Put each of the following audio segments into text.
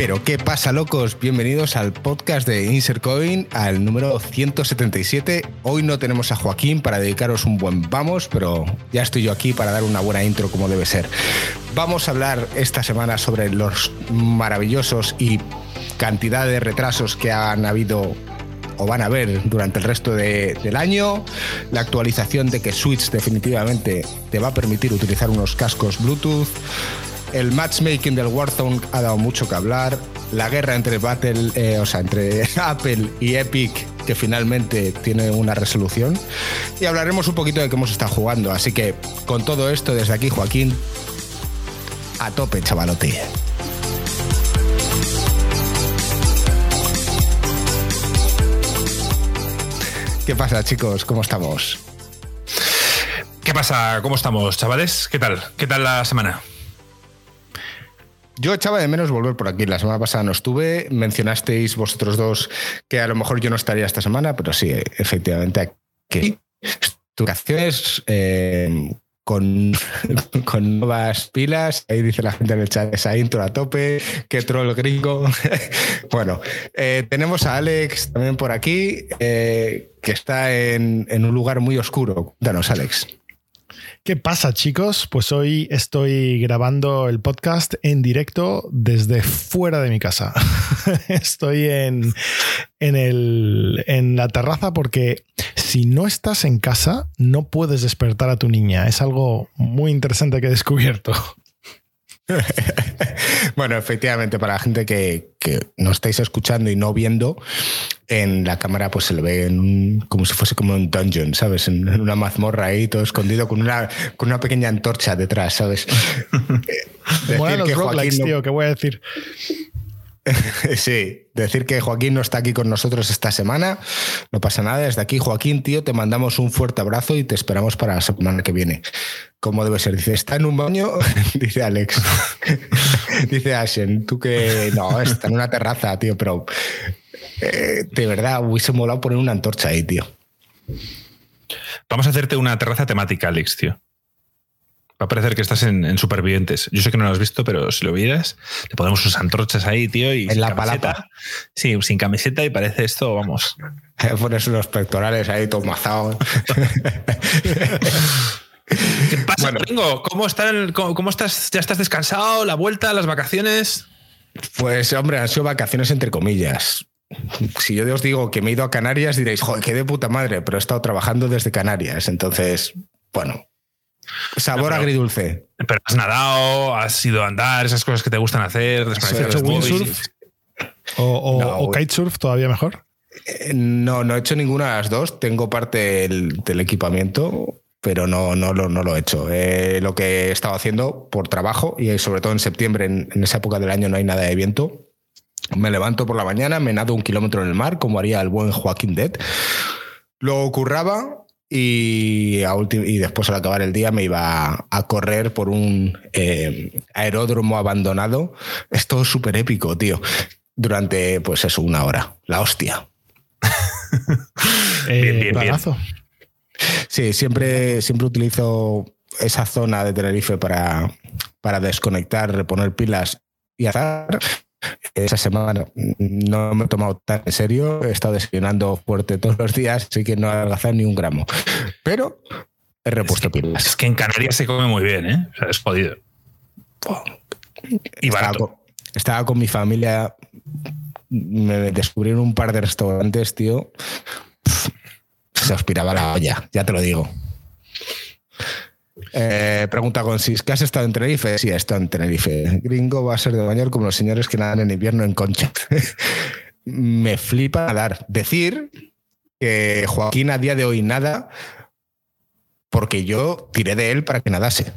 Pero ¿qué pasa, locos? Bienvenidos al podcast de Insert Coin, al número 177. Hoy no tenemos a Joaquín para dedicaros un buen vamos, pero ya estoy yo aquí para dar una buena intro como debe ser. Vamos a hablar esta semana sobre los maravillosos y cantidad de retrasos que han habido o van a haber durante el resto del año, la actualización de que Switch definitivamente te va a permitir utilizar unos cascos Bluetooth, el matchmaking del Warzone ha dado mucho que hablar, la guerra entre Battle, eh, o sea, entre Apple y Epic que finalmente tiene una resolución y hablaremos un poquito de cómo se está jugando, así que con todo esto desde aquí Joaquín a tope chavalote. ¿Qué pasa, chicos? ¿Cómo estamos? ¿Qué pasa? ¿Cómo estamos, chavales? ¿Qué tal? ¿Qué tal la semana? Yo echaba de menos volver por aquí. La semana pasada no estuve. Mencionasteis vosotros dos que a lo mejor yo no estaría esta semana, pero sí, efectivamente aquí. Vacaciones eh, con, con, nuevas pilas. Ahí dice la gente en el chat, esa intro a tope, qué troll gringo. bueno, eh, tenemos a Alex también por aquí, eh, que está en, en, un lugar muy oscuro. Danos, Alex. ¿Qué pasa, chicos? Pues hoy estoy grabando el podcast en directo desde fuera de mi casa. estoy en, en, el, en la terraza porque si no estás en casa, no puedes despertar a tu niña. Es algo muy interesante que he descubierto. bueno, efectivamente, para la gente que, que no estáis escuchando y no viendo, en la cámara pues se le ve como si fuese como un dungeon, ¿sabes? En, una mazmorra ahí, todo escondido, con una, con una pequeña antorcha detrás, ¿sabes? bueno, los roguelikes, tío, ¿qué voy a decir? sí, decir que Joaquín no está aquí con nosotros esta semana, no pasa nada. Desde aquí, Joaquín, tío, te mandamos un fuerte abrazo y te esperamos para la semana que viene. Como debe ser, dice, está en un baño, dice Alex. dice Ashen, tú que no, está en una terraza, tío, pero eh, de verdad, hubiese molado poner una antorcha ahí, tío. Vamos a hacerte una terraza temática, Alex, tío. Va a parecer que estás en, Supervivientes. Yo sé que no lo has visto, pero si lo vieras, le ponemos unas antorchas ahí, tío, y en la palapa. Sí, sin camiseta y parece esto, vamos. Pones unos pectorales ahí todo mazado. ¿Qué pasa, bueno. ¿Cómo, ¿Cómo estás? ¿Ya estás descansado? ¿La vuelta? ¿Las vacaciones? Pues, hombre, han sido vacaciones entre comillas. Si yo os digo que me he ido a Canarias, diréis, joder, qué de puta madre, pero he estado trabajando desde Canarias. Entonces, bueno, sabor agridulce. Pero has nadado, has ido a andar, esas cosas que te gustan hacer, ¿Has hecho windsurf? ¿O, kitesurf todavía mejor? Eh, no, no he hecho ninguna de las dos. Tengo parte del, equipamiento, pero no, no, lo, no lo he hecho. Eh, lo que he estado haciendo por trabajo y sobre todo en septiembre, en, en, esa época del año no hay nada de viento, me levanto por la mañana, me nado un kilómetro en el mar, como haría el buen Joaquín Dead. Luego curraba y, y después al acabar el día me iba a correr por un eh, aeródromo abandonado. Es todo súper épico, tío. Durante, pues eso, una hora. La hostia. eh, bien, Sí, siempre, siempre utilizo esa zona de Tenerife para, para desconectar, reponer pilas y hacer esa semana no me he tomado tan en serio, he estado desayunando fuerte todos los días, así que no he adelgazado ni un gramo. Pero he repuesto es que, pilas. Es que en Canarias se come muy bien, ¿eh? O sea, es jodido. Y estaba Con, estaba con mi familia, me descubrieron un par de restaurantes, tío. Se aspiraba la olla, ya te lo digo. Eh, pregunta con si ¿que has estado en Tenerife? Sí, he estado en Tenerife. Gringo va a ser de bañar como los señores que nadan en invierno en concha. Me flipa dar. Decir que Joaquín a día de hoy nada porque yo tiré de él para que nadase.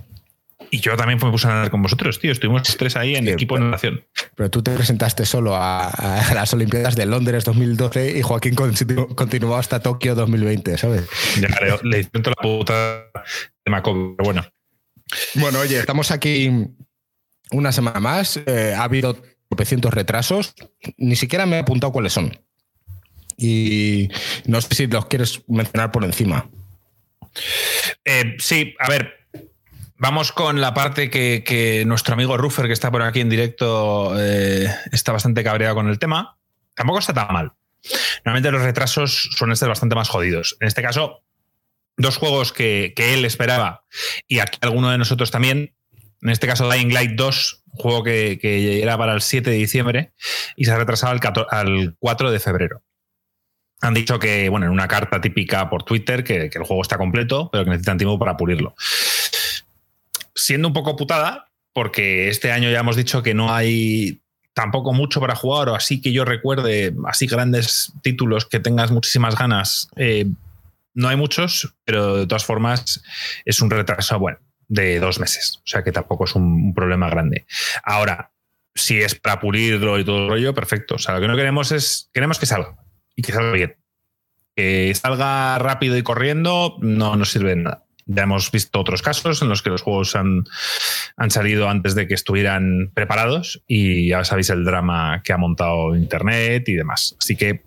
Y yo también me puse a nadar con vosotros, tío. Estuvimos tres ahí en equipo de natación. Pero tú te presentaste solo a, las Olimpiadas de Londres 2012 y Joaquín continuó hasta Tokio 2020, ¿sabes? Ya, le, le intento la puta de Maco, pero bueno. Bueno, oye, estamos aquí una semana más. Eh, ha habido tropecientos retrasos. Ni siquiera me he apuntado cuáles son. Y no sé si los quieres mencionar por encima. Eh, sí, a ver, Vamos con la parte que, nuestro amigo Ruffer, que está por aquí en directo, eh, está bastante cabreado con el tema. Tampoco está tan mal. Normalmente los retrasos suelen ser bastante más jodidos. En este caso, dos juegos que, él esperaba y aquí alguno de nosotros también. En este caso, Dying Light 2, un juego que, era para el 7 de diciembre y se ha retrasado al, al 4 de febrero han dicho que, bueno, en una carta típica por Twitter, que, el juego está completo, pero que necesitan tiempo para pulirlo. Siendo un poco putada, porque este año ya hemos dicho que no hay tampoco mucho para jugar, o así que yo recuerde, así grandes títulos que tengas muchísimas ganas. Eh, no hay muchos, pero de todas formas es un retraso, bueno, de dos meses. O sea que tampoco es un, problema grande. Ahora, si es para pulirlo y todo el rollo, perfecto. O sea, lo que no queremos es, queremos que salga y que salga bien. Que salga rápido y corriendo no nos sirve de nada. Ya hemos visto otros casos en los que los juegos han, han salido antes de que estuvieran preparados y ya sabéis el drama que ha montado Internet y demás. Así que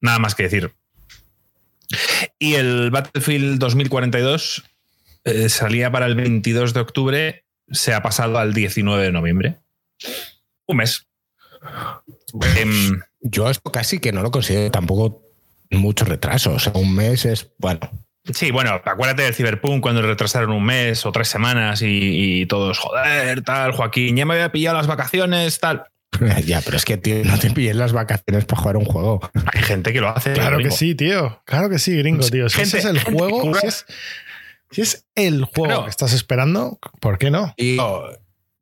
nada más que decir. Y el Battlefield 2042 eh, salía para el 22 de octubre, se ha pasado al 19 de noviembre. Un mes. Em, yo esto casi que no lo considero tampoco mucho retraso. O sea, un mes es, bueno. Sí, bueno, acuérdate del Cyberpunk cuando retrasaron un mes o tres semanas y, todos, joder, tal, Joaquín, ya me había pillado las vacaciones, tal. Ya, pero es que no te pilles las vacaciones para jugar un juego. Hay gente que lo hace. Claro que sí, tío. Claro que sí, gringo, tío. Si es el juego, si es, el juego que estás esperando, ¿por qué no? Y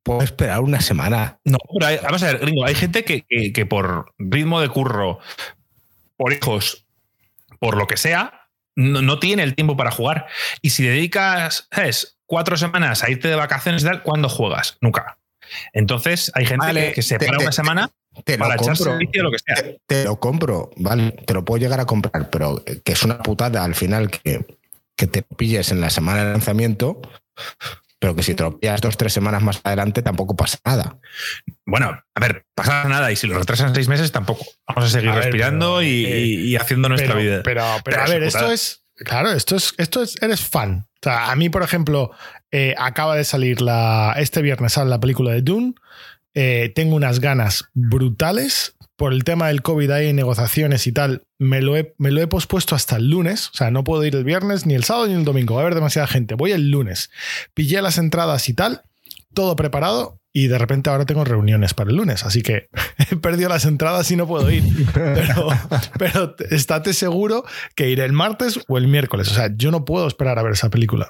puedo esperar una semana. No, pero vamos a ver, gringo, hay gente que, por ritmo de curro, por hijos, por lo que sea, no, tiene el tiempo para jugar. Y si dedicas es cuatro semanas a irte de vacaciones, ¿cuándo juegas? Nunca. Entonces, hay gente que, se para una semana te para lo compro, lo que sea. Te, lo compro, vale, te lo puedo llegar a comprar, pero que es una putada al final que, que te pilles en la semana de lanzamiento pero que si te lo pillas dos tres semanas más adelante tampoco pasa nada. Bueno, a ver, pasa nada y si lo retrasan seis meses tampoco. Vamos a seguir respirando y, haciendo nuestra vida. Pero, pero, a ver, esto es, claro, esto es, esto es, eres fan. O sea, a mí, por ejemplo, eh, acaba de salir la, este viernes sale la película de Dune. Eh, tengo unas ganas brutales por el tema del COVID hay negociaciones y tal, me lo, he, me lo he pospuesto hasta el lunes. O sea, no puedo ir el viernes, ni el sábado, ni el domingo. Va a haber demasiada gente. Voy el lunes. Pillé las entradas y tal, todo preparado. Y de repente ahora tengo reuniones para el lunes. Así que he perdido las entradas y no puedo ir. Pero, pero estate seguro que iré el martes o el miércoles. O sea, yo no puedo esperar a ver esa película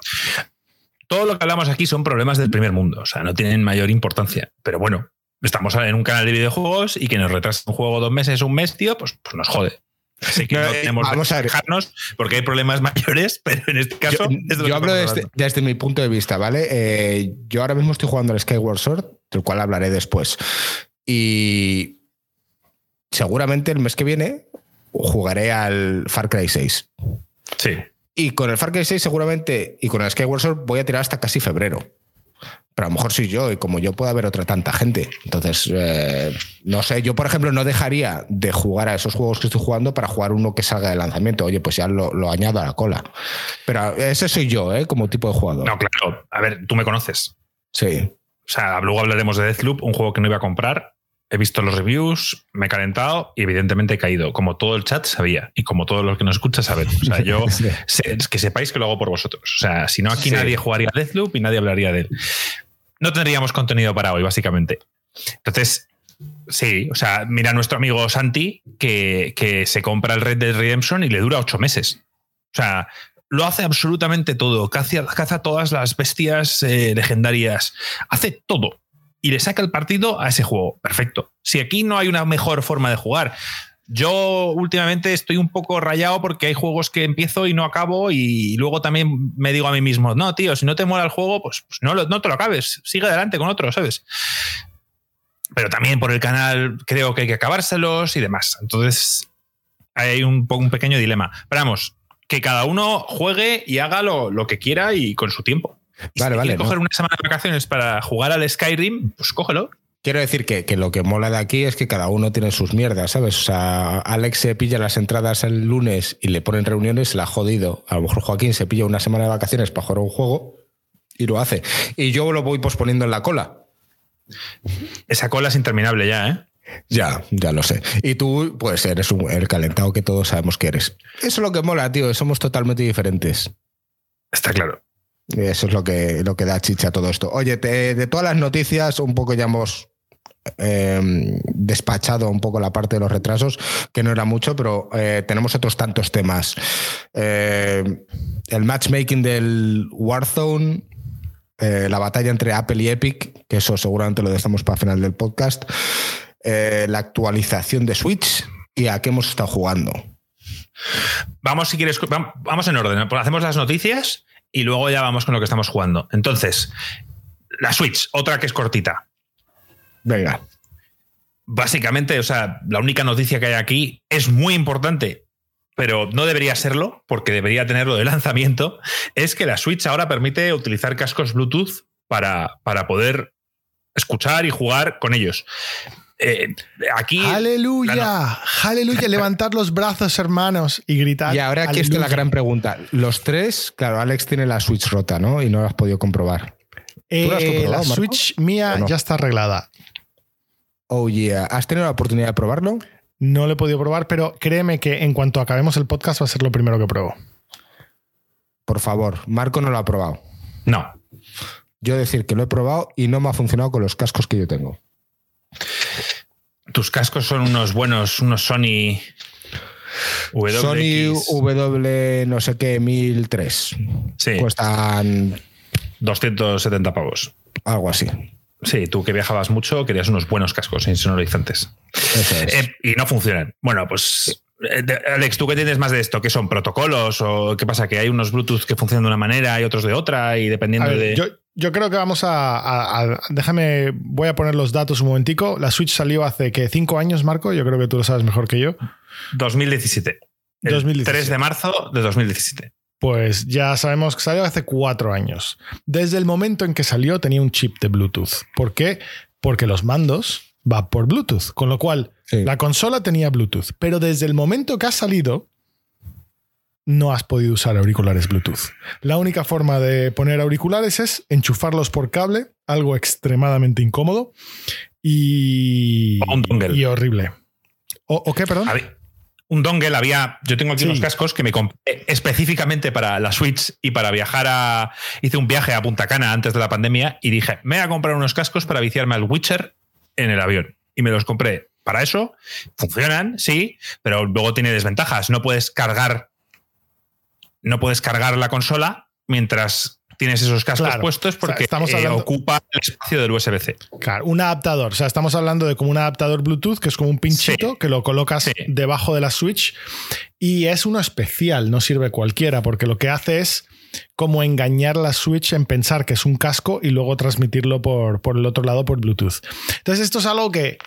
todo lo que hablamos aquí son problemas del primer mundo, o sea, no tienen mayor importancia. Pero bueno, estamos en un canal de videojuegos y que nos retrasa un juego dos meses, un mes, tío, pues, pues nos jode. Así que no, eh, tenemos vamos a dejarnos porque hay problemas mayores, pero en este caso. Yo, hablo desde, mi punto de vista, ¿vale? Eh, yo ahora mismo estoy jugando al Skyward Sword, del cual hablaré después. Y seguramente el mes que viene jugaré al Far Cry 6. Sí. Y con el Far Cry 6 seguramente, y con el Skyward Sword voy a tirar hasta casi febrero pero a lo mejor soy yo y como yo puede haber otra tanta gente. Entonces, eh, no sé, yo por ejemplo no dejaría de jugar a esos juegos que estoy jugando para jugar uno que salga de lanzamiento. Oye, pues ya lo, añado a la cola. Pero ese soy yo, ¿eh? Como tipo de jugador. No, claro. A ver, tú me conoces. Sí. O sea, luego hablaremos de Deathloop, un juego que no iba a comprar. He visto los reviews, me he calentado y evidentemente he caído. Como todo el chat sabía y como todos los que nos escuchan saben. O sea, yo que sepáis que lo hago por vosotros. O sea, si no aquí nadie jugaría a Deathloop y nadie hablaría de él no tendríamos contenido para hoy, básicamente. Entonces, sí, o sea, mira a nuestro amigo Santi que, se compra el Red Dead Redemption y le dura ocho meses. O sea, lo hace absolutamente todo. Caza, caza todas las bestias eh, legendarias. Hace todo. Y le saca el partido a ese juego. Perfecto. Si aquí no hay una mejor forma de jugar, yo últimamente estoy un poco rayado porque hay juegos que empiezo y no acabo y luego también me digo a mí mismo, no, tío, si no te mola el juego, pues, pues no, no te lo acabes, sigue adelante con otro, ¿sabes? Pero también por el canal creo que hay que acabárselos y demás. Entonces hay un, un pequeño dilema. Pero vamos, que cada uno juegue y haga lo, lo que quiera y con su tiempo. Y vale, si vale. coger una semana de vacaciones para jugar al Skyrim, pues cógelo. Quiero decir que, lo que mola de aquí es que cada uno tiene sus mierdas, ¿sabes? O sea, Alex se pilla las entradas el lunes y le ponen reuniones, la ha jodido. A lo mejor Joaquín se pilla una semana de vacaciones para jugar un juego Y lo hace. Y yo lo voy posponiendo en la cola. Esa cola es interminable ya, ¿eh? Ya, ya lo sé. Y tú, pues eres un, el calentado que todos sabemos que eres. Eso es lo que mola, tío. Somos totalmente diferentes. Está claro. Eso es lo que, lo que da chicha a todo esto. Oye, de todas las noticias, un poco ya hemos eh, despachado un poco la parte de los retrasos, que no era mucho, pero eh, tenemos otros tantos temas. Eh, el matchmaking del Warzone, la batalla entre Apple y Epic, que eso seguramente lo dejamos para final del podcast, la actualización de Switch y a qué hemos estado jugando. Vamos, si quieres, vamos en orden. Hacemos las noticias y luego ya vamos con lo que estamos jugando. Entonces, la Switch, otra que es cortita. Venga. Básicamente, o sea, la única noticia que hay aquí es muy importante, pero no debería serlo, porque debería tenerlo de lanzamiento, es que la Switch ahora permite utilizar cascos Bluetooth para, para poder escuchar y jugar con ellos. Eh, aquí. ¡Aleluya! ¡Aleluya! Levantar los brazos, hermanos, y gritar. Y ahora aquí está la gran pregunta. Los tres, claro, Alex tiene la Switch rota, ¿no? Y no lo has podido comprobar. Eh, la Switch mía ya está arreglada. Oh, yeah. ¿Has tenido la oportunidad de probarlo? No lo he podido probar, pero créeme que en cuanto acabemos el podcast va a ser lo primero que pruebo. Por favor, Marco no lo ha probado. No. Yo decir que lo he probado y no me ha funcionado con los cascos que yo tengo. Tus cascos son unos buenos, unos Sony W. Sony W no sé qué 1003. Sí. Cuestan 270 pavos. Algo así. Sí, tú que viajabas mucho querías unos buenos cascos insonorizantes. Eh, y no funcionan. Bueno, pues eh, Alex, ¿tú qué tienes más de esto? ¿Qué son protocolos? ¿O qué pasa? ¿Que hay unos Bluetooth que funcionan de una manera y otros de otra? Y dependiendo de. Yo, creo que vamos a, Déjame. Voy a poner los datos un momentico. La Switch salió hace que cinco años, Marco. Yo creo que tú lo sabes mejor que yo. 2017. 2017. 3 de marzo de 2017. Pues ya sabemos que salió hace cuatro años. Desde el momento en que salió tenía un chip de Bluetooth. ¿Por qué? Porque los mandos van por Bluetooth, con lo cual la consola tenía Bluetooth. Pero desde el momento que ha salido, no has podido usar auriculares Bluetooth. La única forma de poner auriculares es enchufarlos por cable, algo extremadamente incómodo y, y horrible. ¿O, qué, perdón? un dongle había. Yo tengo aquí unos cascos que me compré específicamente para la Switch y para viajar a. Hice un viaje a Punta Cana antes de la pandemia y dije, me voy a comprar unos cascos para viciarme al Witcher en el avión. Y me los compré para eso. Funcionan, sí, pero luego tiene desventajas. No puedes cargar. No puedes cargar la consola mientras tienes esos cascos puestos porque estamos eh, ocupa el espacio del USB-C. Claro, un adaptador. O sea, estamos hablando de como un adaptador Bluetooth, que es como un pinchito que lo colocas debajo de la Switch. Y es uno especial, no sirve cualquiera, porque lo que hace es como engañar la Switch en pensar que es un casco y luego transmitirlo por, por el otro lado por Bluetooth. Entonces, esto es algo que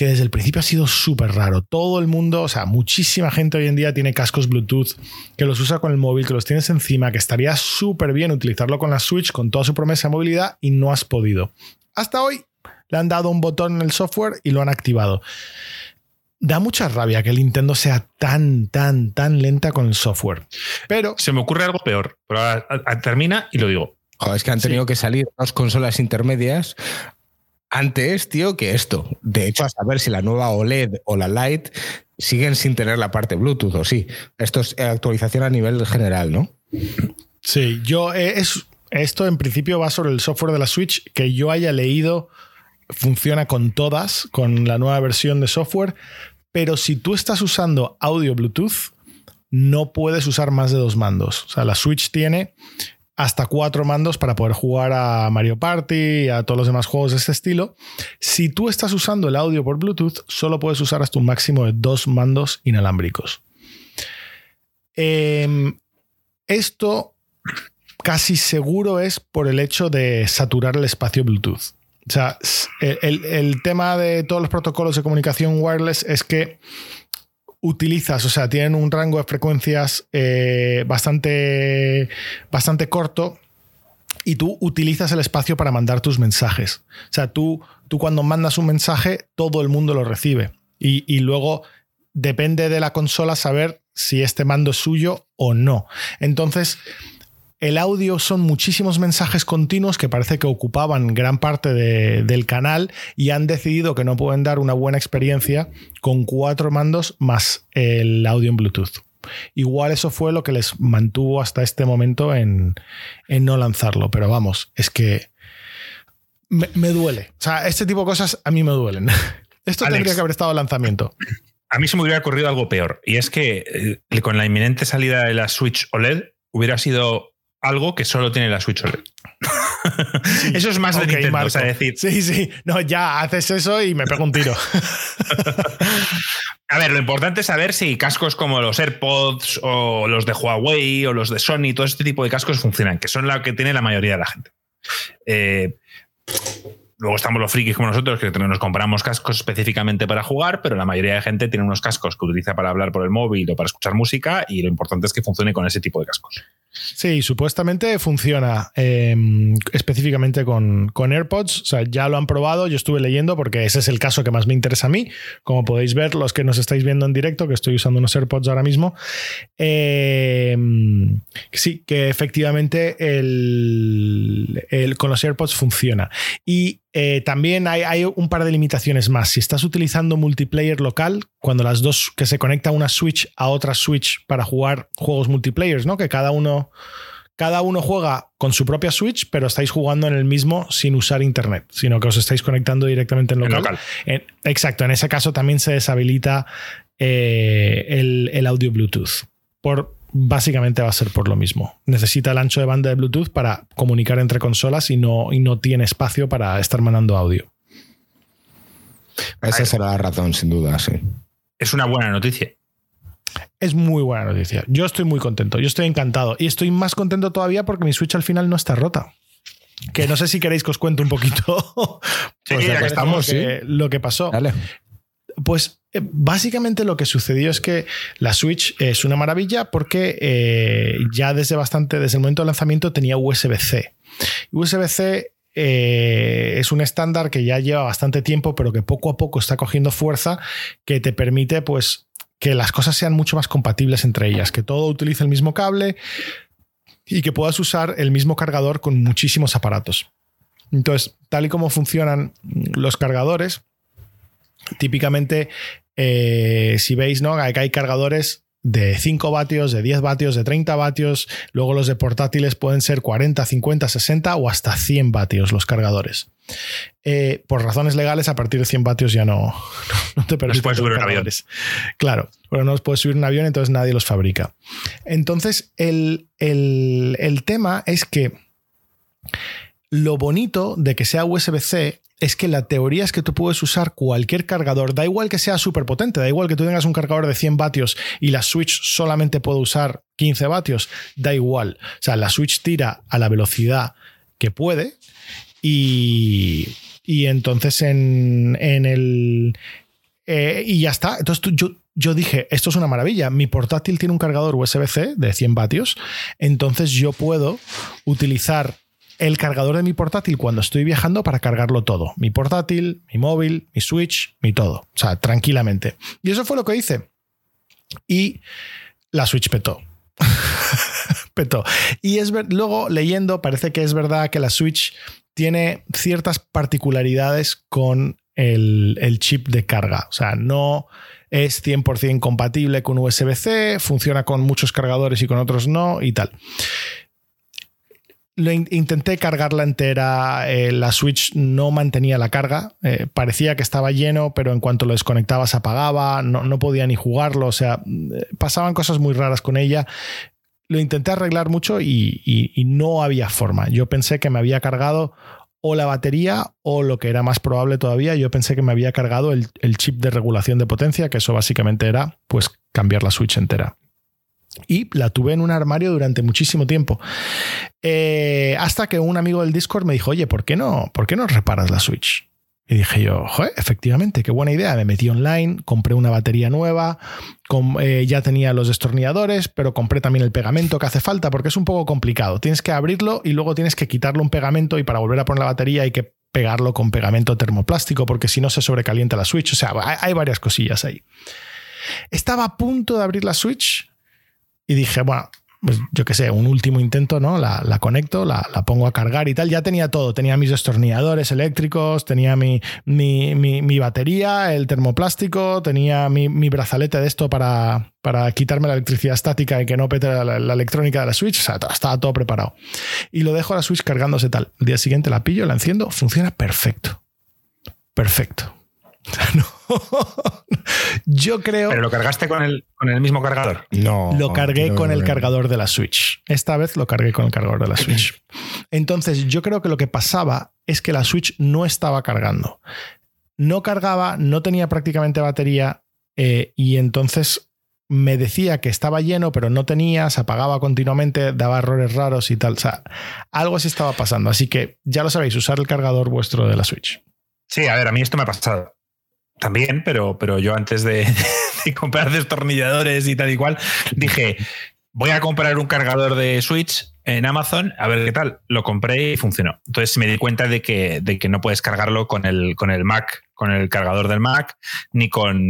que desde el principio ha sido súper raro. Todo el mundo, o sea, muchísima gente hoy en día tiene cascos Bluetooth, que los usa con el móvil, que los tienes encima, que estaría súper bien utilizarlo con la Switch, con toda su promesa de movilidad, y no has podido. Hasta hoy le han dado un botón en el software y lo han activado. Da mucha rabia que el Nintendo sea tan, tan, tan lenta con el software. Pero. Se me ocurre algo peor, pero ahora termina y lo digo. es que han tenido que salir dos consolas intermedias antes, tío, que esto. De hecho, a saber si la nueva OLED o la Lite siguen sin tener la parte Bluetooth o sí. Esto es actualización a nivel general, ¿no? Sí, yo eh, es, esto en principio va sobre el software de la Switch que yo haya leído funciona con todas, con la nueva versión de software, pero si tú estás usando audio Bluetooth, no puedes usar más de dos mandos. O sea, la Switch tiene hasta cuatro mandos para poder jugar a Mario Party y a todos los demás juegos de este estilo. Si tú estás usando el audio por Bluetooth, solo puedes usar hasta un máximo de dos mandos inalámbricos. Em, esto casi seguro es por el hecho de saturar el espacio Bluetooth. O sea, el tema de todos los protocolos de comunicación wireless es que utilizas, o sea, tienen un rango de frecuencias eh, bastante, bastante corto y tú utilizas el espacio para mandar tus mensajes. O sea, tú, tú cuando mandas un mensaje, todo el mundo lo recibe. Y, y luego depende de la consola saber si este mando es suyo o no. Entonces, el audio son muchísimos mensajes continuos que parece que ocupaban gran parte del canal y han decidido que no pueden dar una buena experiencia con cuatro mandos más el audio en Bluetooth. Igual eso fue lo que les mantuvo hasta este momento en, no lanzarlo, pero vamos, es que me, duele. O sea, este tipo de cosas a mí me duelen. Esto tendría que haber estado el lanzamiento. A mí se me hubiera ocurrido algo peor, y es que eh, con la inminente salida de la Switch OLED hubiera sido algo que solo tiene la Switch OLED. eso es más de Nintendo, o sea, decir. Sí, sí. No, ya haces eso y me pego un tiro. A ver, lo importante es saber si cascos como los AirPods o los de Huawei o los de Sony, todo este tipo de cascos funcionan, que son la que tiene la mayoría de la gente. Eh, Luego estamos los frikis como nosotros, que nos compramos cascos específicamente para jugar, pero la mayoría de gente tiene unos cascos que utiliza para hablar por el móvil o para escuchar música, y lo importante es que funcione con ese tipo de cascos. Sí, supuestamente funciona em, específicamente con, AirPods. O sea, ya lo han probado, yo estuve leyendo porque ese es el caso que más me interesa a mí. Como podéis ver, los que nos estáis viendo en directo, que estoy usando unos AirPods ahora mismo. Em, sí, que efectivamente el, con los AirPods funciona. Y eh, también hay, hay, un par de limitaciones más. Si estás utilizando multiplayer local, cuando las dos que se conecta una Switch a otra Switch para jugar juegos multiplayers, ¿no? Que cada uno, cada uno juega con su propia Switch, pero estáis jugando en el mismo sin usar internet, sino que os estáis conectando directamente en local. exacto, en ese caso también se deshabilita eh, el, el audio Bluetooth. Por, básicamente va a ser por lo mismo. Necesita el ancho de banda de Bluetooth para comunicar entre consolas y no, y no tiene espacio para estar mandando audio. Esa será la razón, sin duda, sí. Es una buena noticia. Es muy buena noticia. Yo estoy muy contento, yo estoy encantado. Y estoy más contento todavía porque mi Switch al final no está rota. Que no sé si queréis que os cuente un poquito pues estamos, lo que pasó. Pues eh, básicamente lo que sucedió es que la Switch es una maravilla porque eh, ya desde bastante, desde el momento del lanzamiento tenía USB-C. USB-C eh, es un estándar que ya lleva bastante tiempo, pero que poco a poco está cogiendo fuerza, que te permite, pues, que las cosas sean mucho más compatibles entre ellas, que todo utilice el mismo cable y que puedas usar el mismo cargador con muchísimos aparatos. Entonces, tal y como funcionan los cargadores, típicamente, eh, si veis, ¿no? Que hay cargadores de 5 vatios, de 10 vatios, de 30 vatios. Luego los de portátiles pueden ser 40, 50, 60 o hasta 100 vatios los cargadores. Eh, por razones legales, a partir de 100 vatios ya no, no te permiten. puedes subir un avión. Claro, pero no los puedes subir un avión, entonces nadie los fabrica. Entonces, el, el, el tema es que lo bonito de que sea USB-C es que la teoría es que tú puedes usar cualquier cargador, da igual que sea súper potente, da igual que tú tengas un cargador de 100 vatios y la Switch solamente puede usar 15 vatios, da igual. O sea, la Switch tira a la velocidad que puede y, y entonces en, el... Eh, y ya está. Entonces yo, yo dije, esto es una maravilla, mi portátil tiene un cargador USB-C de 100 vatios, entonces yo puedo utilizar el cargador de mi portátil cuando estoy viajando para cargarlo todo. Mi portátil, mi móvil, mi Switch, mi todo. O sea, tranquilamente. Y eso fue lo que hice. Y la Switch petó. petó. Y es luego leyendo, parece que es verdad que la Switch tiene ciertas particularidades con el, el chip de carga. O sea, no es 100% compatible con USB-C, funciona con muchos cargadores y con otros no y tal intenté cargarla entera, eh, la Switch no mantenía la carga, eh, parecía que estaba lleno, pero en cuanto lo desconectaba se apagaba, no, podía ni jugarlo, o sea, eh, pasaban cosas muy raras con ella. Lo intenté arreglar mucho y, no había forma. Yo pensé que me había cargado o la batería o lo que era más probable todavía, yo pensé que me había cargado el, el chip de regulación de potencia, que eso básicamente era pues cambiar la Switch entera y la tuve en un armario durante muchísimo tiempo. Eh, hasta que un amigo del Discord me dijo, oye, ¿por qué no, ¿por qué no reparas la Switch? Y dije yo, Joder, efectivamente, qué buena idea. Me metí online, compré una batería nueva, eh, ya tenía los destornilladores, pero compré también el pegamento que hace falta porque es un poco complicado. Tienes que abrirlo y luego tienes que quitarle un pegamento y para volver a poner la batería hay que pegarlo con pegamento termoplástico porque si no se sobrecalienta la Switch. O sea, hay varias cosillas ahí. Estaba a punto de abrir la Switch y dije, bueno, pues yo qué sé, un último intento, ¿no? La, conecto, la, pongo a cargar y tal. Ya tenía todo. Tenía mis destornilladores eléctricos, tenía mi, mi, batería, el termoplástico, tenía mi, brazalete de esto para, para quitarme la electricidad estática y que no pete la, electrónica de la Switch. O sea, estaba todo preparado. Y lo dejo a la Switch cargándose tal. El día siguiente la pillo, la enciendo, funciona perfecto. Perfecto. No. Yo creo. ¿Pero lo cargaste con el, con el mismo cargador? No. Lo cargué con el cargador de la Switch. Esta vez lo cargué con el cargador de la Switch. Entonces, yo creo que lo que pasaba es que la Switch no estaba cargando. No cargaba, no tenía prácticamente batería eh, y entonces me decía que estaba lleno, pero no tenía, se apagaba continuamente, daba errores raros y tal. O sea, algo así estaba pasando. Así que ya lo sabéis, usar el cargador vuestro de la Switch. Sí, a ver, a mí esto me ha pasado. También, pero, pero yo antes de, comprar destornilladores y tal y cual, dije, voy a comprar un cargador de Switch en Amazon, a ver qué tal. Lo compré y funcionó. Entonces me di cuenta de que, de que no puedes cargarlo con el, con el Mac, con el cargador del Mac, ni con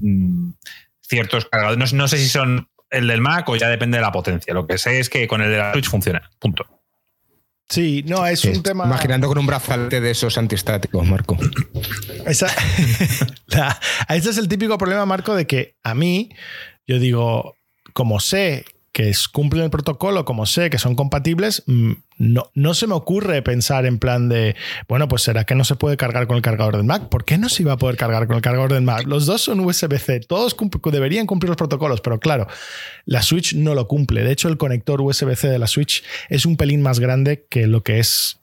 mm, ciertos cargadores. No, sé si son el del Mac o ya depende de la potencia. Lo que sé es que con el de la Switch funciona. Punto. Sí, no, es un tema. Imaginando con un brazalete de esos antiestáticos, Marco. Esa, ese es el típico problema, Marco, de que a mí, yo digo, como sé que cumplen el protocolo, como sé que son compatibles, mm, no, no se me ocurre pensar en plan de, bueno, pues será que no se puede cargar con el cargador del Mac. ¿Por qué no se iba a poder cargar con el cargador del Mac? Los dos son USB-C, todos deberían cumplir los protocolos, pero claro, la Switch no lo cumple. De hecho, el conector USB-C de la Switch es un pelín más grande que lo que es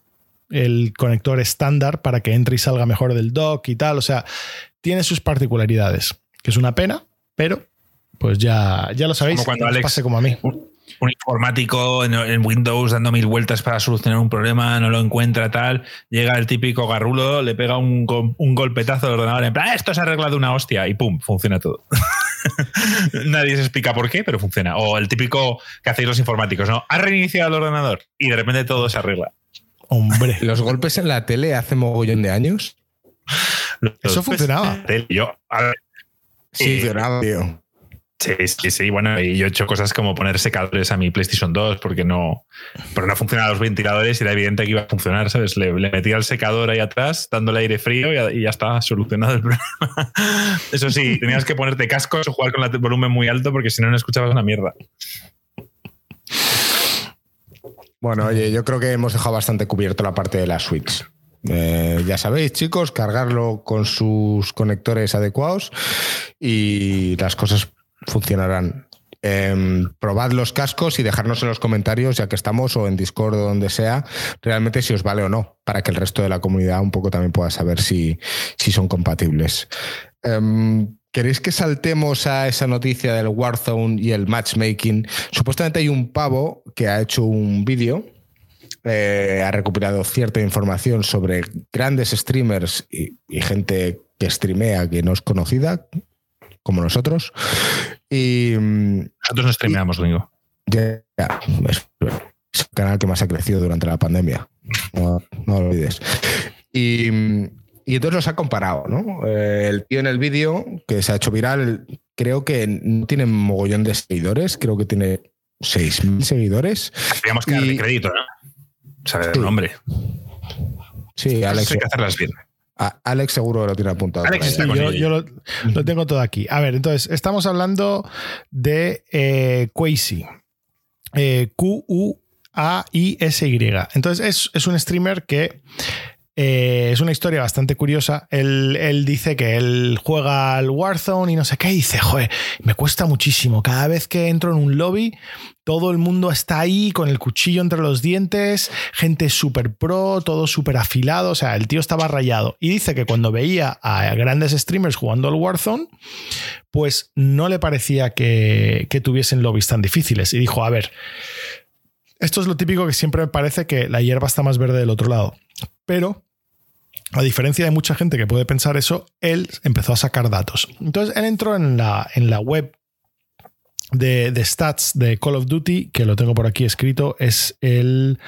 el conector estándar para que entre y salga mejor del dock y tal. O sea, tiene sus particularidades, que es una pena, pero pues ya, ya lo sabéis. Como cuando Alex, pase como a mí. Un, informático en, Windows dando mil vueltas para solucionar un problema, no lo encuentra tal, llega el típico garrulo, le pega un, golpetazo al ordenador en plan, ah, esto se ha arreglado una hostia y pum, funciona todo. Nadie se explica por qué, pero funciona. O el típico que hacéis los informáticos, ¿no? Ha reiniciado el ordenador y de repente todo se arregla. Hombre. Los golpes en la tele hace mogollón de años. Eso funcionaba. Yo, sí, funcionaba, tío. Sí, sí, sí. Bueno, y yo he hecho cosas como poner secadores a mi PlayStation 2 porque no, porque no funcionaban los ventiladores y era evidente que iba a funcionar, ¿sabes? Le, metía el secador ahí atrás, dándole aire frío y, ya está solucionado el problema. Eso sí, tenías que ponerte cascos o jugar con el volumen muy alto porque si no, no escuchabas una mierda. Bueno, oye, yo creo que hemos dejado bastante cubierto la parte de la Switch. Eh, ya sabéis, chicos, cargarlo con sus conectores adecuados y las cosas funcionarán. Em, probad los cascos y dejarnos en los comentarios, ya que estamos, o en Discord o donde sea, realmente si os vale o no, para que el resto de la comunidad un poco también pueda saber si, si son compatibles. Em, ¿Queréis que saltemos a esa noticia del Warzone y el matchmaking? Supuestamente hay un pavo que ha hecho un vídeo, eh, ha recuperado cierta información sobre grandes streamers y, y gente que streamea que no es conocida, como nosotros. Y, nosotros no streameamos, Domingo. Ya, es, un canal que más ha crecido durante la pandemia. No, lo olvides. Y, y, entonces los ha comparado, ¿no? Eh, el tío en el vídeo, que se ha hecho viral, creo que no tiene mogollón de seguidores, creo que tiene 6.000 seguidores. Teníamos que darle crédito, ¿no? Saber el nombre. Sí, Alex. Hay que hacerlas bien. Alex seguro lo tiene apuntado. Alex yo, lo, tengo todo aquí. A ver, entonces, estamos hablando de eh, eh Q-U-A-I-S-Y. Entonces, es, es, un streamer que eh, es una historia bastante curiosa. Él, dice que él juega al Warzone y no sé qué. Y dice, joder, me cuesta muchísimo. Cada vez que entro en un lobby, todo el mundo está ahí con el cuchillo entre los dientes, gente súper pro, todo súper afilado. O sea, el tío estaba rayado. Y dice que cuando veía a grandes streamers jugando al Warzone, pues no le parecía que, tuviesen lobbies tan difíciles. Y dijo, a ver. Esto es lo típico que siempre me parece que la hierba está más verde del otro lado. Pero, a diferencia de mucha gente que puede pensar eso, él empezó a sacar datos. Entonces, él entró en la, en la web de, stats de Call of Duty, que lo tengo por aquí escrito, es el...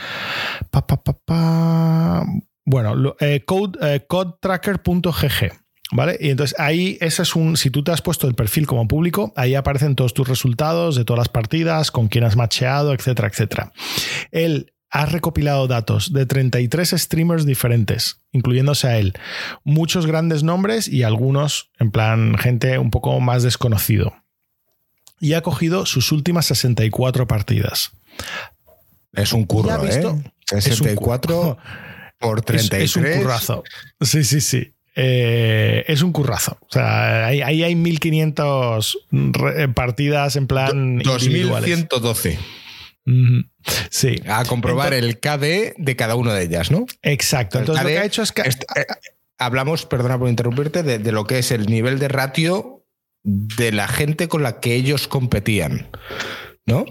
Pa, bueno, eh, code, eh, codetracker.gg. ¿Vale? Y entonces ahí, ese es un. Si tú te has puesto el perfil como público, ahí aparecen todos tus resultados de todas las partidas, con quién has macheado, etcétera, etcétera. Él ha recopilado datos de 33 streamers diferentes, incluyéndose a él. Muchos grandes nombres y algunos, en plan, gente un poco más desconocido. Y ha cogido sus últimas 64 partidas. Es un curro, ¿eh? 64 por 33. Es, un currazo. Sí, sí, sí. Eh, es un currazo. O sea, ahí, hay 1500 partidas en plan. 2112. Sí. A comprobar el KD de cada una de ellas, ¿no? Exacto. Entonces, lo que ha hecho es que. Eh, hablamos, perdona por interrumpirte, de, de, lo que es el nivel de ratio de la gente con la que ellos competían, ¿no?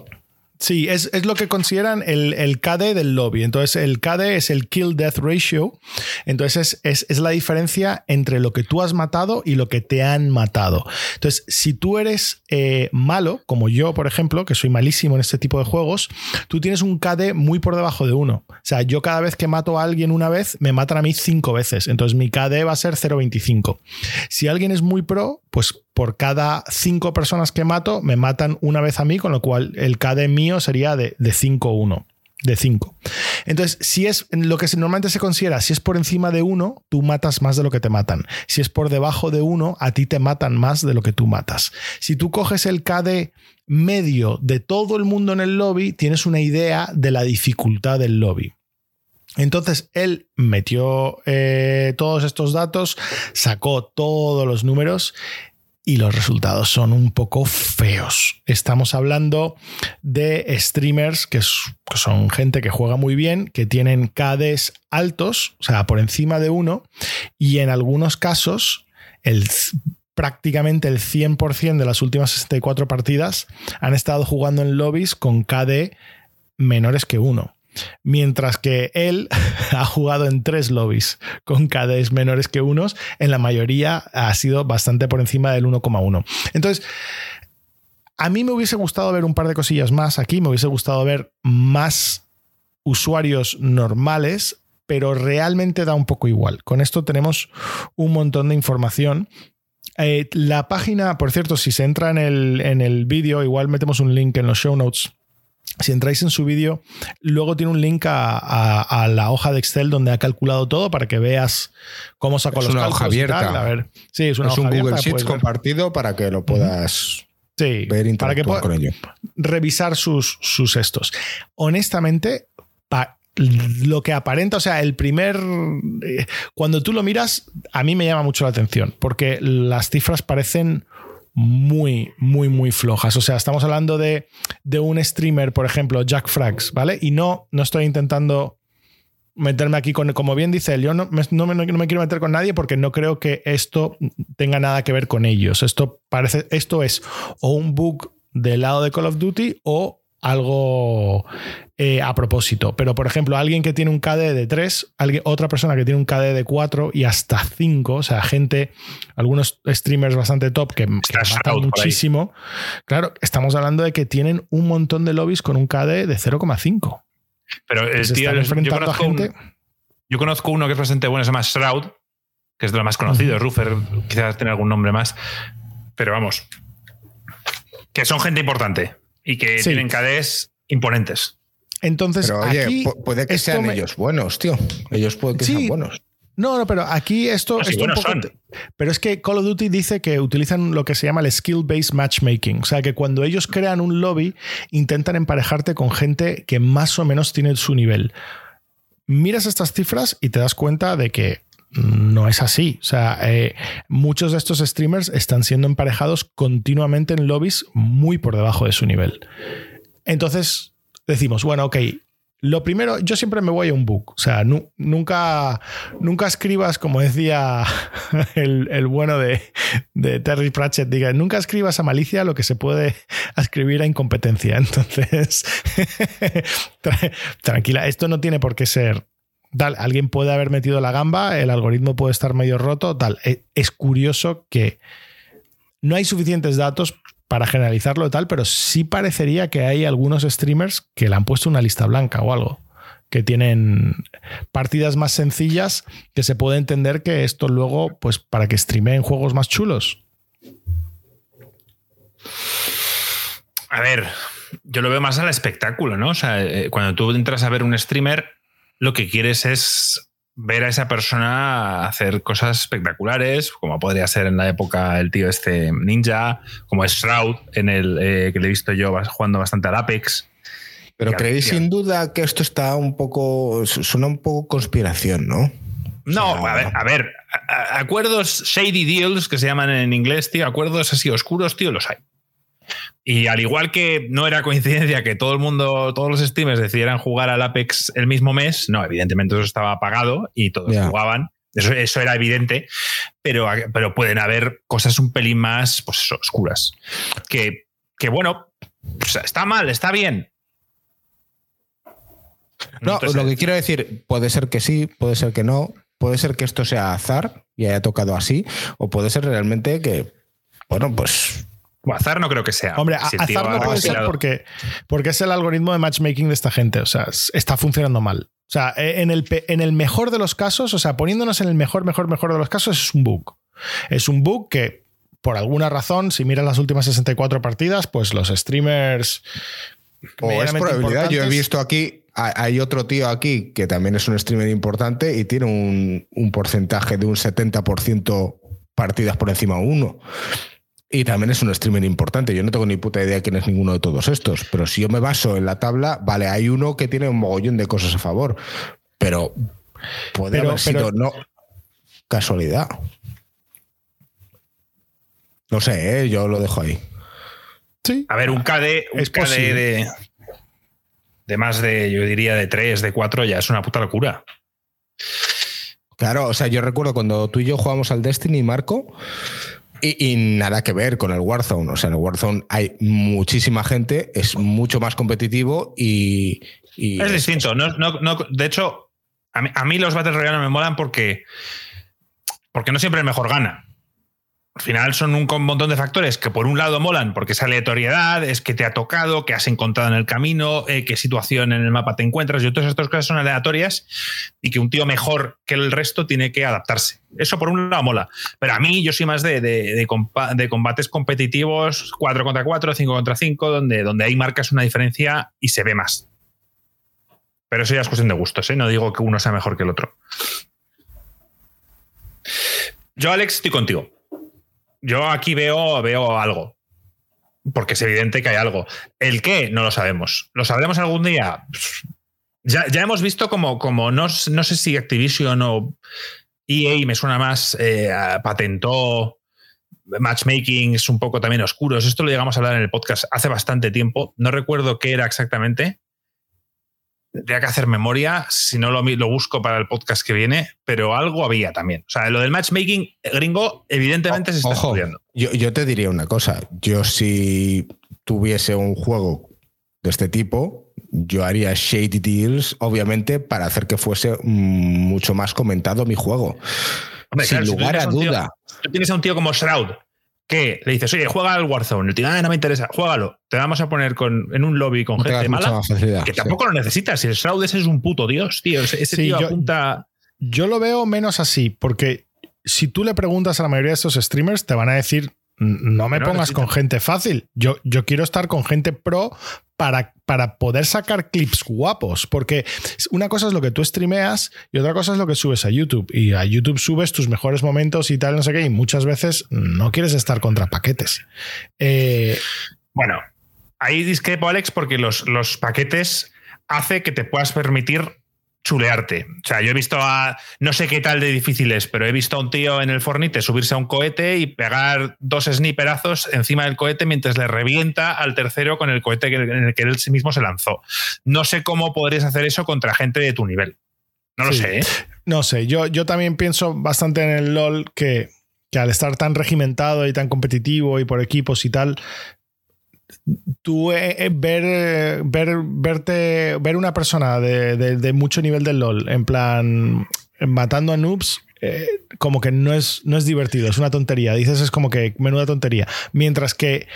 Sí, es, lo que consideran el, el, KD del lobby. Entonces, el KD es el Kill Death Ratio. Entonces, es, es, la diferencia entre lo que tú has matado y lo que te han matado. Entonces, si tú eres eh, malo, como yo, por ejemplo, que soy malísimo en este tipo de juegos, tú tienes un KD muy por debajo de uno. O sea, yo cada vez que mato a alguien una vez, me matan a mí cinco veces. Entonces, mi KD va a ser 0.25. Si alguien es muy pro, pues por cada cinco personas que mato, me matan una vez a mí, con lo cual el KD mío sería de, 5-1. De 5. Entonces, si es lo que normalmente se considera, si es por encima de 1, tú matas más de lo que te matan. Si es por debajo de 1, a ti te matan más de lo que tú matas. Si tú coges el KD medio de todo el mundo en el lobby, tienes una idea de la dificultad del lobby. Entonces él metió eh, todos estos datos, sacó todos los números y los resultados son un poco feos. Estamos hablando de streamers que, son gente que juega muy bien, que tienen KDs altos, o sea, por encima de uno, y en algunos casos prácticamente el 100% de las últimas 64 partidas han estado jugando en lobbies con KD menores que uno. Mientras que él ha jugado en tres lobbies con KDs menores que unos, en la mayoría ha sido bastante por encima del 1,1. Entonces, a mí me hubiese gustado ver un par de cosillas más aquí, me hubiese gustado ver más usuarios normales, pero realmente da un poco igual. Con esto tenemos un montón de información eh, la página, por cierto, si se entra en el, en el vídeo, igual metemos un link en los show notes si entráis en su vídeo, luego tiene un link a, la hoja de Excel donde ha calculado todo para que veas cómo sacó es los una hoja abierta. A ver, sí, es, una un Google Sheets compartido para que lo puedas ver para que con ello. Revisar sus, sus estos. Honestamente, lo que aparenta, o sea, el primer. Eh, cuando tú lo miras, a mí me llama mucho la atención, porque las cifras parecen muy, muy, muy flojas. O sea, estamos hablando de, un streamer, por ejemplo, Jack Frags, ¿vale? Y no, no estoy intentando meterme aquí con, como bien dice él, yo no me, no, me, quiero meter con nadie porque no creo que esto tenga nada que ver con ellos. Esto parece, esto es o un bug del lado de Call of Duty o algo eh, a propósito. Pero, por ejemplo, alguien que tiene un KD de 3, alguien, otra persona que tiene un KD de 4 y hasta 5, o sea, gente, algunos streamers bastante top que, matan muchísimo. Claro, estamos hablando de que tienen un montón de lobbies con un KD de 0,5. Pero el tío, yo, conozco gente... yo conozco uno que es bastante bueno, se llama Shroud, que es de lo más conocido. Ruffer quizás tiene algún nombre más. Pero vamos, que son gente importante y que tienen KDs imponentes. Entonces, oye, puede que sean ellos buenos, tío. Ellos pueden que sean buenos. No, no, pero aquí esto, es un poco. Pero es que Call of Duty dice que utilizan lo que se llama el skill-based matchmaking. O sea, que cuando ellos crean un lobby, intentan emparejarte con gente que más o menos tiene su nivel. Miras estas cifras y te das cuenta de que no es así. O sea, eh, muchos de estos streamers están siendo emparejados continuamente en lobbies muy por debajo de su nivel. Entonces decimos, bueno, ok. Lo primero, yo siempre me voy a un book. O sea, nunca, nunca escribas, como decía el, bueno de, Terry Pratchett, diga, nunca escribas a malicia lo que se puede escribir a incompetencia. Entonces, tranquila, esto no tiene por qué ser tal, alguien puede haber metido la gamba, el algoritmo puede estar medio roto, tal. E, es curioso que no hay suficientes datos para generalizarlo tal, pero sí parecería que hay algunos streamers que le han puesto una lista blanca o algo. que tienen partidas más sencillas, que se puede entender que esto luego, pues para que streameen juegos más chulos. A ver, yo lo veo más al espectáculo, ¿no? O sea, eh, cuando tú entras a ver un streamer, lo que quieres es ver a esa persona hacer cosas espectaculares, como podría ser en la época el tío este Ninja, como Shroud, en el eh, que le he visto yo jugando bastante al Apex. Pero creéis sin duda que esto está un poco, suena un poco conspiración, ¿no? No, a ver, a ver, acuerdos shady deals que se llaman en inglés, tío, acuerdos así oscuros, tío, los hay. Y al igual que no era coincidencia que todo el mundo, todos los streamers decidieran jugar al Apex el mismo mes, no, evidentemente eso estaba pagado y todos jugaban. Eso, era evidente, pero, pero pueden haber cosas un pelín más pues, oscuras. Que, que bueno, pues, está mal, está bien. No, lo que quiero decir, puede ser que sí, puede ser que no, puede ser que esto sea azar y haya tocado así, o puede ser realmente que, bueno, pues azar no creo que sea. Hombre, azar no puede ser porque, porque es el algoritmo de matchmaking de esta gente. O sea, está funcionando mal. O sea, e, en el, en el mejor de los casos, o sea, poniéndonos en el mejor, mejor, mejor de los casos, es un bug. Es un bug que, por alguna razón, si miras las últimas 64 partidas, pues los streamers. O es probabilidad. Yo he visto aquí, hay otro tío aquí que también es un streamer importante y tiene un, un porcentaje de un 70% partidas por encima de uno. Y también es un streamer importante. Yo no tengo ni puta idea quién es ninguno de todos estos. Pero si yo me baso en la tabla, vale, hay uno que tiene un mogollón de cosas a favor. Pero puede haber sido no casualidad. No sé, ¿eh? yo lo dejo ahí. Sí. A ver, un KD, un KD de, de más de, yo diría, de 3, de 4, ya es una puta locura. Claro, o sea, yo recuerdo cuando tú y yo jugamos al Destiny, Marco, y, nada que ver con el Warzone. O sea, en el Warzone hay muchísima gente, es mucho más competitivo y. es distinto. No, no, de hecho, a mí, a mí, los Battle Royale me molan porque. Porque no siempre el mejor gana al final son un montón de factores que por un lado molan porque es aleatoriedad, es que te ha tocado, que has encontrado en el camino, eh, qué situación en el mapa te encuentras y otras estas cosas son aleatorias y que un tío mejor que el resto tiene que adaptarse. Eso por un lado mola. Pero a mí yo soy más de, de, combates competitivos 4 contra 4, 5 contra 5, donde, donde ahí marcas una diferencia y se ve más. Pero eso ya es cuestión de gustos, ¿eh? no digo que uno sea mejor que el otro. Yo, Alex, estoy contigo yo aquí veo, veo algo. Porque es evidente que hay algo. ¿El qué? No lo sabemos. ¿Lo sabremos algún día? Ya, ya hemos visto como, como no, no, sé si Activision o EA me suena más, eh, patentó matchmaking, un poco también oscuros. Esto lo llegamos a hablar en el podcast hace bastante tiempo. No recuerdo qué era exactamente, Tendría que hacer memoria, si no lo, lo, busco para el podcast que viene, pero algo había también. O sea, lo del matchmaking gringo, evidentemente se está estudiando. Yo, te diría una cosa. Yo, si tuviese un juego de este tipo, yo haría shady deals, obviamente, para hacer que fuese mucho más comentado mi juego. Sin lugar a duda. tú tienes a un tío como Shroud, que le dices, oye, juega al Warzone. El ah, no me interesa, juégalo. Te vamos a poner con, en un lobby con gente mala. Que tampoco lo necesitas. Si el Shroud ese es un puto dios, tío. Ese, tío yo, apunta. Yo lo veo menos así, porque si tú le preguntas a la mayoría de estos streamers, te van a decir no me pongas con gente fácil. Yo, yo quiero estar con gente pro para, para, poder sacar clips guapos. Porque una cosa es lo que tú streameas y otra cosa es lo que subes a YouTube. Y a YouTube subes tus mejores momentos y tal, no sé qué. Y muchas veces no quieres estar contra paquetes. Eh, bueno, ahí discrepo, Alex, porque los, los paquetes hace que te puedas permitir chulearte. O sea, yo he visto a, no sé qué tal de difícil es, pero he visto a un tío en el Fornite subirse a un cohete y pegar dos sniperazos encima del cohete mientras le revienta al tercero con el cohete en el que él mismo se lanzó. No sé cómo podrías hacer eso contra gente de tu nivel. No lo sé. ¿eh? No sé, yo, yo también pienso bastante en el LOL que, que al estar tan regimentado y tan competitivo y por equipos y tal, tú eh, eh, ver, ver, verte, ver una persona de, mucho nivel del LOL, en plan, matando a noobs, eh, como que no es, no es divertido, es una tontería. Dices, es como que menuda tontería. Mientras que,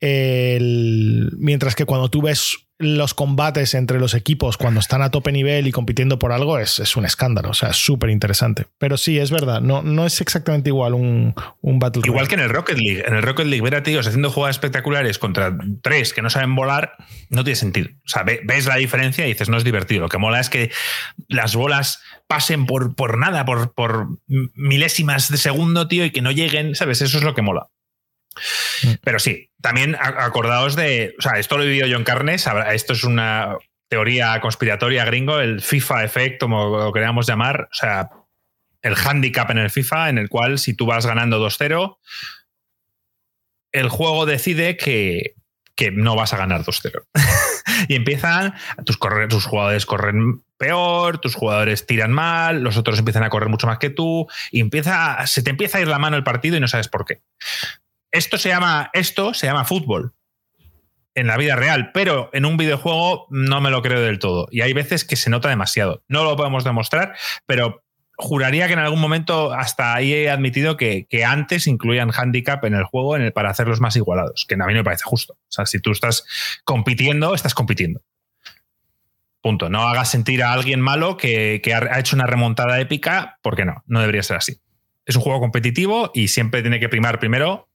mientras que cuando tú ves los combates entre los equipos cuando están a tope nivel y compitiendo por algo es, es un escándalo. O sea, es súper interesante. Pero sí, es verdad, no, no es exactamente igual un, un Battle Igual que en el Rocket League. En el Rocket League, ver a tíos haciendo jugadas espectaculares contra tres que no saben volar, no tiene sentido. O sea, ves la diferencia y dices, no es divertido. Lo que mola es que las bolas pasen por, por nada, por, por milésimas de segundo, tío, y que no lleguen, ¿sabes? Eso es lo que mola. Mm. Pero sí, también acordaos de. O sea, esto lo he vivido yo en carnes. Esto es una teoría conspiratoria gringo, el FIFA effect, como lo queríamos llamar. O sea, el handicap en el FIFA, en el cual si tú vas ganando 2-0, el juego decide que, que no vas a ganar 2-0. y empiezan, tus, tus jugadores corren peor, tus jugadores tiran mal, los otros empiezan a correr mucho más que tú, y empieza, se te empieza a ir la mano el partido y no sabes por qué. Esto se llama, esto se llama fútbol en la vida real, pero en un videojuego no me lo creo del todo. Y hay veces que se nota demasiado. No lo podemos demostrar, pero juraría que en algún momento hasta ahí he admitido que, antes incluían handicap en el juego para hacerlos más igualados, que a mí me parece justo. O sea, si tú estás compitiendo, estás compitiendo. Punto. No hagas sentir a alguien malo que, que ha hecho una remontada épica, porque no, no debería ser así. Es un juego competitivo y siempre tiene que primar primero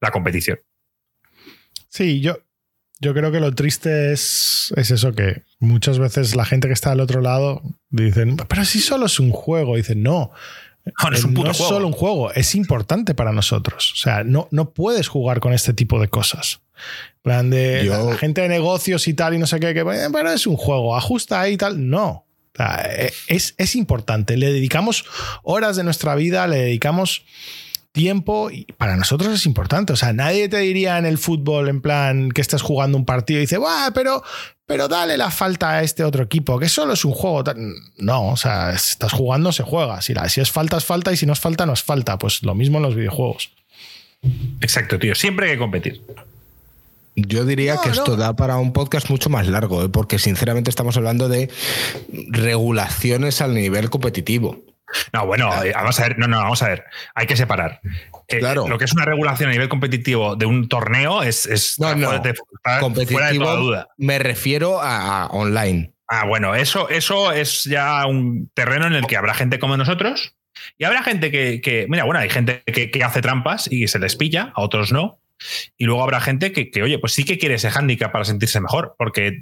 la competición. Sí, yo, yo creo que lo triste es, es, eso, que muchas veces la gente que está al otro lado dicen, pero si solo es un juego, dicen, no. No, es, un no es solo un juego, es importante para nosotros. O sea, no, no puedes jugar con este tipo de cosas. plan de gente de negocios y tal, y no sé qué, que, pero es un juego, ajusta ahí y tal. No. es, es importante. Le dedicamos horas de nuestra vida, le dedicamos tiempo y para nosotros es importante. O sea, nadie te diría en el fútbol en plan que estás jugando un partido y dice, pero, pero dale la falta a este otro equipo, que solo es un juego. No, o sea, estás jugando, se juega. Si, la, si es falta, es falta y si no es falta, no es falta. Pues lo mismo en los videojuegos. Exacto, tío. Siempre hay que competir. Yo diría que esto da para un podcast mucho más largo, ¿eh? porque sinceramente estamos hablando de regulaciones al nivel competitivo. No, bueno, eh, vamos a ver, no, no, vamos a ver. Hay que separar. Eh, claro. Lo que es una regulación a nivel competitivo de un torneo es, es no, no. competitivo, fuera de toda duda. Me refiero a, online. Ah, bueno, eso, eso es ya un terreno en el que habrá gente como nosotros y habrá gente que, que mira, bueno, hay gente que, que, hace trampas y se les pilla, a otros no. Y luego habrá gente que, oye, pues sí que quiere ese hándicap para sentirse mejor, porque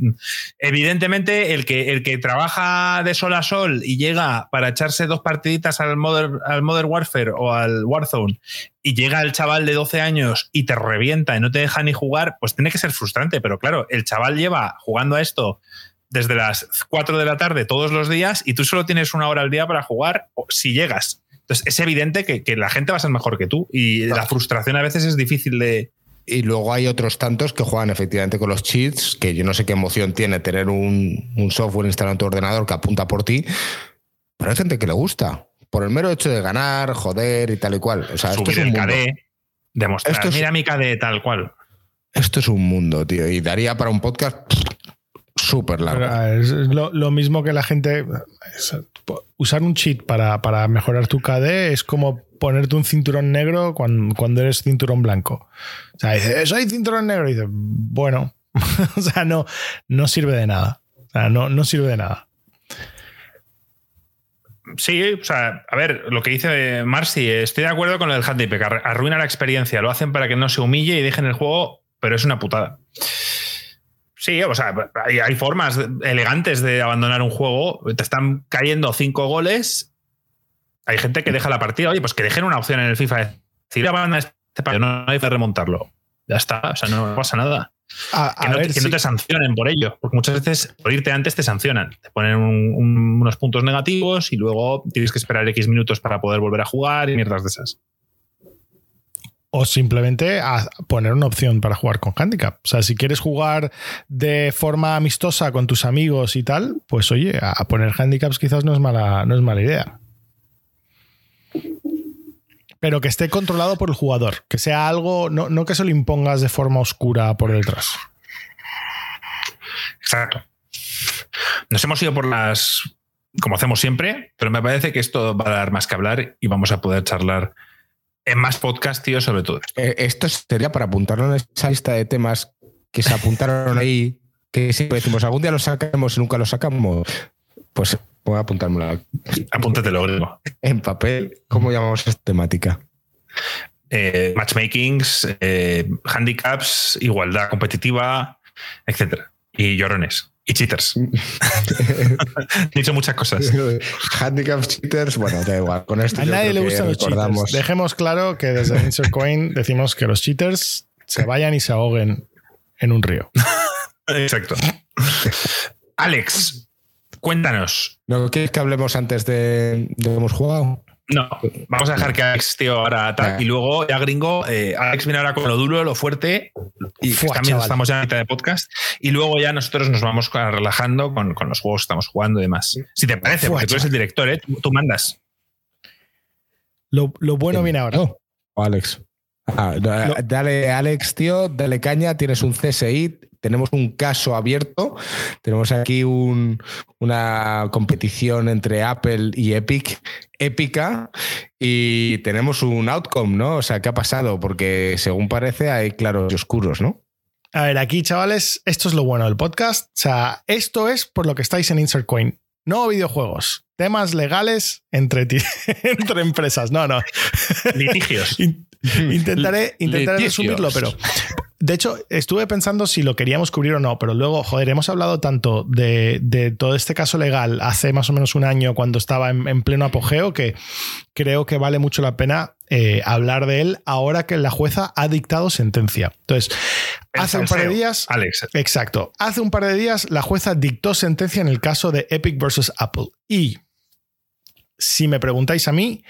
evidentemente el que, el que trabaja de sol a sol y llega para echarse dos partiditas al Modern, al Modern Warfare o al Warzone y llega el chaval de 12 años y te revienta y no te deja ni jugar, pues tiene que ser frustrante, pero claro, el chaval lleva jugando a esto desde las 4 de la tarde todos los días y tú solo tienes una hora al día para jugar si llegas. Entonces, es evidente que, la gente va a ser mejor que tú y la frustración a veces es difícil de, y luego hay otros tantos que juegan efectivamente con los cheats, que yo no sé qué emoción tiene tener un, software instalado en tu ordenador que apunta por ti, pero hay gente que le gusta, por el mero hecho de ganar, joder y tal y cual. O sea, esto es un KD, demostrar, esto mira mi KD tal cual. Esto es un mundo, tío, y daría para un podcast súper largo. Es lo, mismo que la gente. usar un cheat para, para, mejorar tu KD es como ponerte un cinturón negro cuando, cuando eres cinturón blanco. O sea, dice, soy cinturón negro. Y dice, bueno, o sea, no, no sirve de nada. O sea, no, no sirve de nada. Sí, o sea, a ver, lo que dice Marcy, estoy de acuerdo con el handicap, arruina la experiencia, lo hacen para que no se humille y dejen el juego, pero es una putada. Sí, o sea, hay, formas elegantes de abandonar un juego. Te están cayendo cinco goles. Hay gente que deja la partida. Oye, pues que dejen una opción en el FIFA. Si abandona este partido, no hay que remontarlo. Ya está, o sea, no pasa nada. que, no, te sancionen por ello, porque muchas veces por irte antes te sancionan. Te ponen unos puntos negativos y luego tienes que esperar X minutos para poder volver a jugar y mierdas de esas o simplemente a poner una opción para jugar con handicap. O sea, si quieres jugar de forma amistosa con tus amigos y tal, pues oye, a poner handicaps quizás no es mala, no es mala idea. Pero que esté controlado por el jugador, que sea algo, no, no que se lo impongas de forma oscura por detrás. Exacto. Nos hemos ido por las, como hacemos siempre, pero me parece que esto va a dar más que hablar y vamos a poder charlar en más podcast, tío, sobre todo. Eh, esto sería para apuntarlo en esa lista de temas que se apuntaron ahí que siempre decimos, algún día lo sacamos y nunca lo sacamos. Pues voy a apuntármelo. Apúntatelo, griego. En papel, ¿cómo llamamos esta temática? Eh, matchmakings, eh, handicaps, igualdad competitiva, etcétera. Y llorones. Y cheaters. He dicho muchas cosas. Handicaps, cheaters, bueno, da igual. Con esto A nadie le gustan los recordamos- cheaters. Dejemos claro que desde Insert Coin decimos que los cheaters se vayan y se ahoguen en un río. Exacto. Alex, cuéntanos. ¿No quieres que hablemos antes de, de que hemos jugado? No, vamos a dejar que Alex, tío, ahora tal. Venga. Y luego, ya gringo, eh, Alex viene ahora con lo duro, lo fuerte. Y Fua, también chaval. estamos ya a mitad de podcast. Y luego ya nosotros nos vamos relajando con, con los juegos que estamos jugando y demás. Si te parece, Fua, porque tú eres el director, ¿eh? Tú, tú mandas. Lo, lo bueno viene ahora. No. O Alex. Ah, no, Dale, Alex, tío, dale caña. Tienes un CSI. Tenemos un caso abierto. Tenemos aquí un- una competición entre Apple y Epic épica y tenemos un outcome, ¿no? O sea, ¿qué ha pasado? Porque según parece hay claros y oscuros, ¿no? A ver, aquí, chavales, esto es lo bueno del podcast. O sea, esto es por lo que estáis en Insert Coin. No videojuegos. Temas legales entre, ti- entre empresas. No, no. Litigios. In- Intentaré, resumirlo, pero de hecho estuve pensando si lo queríamos cubrir o no, pero luego, joder, hemos hablado tanto de, de todo este caso legal hace más o menos un año cuando estaba en, en pleno apogeo que creo que vale mucho la pena eh, hablar de él ahora que la jueza ha dictado sentencia. Entonces, El hace un par de días... Alex, Exacto. Hace un par de días la jueza dictó sentencia en el caso de Epic versus Apple. Y si me preguntáis a mí,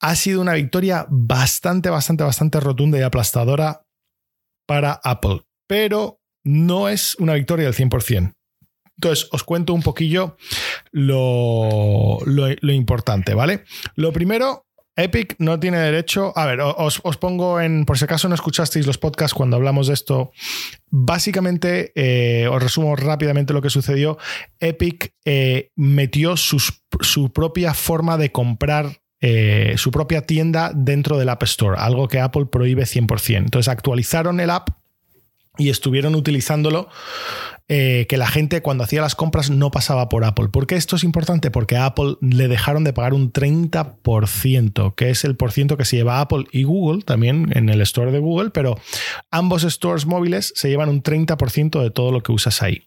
ha sido una victoria bastante, bastante, bastante rotunda y aplastadora para Apple. Pero no es una victoria del 100%. Entonces, os cuento un poquillo lo, lo- lo importante, ¿vale? Lo primero, Epic no tiene derecho. A ver, os, os pongo en. Por si acaso no escuchasteis los podcasts cuando hablamos de esto. Básicamente, eh, os resumo rápidamente lo que sucedió. Epic eh, metió sus- su propia forma de comprar. eh, su propia tienda dentro del App Store, algo que Apple prohíbe 100%. Entonces actualizaron el app y estuvieron utilizándolo eh, que la gente cuando hacía las compras no pasaba por Apple. ¿Por qué esto es importante? Porque a Apple le dejaron de pagar un 30%, que es el por ciento que se lleva Apple y Google, también en el store de Google, pero ambos stores móviles se llevan un 30% de todo lo que usas ahí.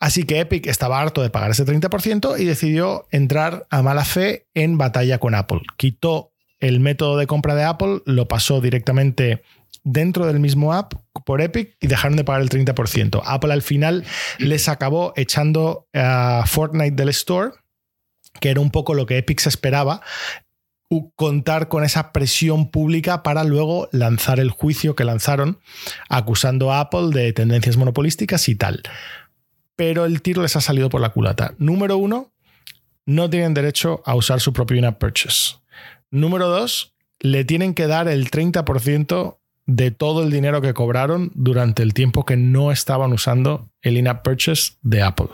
Así que Epic estaba harto de pagar ese 30% y decidió entrar a mala fe en batalla con Apple. Quitó el método de compra de Apple, lo pasó directamente dentro del mismo app por Epic y dejaron de pagar el 30%. Apple al final les acabó echando a Fortnite del store, que era un poco lo que Epic se esperaba, contar con esa presión pública para luego lanzar el juicio que lanzaron acusando a Apple de tendencias monopolísticas y tal. Pero el tiro les ha salido por la culata. Número uno, no tienen derecho a usar su propio in-app purchase. Número dos, le tienen que dar el 30% de todo el dinero que cobraron durante el tiempo que no estaban usando el in-app purchase de Apple.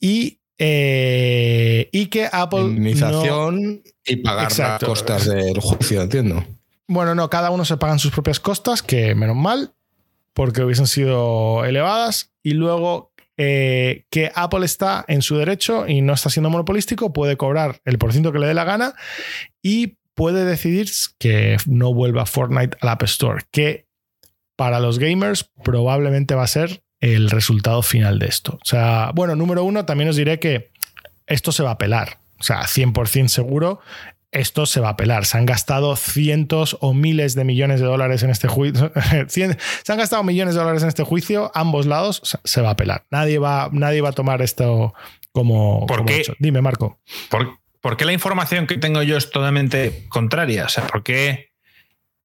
Y, eh, y que Apple... no- Indemnización y pagar Exacto. las costas del juicio, entiendo. bueno, no, cada uno se pagan sus propias costas, que menos mal, porque hubiesen sido elevadas. Y luego eh, que Apple está en su derecho y no está siendo monopolístico, puede cobrar el porciento que le dé la gana y puede decidir que no vuelva Fortnite al App Store, que para los gamers probablemente va a ser el resultado final de esto. O sea, bueno, número uno, también os diré que esto se va a pelar. O sea, 100% seguro, esto se va a pelar. Se han gastado cientos o miles de millones de dólares en este juicio. Se han gastado millones de dólares en este juicio, ambos lados, se- va a pelar. Nadie va, nadie va a tomar esto como, ¿Por como qué? hecho. Dime, Marco. ¿Por, por qué la información que tengo yo es totalmente contraria? O sea, ¿por qué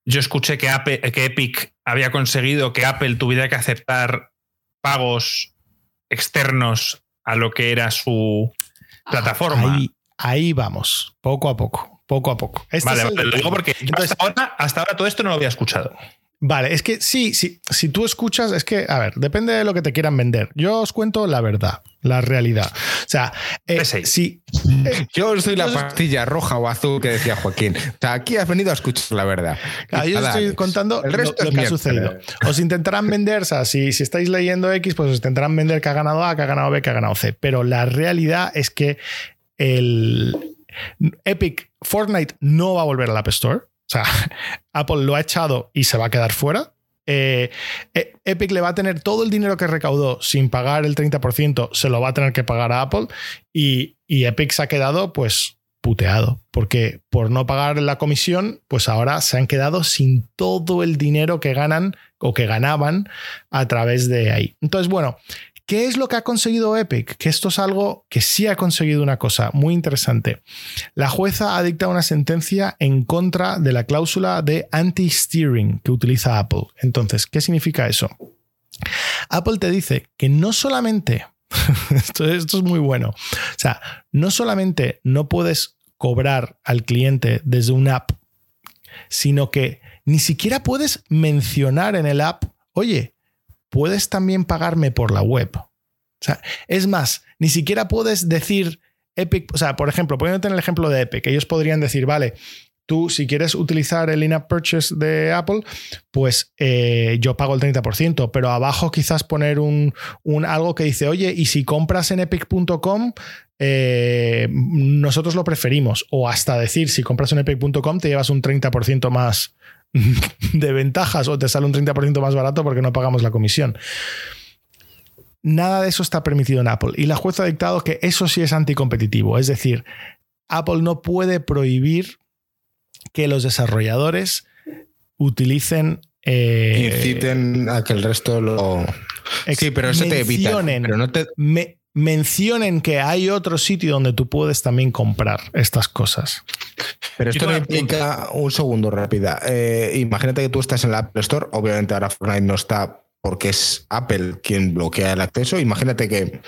yo escuché que, Apple- que Epic había conseguido que Apple tuviera que aceptar pagos externos a lo que era su plataforma? Ahí, ahí vamos, poco a poco, poco a poco. Este vale, lo digo porque yo hasta, ahora, hasta ahora todo esto no lo había escuchado. Vale, es que sí, sí, si tú escuchas, es que, a ver, depende de lo que te quieran vender. Yo os cuento la verdad, la realidad. O sea, eh, sí. Eh, yo soy la pastilla roja o azul que decía Joaquín. O sea, aquí has venido a escuchar la verdad. yo os estoy contando el resto lo, que ha sucedido. Os intentarán vender, o sea, si, si estáis leyendo X, pues os intentarán vender que ha ganado A, que ha ganado B, que ha ganado C. Pero la realidad es que el Epic Fortnite no va a volver a la App Store. Sea, Apple lo ha echado y se va a quedar fuera. Eh, eh, Epic le va a tener todo el dinero que recaudó sin pagar el 30%, se lo va a tener que pagar a Apple y, y Epic se ha quedado pues puteado, porque por no pagar la comisión, pues ahora se han quedado sin todo el dinero que ganan o que ganaban a través de ahí. Entonces, bueno, ¿Qué es lo que ha conseguido Epic? Que esto es algo que sí ha conseguido una cosa muy interesante. La jueza ha dictado una sentencia en contra de la cláusula de anti-steering que utiliza Apple. Entonces, ¿qué significa eso? Apple te dice que no solamente, esto, esto es muy bueno, o sea, no solamente no puedes cobrar al cliente desde una app, sino que ni siquiera puedes mencionar en el app, oye, puedes también pagarme por la web. O sea, es más, ni siquiera puedes decir Epic, o sea, por ejemplo, poniéndote en el ejemplo de Epic, ellos podrían decir, vale, tú si quieres utilizar el in-app purchase de Apple, pues eh, yo pago el 30%, pero abajo quizás poner un, algo que dice, oye, y si compras en epic.com, eh, nosotros lo preferimos. O hasta decir, si compras en epic.com, te llevas un 30% más de ventajas o te sale un 30% más barato porque no pagamos la comisión. Nada de eso está permitido en Apple. Y la jueza ha dictado que eso sí es anticompetitivo. Es decir, Apple no puede prohibir que los desarrolladores utilicen. Eh, Inciten a que el resto lo. Sí, pero eso te evita. Pero no te mencionen que hay otro sitio donde tú puedes también comprar estas cosas. Pero esto no implica un segundo rápida. Eh, imagínate que tú estás en la Apple Store, obviamente ahora Fortnite no está porque es Apple quien bloquea el acceso. Imagínate que,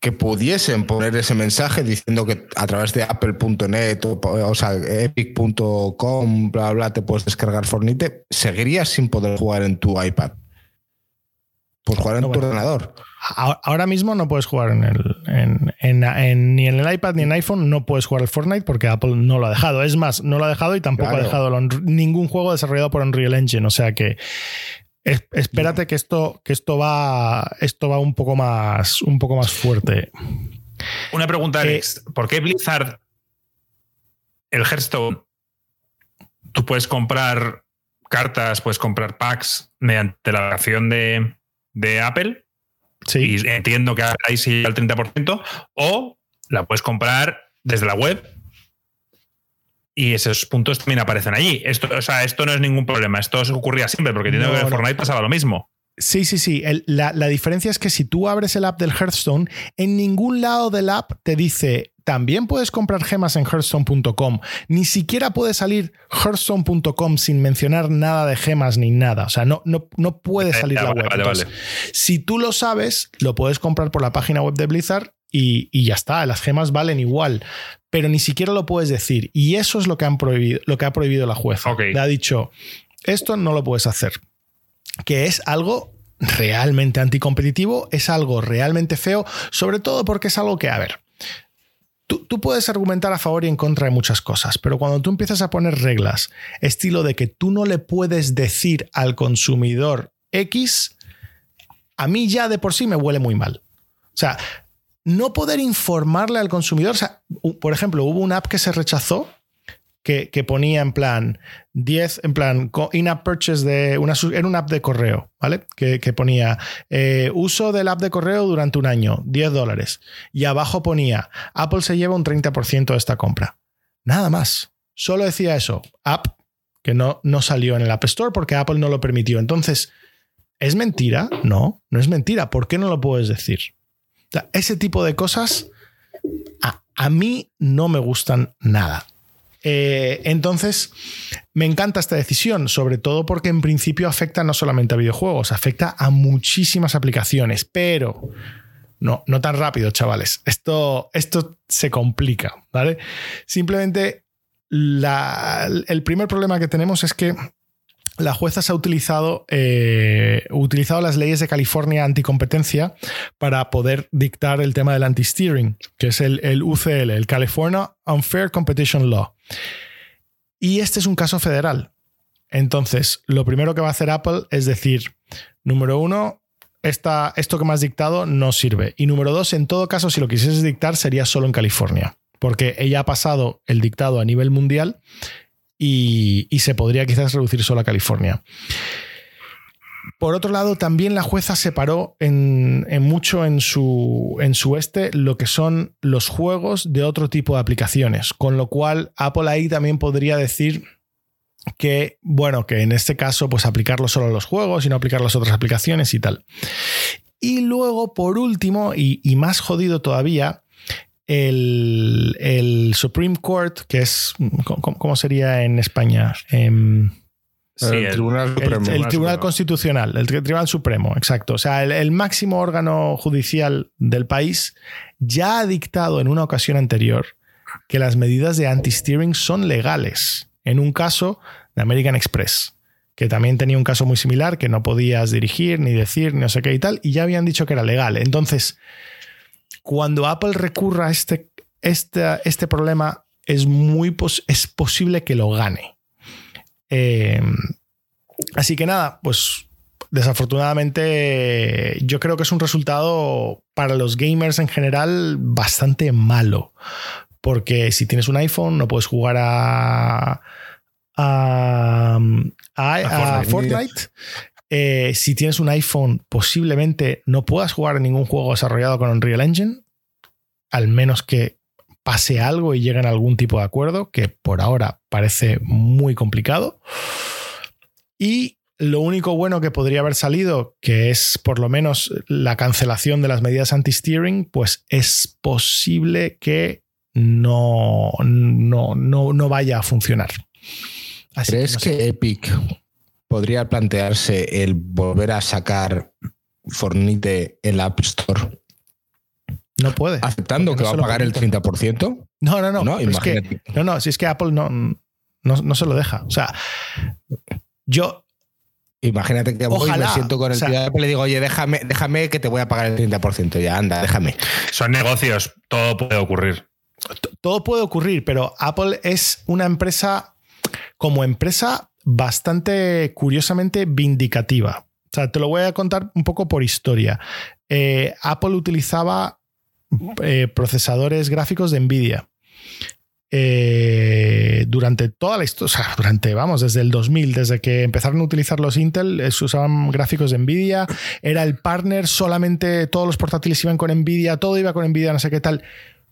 que pudiesen poner ese mensaje diciendo que a través de apple.net o, o, sea, epic.com, bla, bla, te puedes descargar Fortnite, seguirías sin poder jugar en tu iPad. Pues jugar en tu ordenador. Ahora mismo no puedes jugar en el, ni en el iPad ni en iPhone, no puedes jugar el Fortnite porque Apple no lo ha dejado. Es más, no lo ha dejado y tampoco ha dejado ningún juego desarrollado por Unreal Engine. O sea que espérate que esto, que esto va, esto va un poco más, un poco más fuerte. Una pregunta, Alex. ¿Por qué Blizzard, el Hearthstone, tú puedes comprar cartas, puedes comprar packs mediante la acción de, de Apple? Sí. Y entiendo que ahí sí al 30%, o la puedes comprar desde la web y esos puntos también aparecen allí. Esto, o sea, esto no es ningún problema. Esto ocurría siempre, porque entiendo que en Fortnite pasaba lo mismo. Sí, sí, sí. la, la, diferencia es que si tú abres el app del Hearthstone, en ningún lado del app te dice también puedes comprar gemas en hearthstone.com. Ni siquiera puede salir hearthstone.com sin mencionar nada de gemas ni nada. O sea, no, no, no puede salir la web. Si tú lo sabes, lo puedes comprar por la página web de Blizzard y, ya está. Las gemas valen igual. Pero ni siquiera lo puedes decir. Y eso es lo que, han prohibido, lo que ha prohibido la jueza. Le ha dicho, esto no lo puedes hacer. Que es algo realmente anticompetitivo, es algo realmente feo, sobre todo porque es algo que, a ver, Tú, puedes argumentar a favor y en contra de muchas cosas, pero cuando tú empiezas a poner reglas, estilo de que tú no le puedes decir al consumidor X, a mí ya de por sí me huele muy mal. O sea, no poder informarle al consumidor, o sea, por ejemplo, hubo una app que se rechazó que, ponía en plan 10, en plan in-app purchase de una, era una app de correo, ¿vale? Que, ponía eh, uso del app de correo durante un año, 10 dólares. Y abajo ponía Apple se lleva un 30% de esta compra. Nada más. Solo decía eso, app que no, no salió en el App Store porque Apple no lo permitió. Entonces, ¿es mentira? No, no es mentira. ¿Por qué no lo puedes decir? ese tipo de cosas a, a mí no me gustan nada. Eh, entonces, me encanta esta decisión, sobre todo porque en principio afecta no solamente a videojuegos, afecta a muchísimas aplicaciones, pero no, no tan rápido, chavales. Esto, esto se complica, ¿vale? Simplemente el primer problema que tenemos es que la jueza se ha utilizado, eh, utilizado las leyes de California anticompetencia para poder dictar el tema del anti-steering, que es el, el, UCL, el California Unfair Competition Law. Y este es un caso federal. Entonces, lo primero que va a hacer Apple es decir, número uno, esta, esto que me has dictado no sirve. Y número dos, en todo caso, si lo quisieses dictar, sería solo en California, porque ella ha pasado el dictado a nivel mundial y, se podría quizás reducir solo a California. Por otro lado, también la jueza separó en, mucho en su, este lo que son los juegos de otro tipo de aplicaciones, con lo cual Apple ahí también podría decir que, bueno, que en este caso, pues aplicarlo solo a los juegos y no aplicar las otras aplicaciones y tal. Y luego, por último, y, más jodido todavía, el, Supreme Court, que es, ¿cómo, sería en España? El, Tribunal Supremo. El, Tribunal Constitucional, el Tribunal Supremo, exacto. O sea, el, máximo órgano judicial del país ya ha dictado en una ocasión anterior que las medidas de anti-steering son legales en un caso de American Express, que también tenía un caso muy similar, que no podías dirigir, ni decir, ni no sé qué y tal, y ya habían dicho que era legal. Entonces, cuando Apple recurra a este, este, este problema, es muy es posible que lo gane. Eh, así que nada, pues desafortunadamente yo creo que es un resultado para los gamers en general bastante malo. Porque si tienes un iPhone no puedes jugar a, a, Fortnite. Eh, si tienes un iPhone, posiblemente no puedas jugar ningún juego desarrollado con Unreal Engine, al menos que pase algo y lleguen a algún tipo de acuerdo, que por ahora parece muy complicado. Y lo único bueno que podría haber salido, que es por lo menos la cancelación de las medidas anti-steering, pues es posible que no, no, no, vaya a funcionar. ¿Crees que, Epic podría plantearse el volver a sacar Fornite en la App Store? No puede. ¿Aceptando que va a pagar el 30%? No, no, no. No, no, no, si es que Apple no, no, se lo deja. O sea, yo Imagínate que voy me siento con el tío y le digo, oye, déjame, déjame que te voy a pagar el 30%. Ya, anda, déjame. Son negocios, todo puede ocurrir todo puede ocurrir, pero Apple es una empresa, como empresa, bastante curiosamente vindicativa. O sea, te lo voy a contar un poco por historia. Eh, Apple utilizaba eh, procesadores gráficos de Nvidia. Eh, durante toda la historia, durante, vamos, desde el 2000, desde que empezaron a utilizar los Intel, se usaban gráficos de Nvidia, era el partner, solamente todos los portátiles iban con Nvidia, todo iba con Nvidia, no sé qué tal.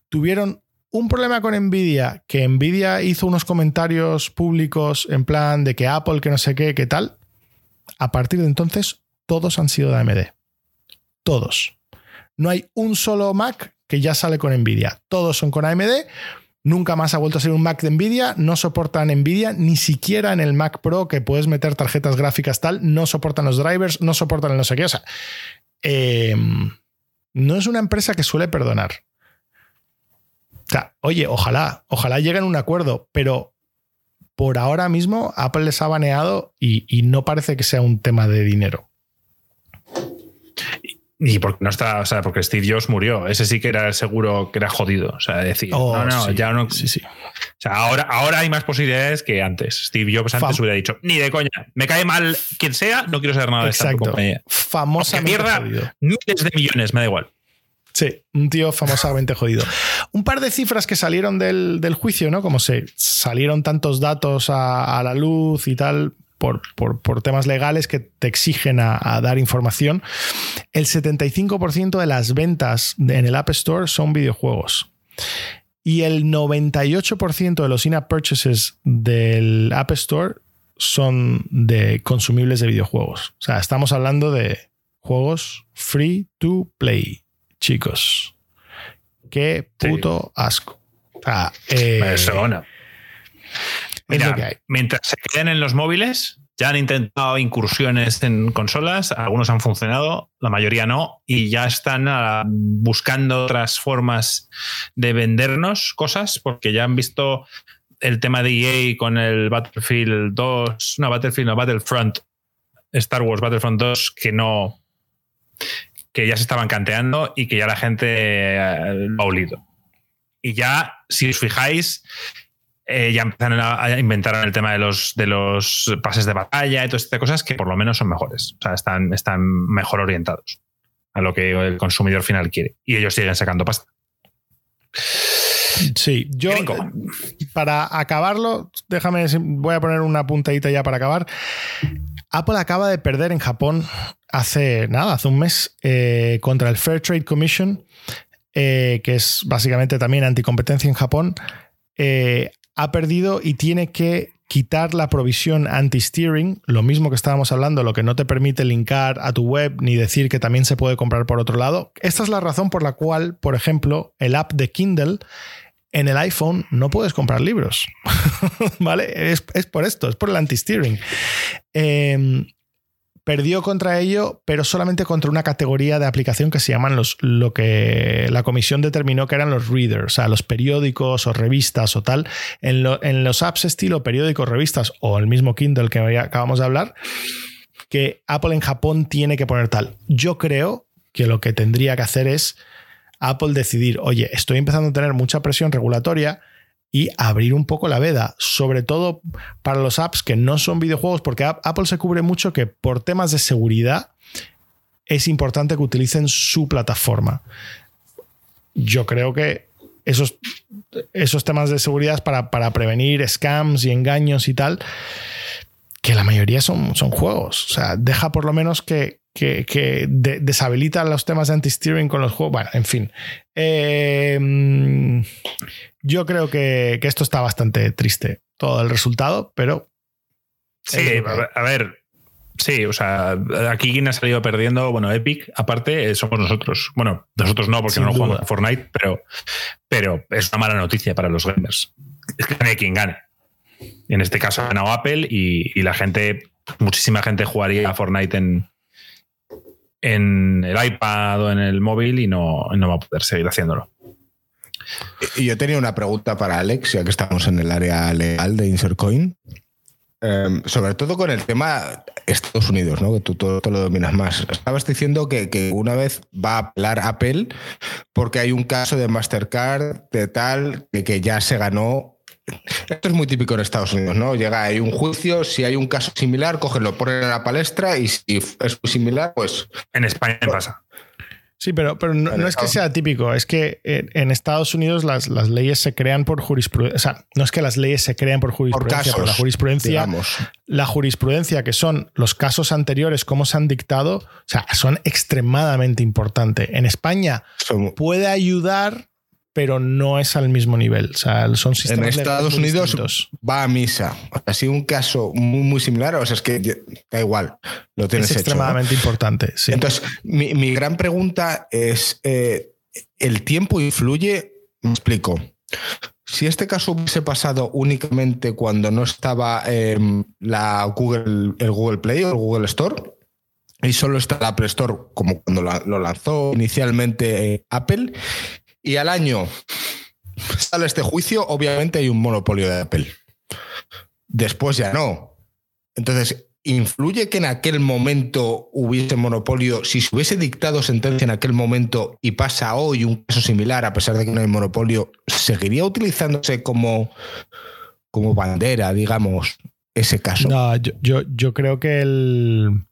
Tuvieron un problema con Nvidia, que Nvidia hizo unos comentarios públicos en plan de que Apple, que no sé qué, qué tal. A partir de entonces, todos han sido de AMD. Todos. No hay un solo Mac que ya sale con Nvidia. Todos son con AMD. Nunca más ha vuelto a ser un Mac de Nvidia. No soportan Nvidia, ni siquiera en el Mac Pro que puedes meter tarjetas gráficas tal. No soportan los drivers, no soportan el no sé qué. O sea, em, no es una empresa que suele perdonar. O sea, oye, ojalá, ojalá lleguen a un acuerdo, pero por ahora mismo Apple les ha baneado y, no parece que sea un tema de dinero. Y porque no está, o sea, porque Steve Jobs murió. Ese sí que era seguro que era jodido. O sea, decir, oh, no, no, ya no. Sí, sí. O sea, ahora, ahora hay más posibilidades que antes. Steve Jobs antes hubiera dicho, ni de coña, me cae mal quien sea, no quiero saber nada de esta compañía. Famosamente. mierda, miles de millones, me da igual. Sí, un tío famosamente jodido. Un par de cifras que salieron del, juicio, ¿no? Como se salieron tantos datos a, la luz y tal, por, temas legales que te exigen a, dar información, el 75% de las ventas en el App Store son videojuegos. Y el 98% de los in-app purchases del App Store son de consumibles de videojuegos. O sea, estamos hablando de juegos free to play chicos. Qué puto asco. Eh, Mira, mientras se queden en los móviles, ya han intentado incursiones en consolas, algunos han funcionado, la mayoría no, y ya están ah, buscando otras formas de vendernos cosas porque ya han visto el tema de EA con el Battlefield 2, no, Battlefield, no, Battlefront, Star Wars Battlefront 2, que no, que ya se estaban canteando y que ya la gente eh, lo ha olido. Y ya, si os fijáis, eh, ya empezaron a inventar el tema de los, de los pases de batalla y todas estas cosas que por lo menos son mejores. O sea, están, están mejor orientados a lo que el consumidor final quiere. Y ellos siguen sacando pasta. Sí, yo para acabarlo, déjame, voy a poner una puntadita ya para acabar. Apple acaba de perder en Japón hace nada, hace un mes, eh, contra el Fair Trade Commission, eh, que es básicamente también anticompetencia en Japón. Eh, ha perdido y tiene que quitar la provisión anti-steering, lo mismo que estábamos hablando, lo que no te permite linkar a tu web ni decir que también se puede comprar por otro lado. Esta es la razón por la cual, por ejemplo, el app de Kindle en el iPhone no puedes comprar libros. ¿Vale? Es, por esto, es por el anti-steering. Em, perdió contra ello, pero solamente contra una categoría de aplicación que se llaman los, lo que la comisión determinó que eran los readers, o sea, los periódicos o revistas o tal. En, los apps estilo periódicos, revistas o el mismo Kindle que acabamos de hablar, que Apple en Japón tiene que poner tal. Yo creo que lo que tendría que hacer es Apple decidir, oye, estoy empezando a tener mucha presión regulatoria y abrir un poco la veda, sobre todo para los apps que no son videojuegos, porque Apple se cubre mucho que por temas de seguridad es importante que utilicen su plataforma. Yo creo que esos, esos temas de seguridad para, para prevenir scams y engaños y tal, que la mayoría son, son juegos. O sea, deja por lo menos que, que, deshabilita los temas de anti-steering con los juegos. Bueno, en fin. Eh, yo creo que, esto está bastante triste, todo el resultado, pero. Sí, a ver, Sí, o sea, aquí quien ha salido perdiendo, bueno, Epic, aparte, eh, somos nosotros. Bueno, nosotros no, porque no jugamos a Fortnite, pero, pero es una mala noticia para los gamers. Es que gane quien gane. En este caso ha ganado Apple y, y la gente, muchísima gente jugaría a Fortnite en, en el iPad o en el móvil y no, no va a poder seguir haciéndolo. Y yo tenía una pregunta para Alex, ya que estamos en el área legal de Insercoin. Em, sobre todo con el tema Estados Unidos, ¿no? que tú todo, lo dominas más. Estabas diciendo que, una vez va a apelar Apple porque hay un caso de Mastercard de tal que, que ya se ganó esto es muy típico en Estados Unidos, ¿no? Llega, hay un juicio, si hay un caso similar, lo ponen en la palestra y si es muy similar, pues... En España pasa. Sí, pero, pero no, es que sea típico, es que en Estados Unidos las, las leyes se crean por jurisprudencia. O sea, no es que las leyes se crean por jurisprudencia, por la jurisprudencia, la jurisprudencia, que son los casos anteriores, cómo se han dictado, o sea, son extremadamente importantes. En España puede ayudar pero no es al mismo nivel. O sea, son sistemas En Estados Unidos va a misa. O sea, un caso muy, muy similar, o sea, es que da igual, lo tienes Es extremadamente importante, sí. Entonces, mi, gran pregunta es, eh, ¿el tiempo influye? Me explico. Si este caso hubiese pasado únicamente cuando no estaba em, la Google, el Google Play o el Google Store, y solo está el Apple Store como cuando lo lanzó inicialmente eh, Apple, y al año sale este juicio, obviamente hay un monopolio de Apple. Después ya no. Entonces, ¿influye que en aquel momento hubiese monopolio? Si se hubiese dictado sentencia en aquel momento y pasa hoy un caso similar, a pesar de que no hay monopolio, ¿seguiría utilizándose como, como bandera, digamos, ese caso? No, yo, yo creo que el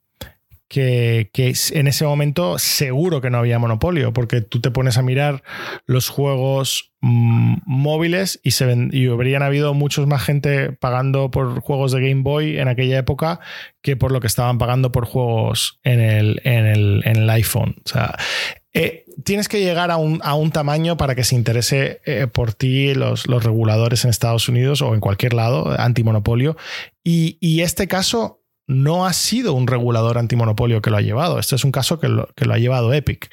que, en ese momento seguro que no había monopolio, porque tú te pones a mirar los juegos mm, móviles y, se y habrían habido muchos más gente pagando por juegos de Game Boy en aquella época que por lo que estaban pagando por juegos en el, en el, iPhone. O sea, eh, tienes que llegar a un, tamaño para que se interese eh, por ti los, los, reguladores en Estados Unidos o en cualquier lado, antimonopolio. Y, y este caso no ha sido un regulador antimonopolio que lo ha llevado. Este es un caso que lo, que lo ha llevado Epic.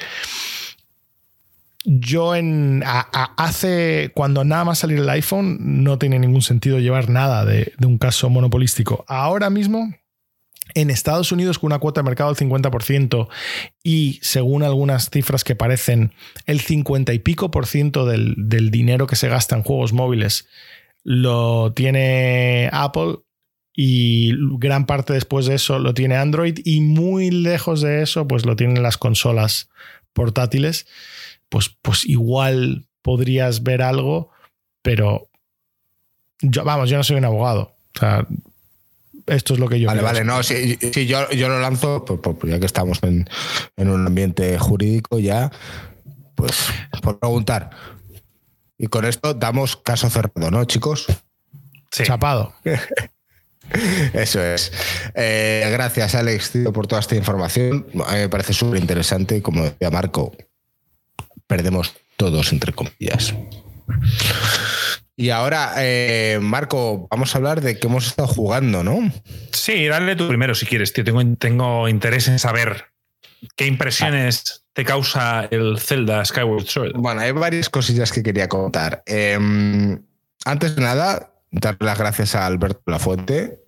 Yo en hace cuando nada más salir el iPhone no tiene ningún sentido llevar nada de, un caso monopolístico. Ahora mismo en Estados Unidos con una cuota de mercado del 50% y según algunas cifras que parecen el 50 y pico por ciento del, del dinero que se gasta en juegos móviles lo tiene Apple y gran parte después de eso lo tiene Android y muy lejos de eso pues lo tienen las consolas portátiles, pues, pues igual podrías ver algo, pero yo, vamos, yo no soy un abogado. O sea, esto es lo que yo. Vale, vale, no, si, yo, yo, lo lanzo, pues, pues, ya que estamos en, un ambiente jurídico, ya, pues por preguntar. Y con esto damos caso cerrado, ¿no, chicos? Chapado. Eso es. Eh, gracias, Alex, por toda esta información. A mí me parece súper interesante. Como decía Marco, perdemos todos, entre comillas. Y ahora, eh, Marco, vamos a hablar de qué hemos estado jugando, ¿no? Sí, dale tú primero si quieres, tío. Tengo, tengo interés en saber qué impresiones te causa el Zelda Skyward Sword. Bueno, hay varias cosillas que quería contar. Em, antes de nada, dar las gracias a Alberto Lafuente,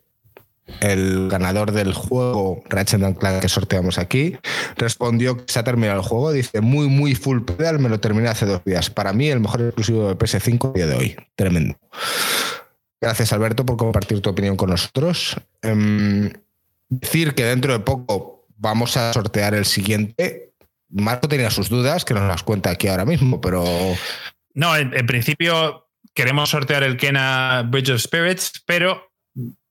el ganador del juego Ratchet Clank que sorteamos aquí, respondió que se ha terminado el juego. Dice, muy, muy full pedal, me lo terminé hace dos días. Para mí, el mejor exclusivo de PS5 día de hoy. Tremendo. Gracias, Alberto, por compartir tu opinión con nosotros. Em, decir que dentro de poco vamos a sortear el siguiente. Marco tenía sus dudas, que nos las cuenta aquí ahora mismo, pero... No, en, en principio queremos sortear el Kena Bridge of Spirits, pero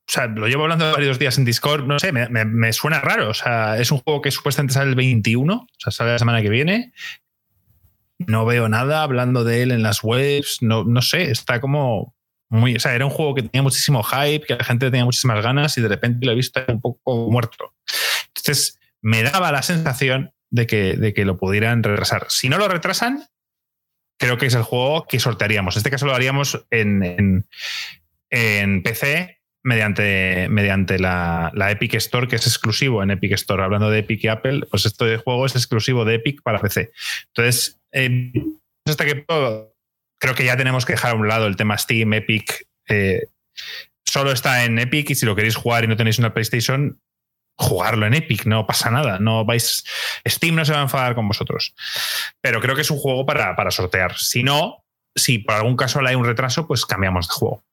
o sea, lo llevo hablando varios días en Discord, no sé, me, suena raro. O sea, es un juego que supuestamente sale el 21, o sea, sale la semana que viene. No veo nada hablando de él en las webs, no, no sé, está como muy. O sea, era un juego que tenía muchísimo hype, que la gente tenía muchísimas ganas y de repente lo he visto un poco muerto. Entonces, me daba la sensación de que, de que lo pudieran retrasar. Si no lo retrasan, creo que es el juego que sortearíamos. En este caso lo haríamos en, en, en PC mediante, mediante la, Epic Store, que es exclusivo en Epic Store. Hablando de Epic y Apple, pues esto de juego es exclusivo de Epic para PC. Entonces, eh, hasta que creo que ya tenemos que dejar a un lado el tema Steam, Epic. Eh, solo está en Epic y si lo queréis jugar y no tenéis una PlayStation, jugarlo en Epic, no pasa nada. No vais. Steam no se va a enfadar con vosotros. Pero creo que es un juego para, para sortear. Si no, si por algún caso hay un retraso, pues cambiamos de juego.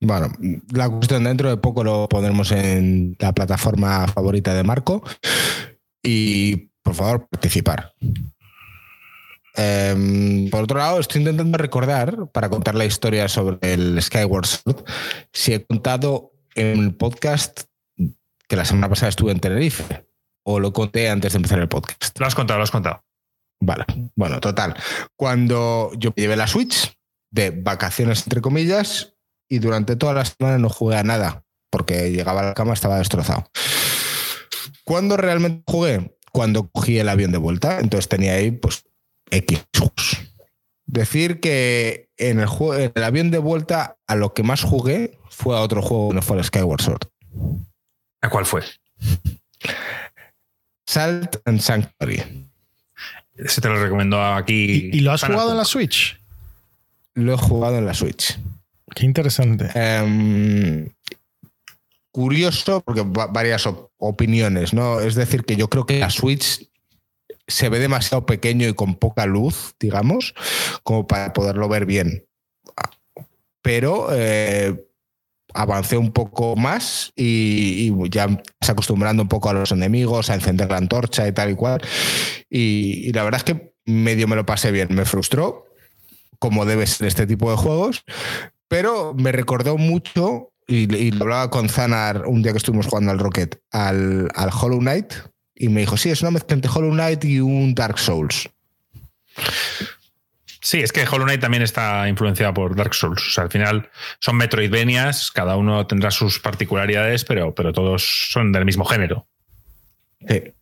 Bueno, la cuestión dentro de poco lo pondremos en la plataforma favorita de Marco. Y por favor, participar. Em, por otro lado, estoy intentando recordar, para contar la historia sobre el Skyward Sword, si he contado en el podcast que la semana pasada estuve en Tenerife. O lo conté antes de empezar el podcast. Lo has contado, lo has contado. Vale, bueno, total. Cuando yo llevé la Switch de vacaciones, entre comillas, y durante toda la semana no jugué a nada, porque llegaba a la cama estaba destrozado. ¿Cuándo realmente jugué? Cuando cogí el avión de vuelta, entonces tenía ahí pues X Decir que en el, juego, en el avión de vuelta a lo que más jugué fue a otro juego, no fue el Skyward Sword. ¿A cuál fue? Salt and Sanctuary. Ese te lo recomiendo aquí. ¿Y, lo has jugado en la Switch? Lo he jugado en la Switch. Qué interesante. Em, curioso, porque varias opiniones, ¿no? Es decir, que yo creo que la Switch se ve demasiado pequeño y con poca luz, digamos, como para poderlo ver bien. Pero eh, avancé un poco más y, ya se acostumbrando un poco a los enemigos, a encender la antorcha y tal y cual. y la verdad es que medio me lo pasé bien. Me frustró, como debe ser este tipo de juegos, pero me recordó mucho, y, lo hablaba con Zanar un día que estuvimos jugando al Rocket, al, Hollow Knight, y me dijo, sí, es una mezcla entre Hollow Knight y un Dark Souls. Sí, es que Hollow Knight también está influenciado por Dark Souls. O sea, al final son Metroidvanias, cada uno tendrá sus particularidades, pero, pero todos son del mismo género. Sí.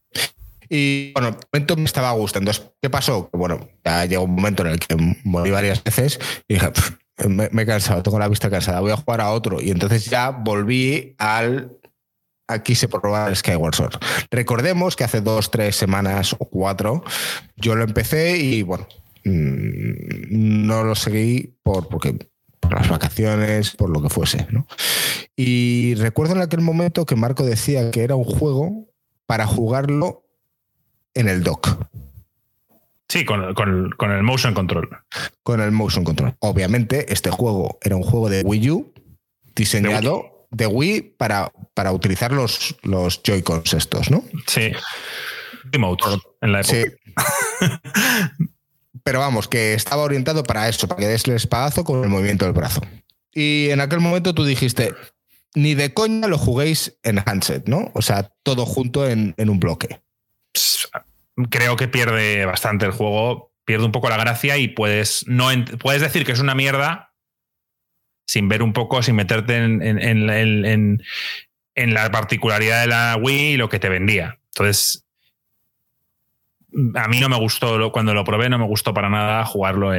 Y bueno, el momento me estaba gustando. ¿Qué pasó? Bueno, ya llegó un momento en el que morí varias veces y dije, me, he cansado, tengo la vista cansada, voy a jugar a otro. Y entonces ya volví al aquí se probar el Skyward Sword. Recordemos que hace dos, tres semanas o cuatro yo lo empecé y bueno, mm, no lo seguí por, porque, por las vacaciones, por lo que fuese. Y recuerdo en aquel momento que Marco decía que era un juego para jugarlo en el dock. Sí, con, el motion control. Con el motion control. Obviamente, este juego era un juego de Wii U diseñado de Wii, para, para utilizar los, los Joy-Cons estos, ¿no? Sí. Remote en la época. Sí. Pero vamos, que estaba orientado para eso, para que des el espadazo con el movimiento del brazo. Y en aquel momento tú dijiste, ni de coña lo juguéis en handset, ¿no? O sea, todo junto en, en un bloque creo que pierde bastante el juego, pierde un poco la gracia y puedes, no puedes decir que es una mierda sin ver un poco, sin meterte en, en, en, la particularidad de la Wii y lo que te vendía. Entonces, a mí no me gustó, cuando lo probé, no me gustó para nada jugarlo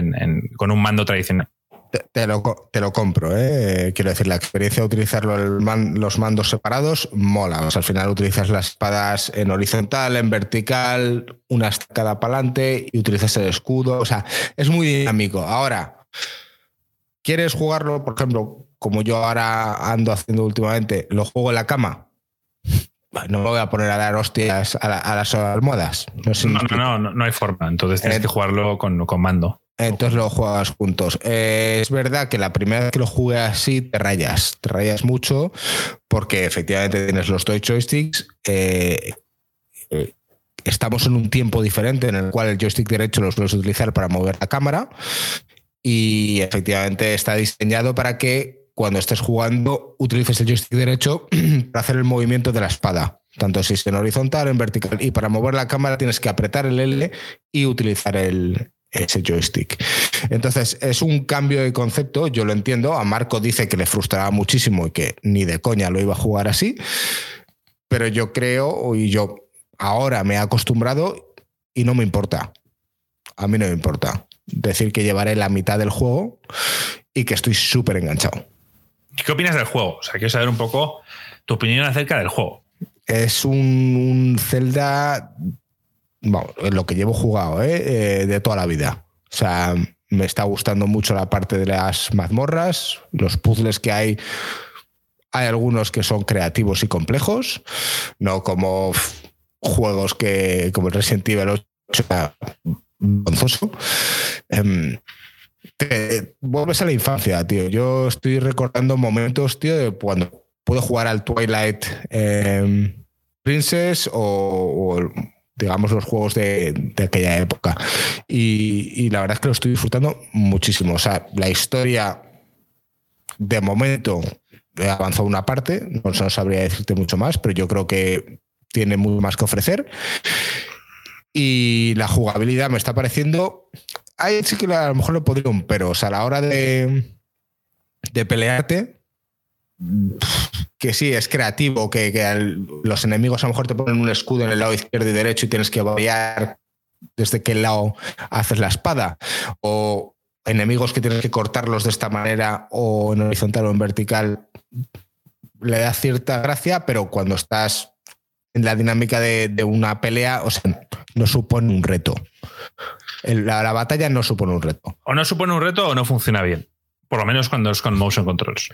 con un mando tradicional. Te, lo, compro, ¿eh? quiero decir, la experiencia de utilizar los mandos separados mola. al final utilizas las espadas en horizontal, en vertical, una estacada para adelante y utilizas el escudo. O sea, es muy dinámico. Ahora, ¿quieres jugarlo, por ejemplo, como yo ahora ando haciendo últimamente, lo juego en la cama? No me voy a poner a dar hostias a, las almohadas. No, no, no, no, hay forma. Entonces tienes que jugarlo con, con mando. Entonces lo juegas juntos. Eh, es verdad que la primera vez que lo jugué así te rayas, te rayas mucho porque efectivamente tienes los toy joysticks. Eh, eh, estamos en un tiempo diferente en el cual el joystick derecho lo puedes utilizar para mover la cámara y efectivamente está diseñado para que cuando estés jugando utilices el joystick derecho para hacer el movimiento de la espada tanto si es en horizontal, en vertical. Y para mover la cámara tienes que apretar el L y utilizar el, ese joystick. Entonces, es un cambio de concepto, yo lo entiendo. A Marco dice que le frustraba muchísimo y que ni de coña lo iba a jugar así, pero yo creo, y yo ahora me he acostumbrado y no me importa. A mí no me importa decir que llevaré la mitad del juego y que estoy súper enganchado. ¿Qué opinas del juego? O sea, quiero saber un poco tu opinión acerca del juego. Es un, un Zelda lo que llevo jugado, ¿eh? ¿eh? de toda la vida. O sea, me está gustando mucho la parte de las mazmorras, los puzzles que hay. Hay algunos que son creativos y complejos, no como juegos que, como el Resident Evil 8, gonzoso. Em, vuelves a la infancia, tío. Yo estoy recordando momentos, tío, de cuando puedo jugar al Twilight em, Princess o, digamos, los juegos de, aquella época. Y, la verdad es que lo estoy disfrutando muchísimo. O sea, la historia, de momento, he avanzado una parte, no, sabría decirte mucho más, pero yo creo que tiene mucho más que ofrecer. Y la jugabilidad me está pareciendo. Ahí sí que a lo mejor le podría un pero. O sea, a la hora de, de pelearte, que sí, es creativo, que, los enemigos a lo mejor te ponen un escudo en el lado izquierdo y derecho y tienes que variar desde qué lado haces la espada. O enemigos que tienes que cortarlos de esta manera o en horizontal o en vertical. Le da cierta gracia, pero cuando estás en la dinámica de, una pelea, o sea, no supone un reto. La, la batalla no supone un reto. O no supone un reto o no funciona bien. Por lo menos cuando es con motion controls.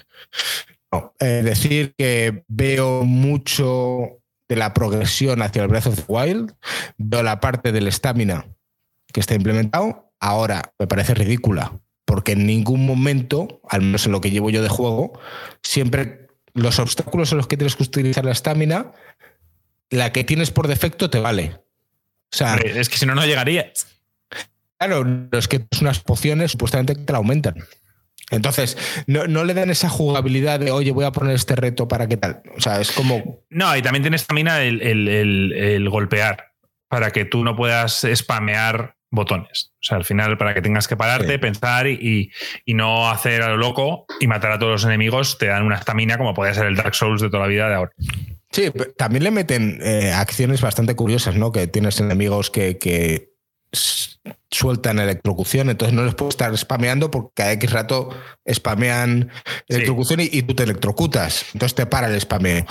Es decir, que veo mucho de la progresión hacia el Breath of the Wild, veo la parte del estamina que está implementado, ahora me parece ridícula, porque en ningún momento, al menos en lo que llevo yo de juego, siempre los obstáculos en los que tienes que utilizar la estamina, la que tienes por defecto te vale. O sea, es que si no, no llegaría. Claro, es que unas pociones supuestamente te la aumentan. Entonces, no, le dan esa jugabilidad de, oye, voy a poner este reto para qué tal. O sea, es como. No, y también tienes también el, el, golpear para que tú no puedas spamear botones. O sea, al final, para que tengas que pararte, pensar y, no hacer a lo loco y matar a todos los enemigos, te dan una estamina como podría ser el Dark Souls de toda la vida de ahora. Sí, también le meten eh, acciones bastante curiosas, ¿no? Que tienes enemigos que, que sueltan electrocución, entonces no les puedo estar spameando porque cada X rato spamean electrocución y, tú te electrocutas, entonces te para el spameo.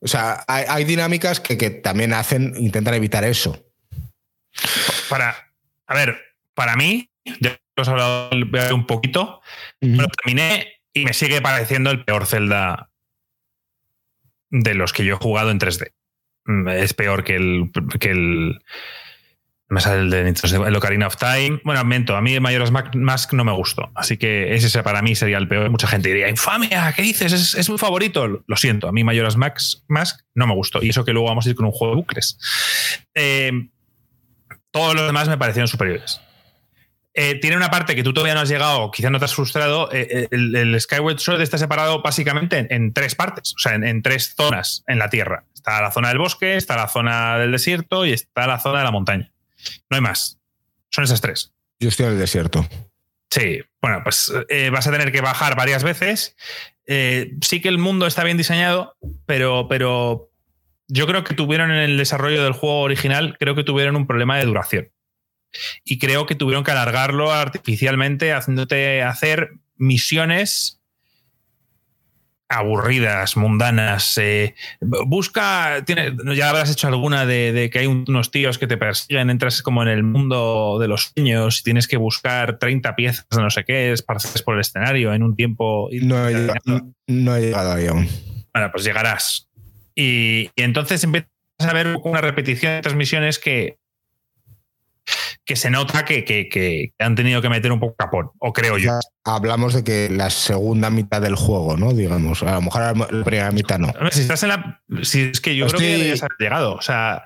O sea, hay, dinámicas que, también hacen, intentan evitar eso. Para, a ver, para mí, ya os he hablado un poquito, lo terminé y me sigue pareciendo el peor Zelda de los que yo he jugado en 3D. Es peor que el, que el Me sale el de el Ocarina of Time. Bueno, miento, a mí el Majora's Mask no me gustó. Así que ese para mí sería el peor. Mucha gente diría, infamia, ¿qué dices? Es, es mi favorito. Lo siento, a mí Majora's Mask, no me gustó. Y eso que luego vamos a ir con un juego de bucles. Eh, todos los demás me parecieron superiores. Eh, tiene una parte que tú todavía no has llegado, quizá no te has frustrado. Eh, el, Skyward Sword está separado básicamente en, tres partes, o sea, en, tres zonas en la Tierra. Está la zona del bosque, está la zona del desierto y está la zona de la montaña. No hay más. Son esas tres. Yo estoy en el desierto. Sí, bueno, pues eh, vas a tener que bajar varias veces. Eh, sí que el mundo está bien diseñado, pero, pero yo creo que tuvieron en el desarrollo del juego original, creo que tuvieron un problema de duración. Y creo que tuvieron que alargarlo artificialmente, haciéndote hacer misiones aburridas, mundanas. Eh, busca, tiene, ya habrás hecho alguna de, que hay unos tíos que te persiguen, entras como en el mundo de los sueños y tienes que buscar 30 piezas de no sé qué, esparces por el escenario en un tiempo. No he, llegado, ahí aún. Bueno, pues llegarás. Y, y entonces empiezas a ver una repetición de transmisiones que que se nota que, han tenido que meter un poco capón, o creo yo. Hablamos de que la segunda mitad del juego, ¿no? Digamos, a lo mejor la primera mitad no. Si estás en la. Si es que yo creo que ya has llegado. O sea,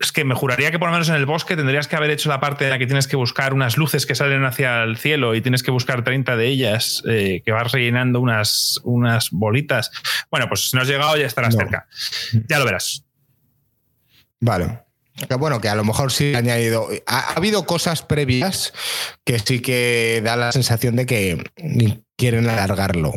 es que me juraría que por lo menos en el bosque tendrías que haber hecho la parte en la que tienes que buscar unas luces que salen hacia el cielo y tienes que buscar 30 de ellas, eh, que vas rellenando unas, unas bolitas. Bueno, pues si no has llegado ya estarás cerca. Ya lo verás. Vale. Que bueno, que a lo mejor sí ha añadido. Ha, habido cosas previas que sí que da la sensación de que quieren alargarlo.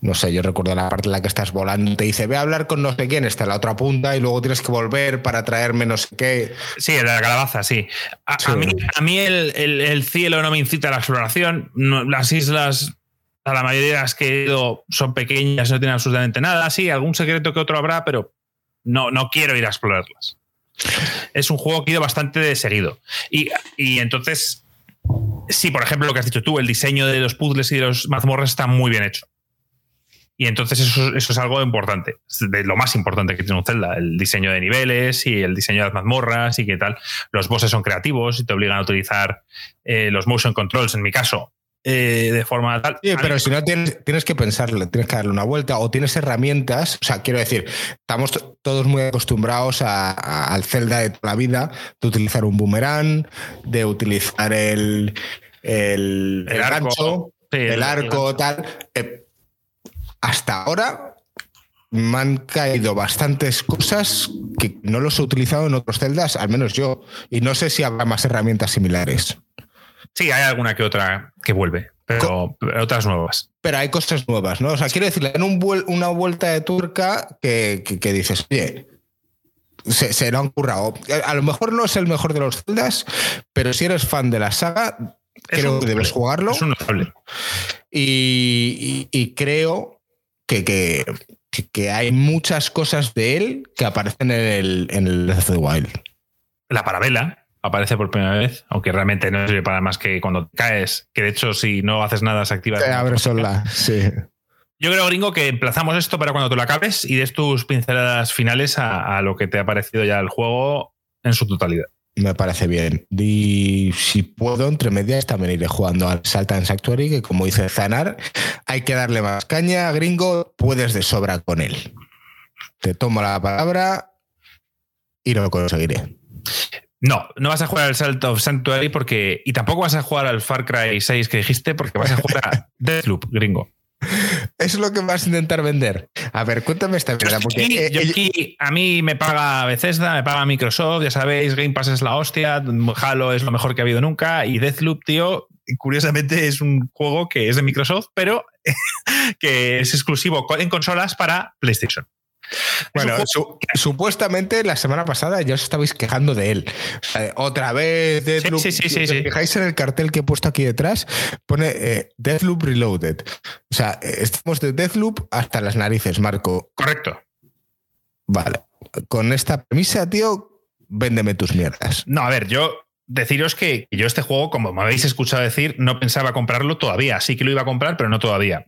No sé, yo recuerdo la parte en la que estás volando, te dice, ve a hablar con no sé quién, está en la otra punta y luego tienes que volver para traerme no sé qué. Sí, la calabaza, sí. A, mí, el, cielo no me incita a la exploración. las islas, a la mayoría de las que he ido, son pequeñas, no tienen absolutamente nada. Sí, algún secreto que otro habrá, pero no, no quiero ir a explorarlas es un juego que ha ido bastante de seguido. Y, entonces, sí, por ejemplo, lo que has dicho tú, el diseño de los puzzles y de los mazmorras está muy bien hecho. Y entonces eso, es algo importante, de lo más importante que tiene un Zelda, el diseño de niveles y el diseño de las mazmorras y qué tal. Los bosses son creativos y te obligan a utilizar eh, los motion controls, en mi caso, eh, de forma tal. Sí, pero si no tienes, tienes que pensarle, tienes que darle una vuelta o tienes herramientas. O sea, quiero decir, estamos todos muy acostumbrados al Zelda de toda la vida, de utilizar un boomerang, de utilizar el, el, el, arco, el, arco, tal. Eh, hasta ahora me han caído bastantes cosas que no los he utilizado en otros celdas, al menos yo. Y no sé si habrá más herramientas similares. Sí, hay alguna que otra que vuelve, pero, otras nuevas. Pero hay cosas nuevas, ¿no? O sea, quiero decirle, en una vuelta de turca que, dices, oye, se, lo han currado. A lo mejor no es el mejor de los celdas, pero si eres fan de la saga, creo que debes jugarlo. Es un y, y, creo que, que, hay muchas cosas de él que aparecen en el, en el Wild. La parabela aparece por primera vez, aunque realmente no sirve para más que cuando caes, que de hecho si no haces nada se activa. Te abre sola, sí. Yo creo, gringo, que emplazamos esto para cuando tú lo acabes y des tus pinceladas finales a, lo que te ha parecido ya el juego en su totalidad. Me parece bien. Y si puedo, entre medias también iré jugando al Saltan Sanctuary, que como dice Zanar, hay que darle más caña, gringo, puedes de sobra con él. Te tomo la palabra y lo conseguiré. No, no vas a jugar al Salt of Sanctuary porque. Y tampoco vas a jugar al Far Cry 6 que dijiste porque vas a jugar a Deathloop, gringo. Es lo que vas a intentar vender. A ver, cuéntame esta verdad. Porque eh, a mí me paga Bethesda, me paga Microsoft, ya sabéis, Game Pass es la hostia, Halo es lo mejor que ha habido nunca y Deathloop, tío, curiosamente es un juego que es de Microsoft, pero que es exclusivo en consolas para PlayStation. Bueno, supuestamente la semana pasada ya os estabais quejando de él. otra vez Deathloop. Sí, sí, sí, si fijáis en el cartel que he puesto aquí detrás, pone eh, Deathloop Reloaded. O sea, estamos de Deathloop hasta las narices, Marco. Correcto. Vale. Con esta premisa, tío, véndeme tus mierdas. No, a ver, yo deciros que yo este juego, como me habéis escuchado decir, no pensaba comprarlo todavía. Sí que lo iba a comprar, pero no todavía.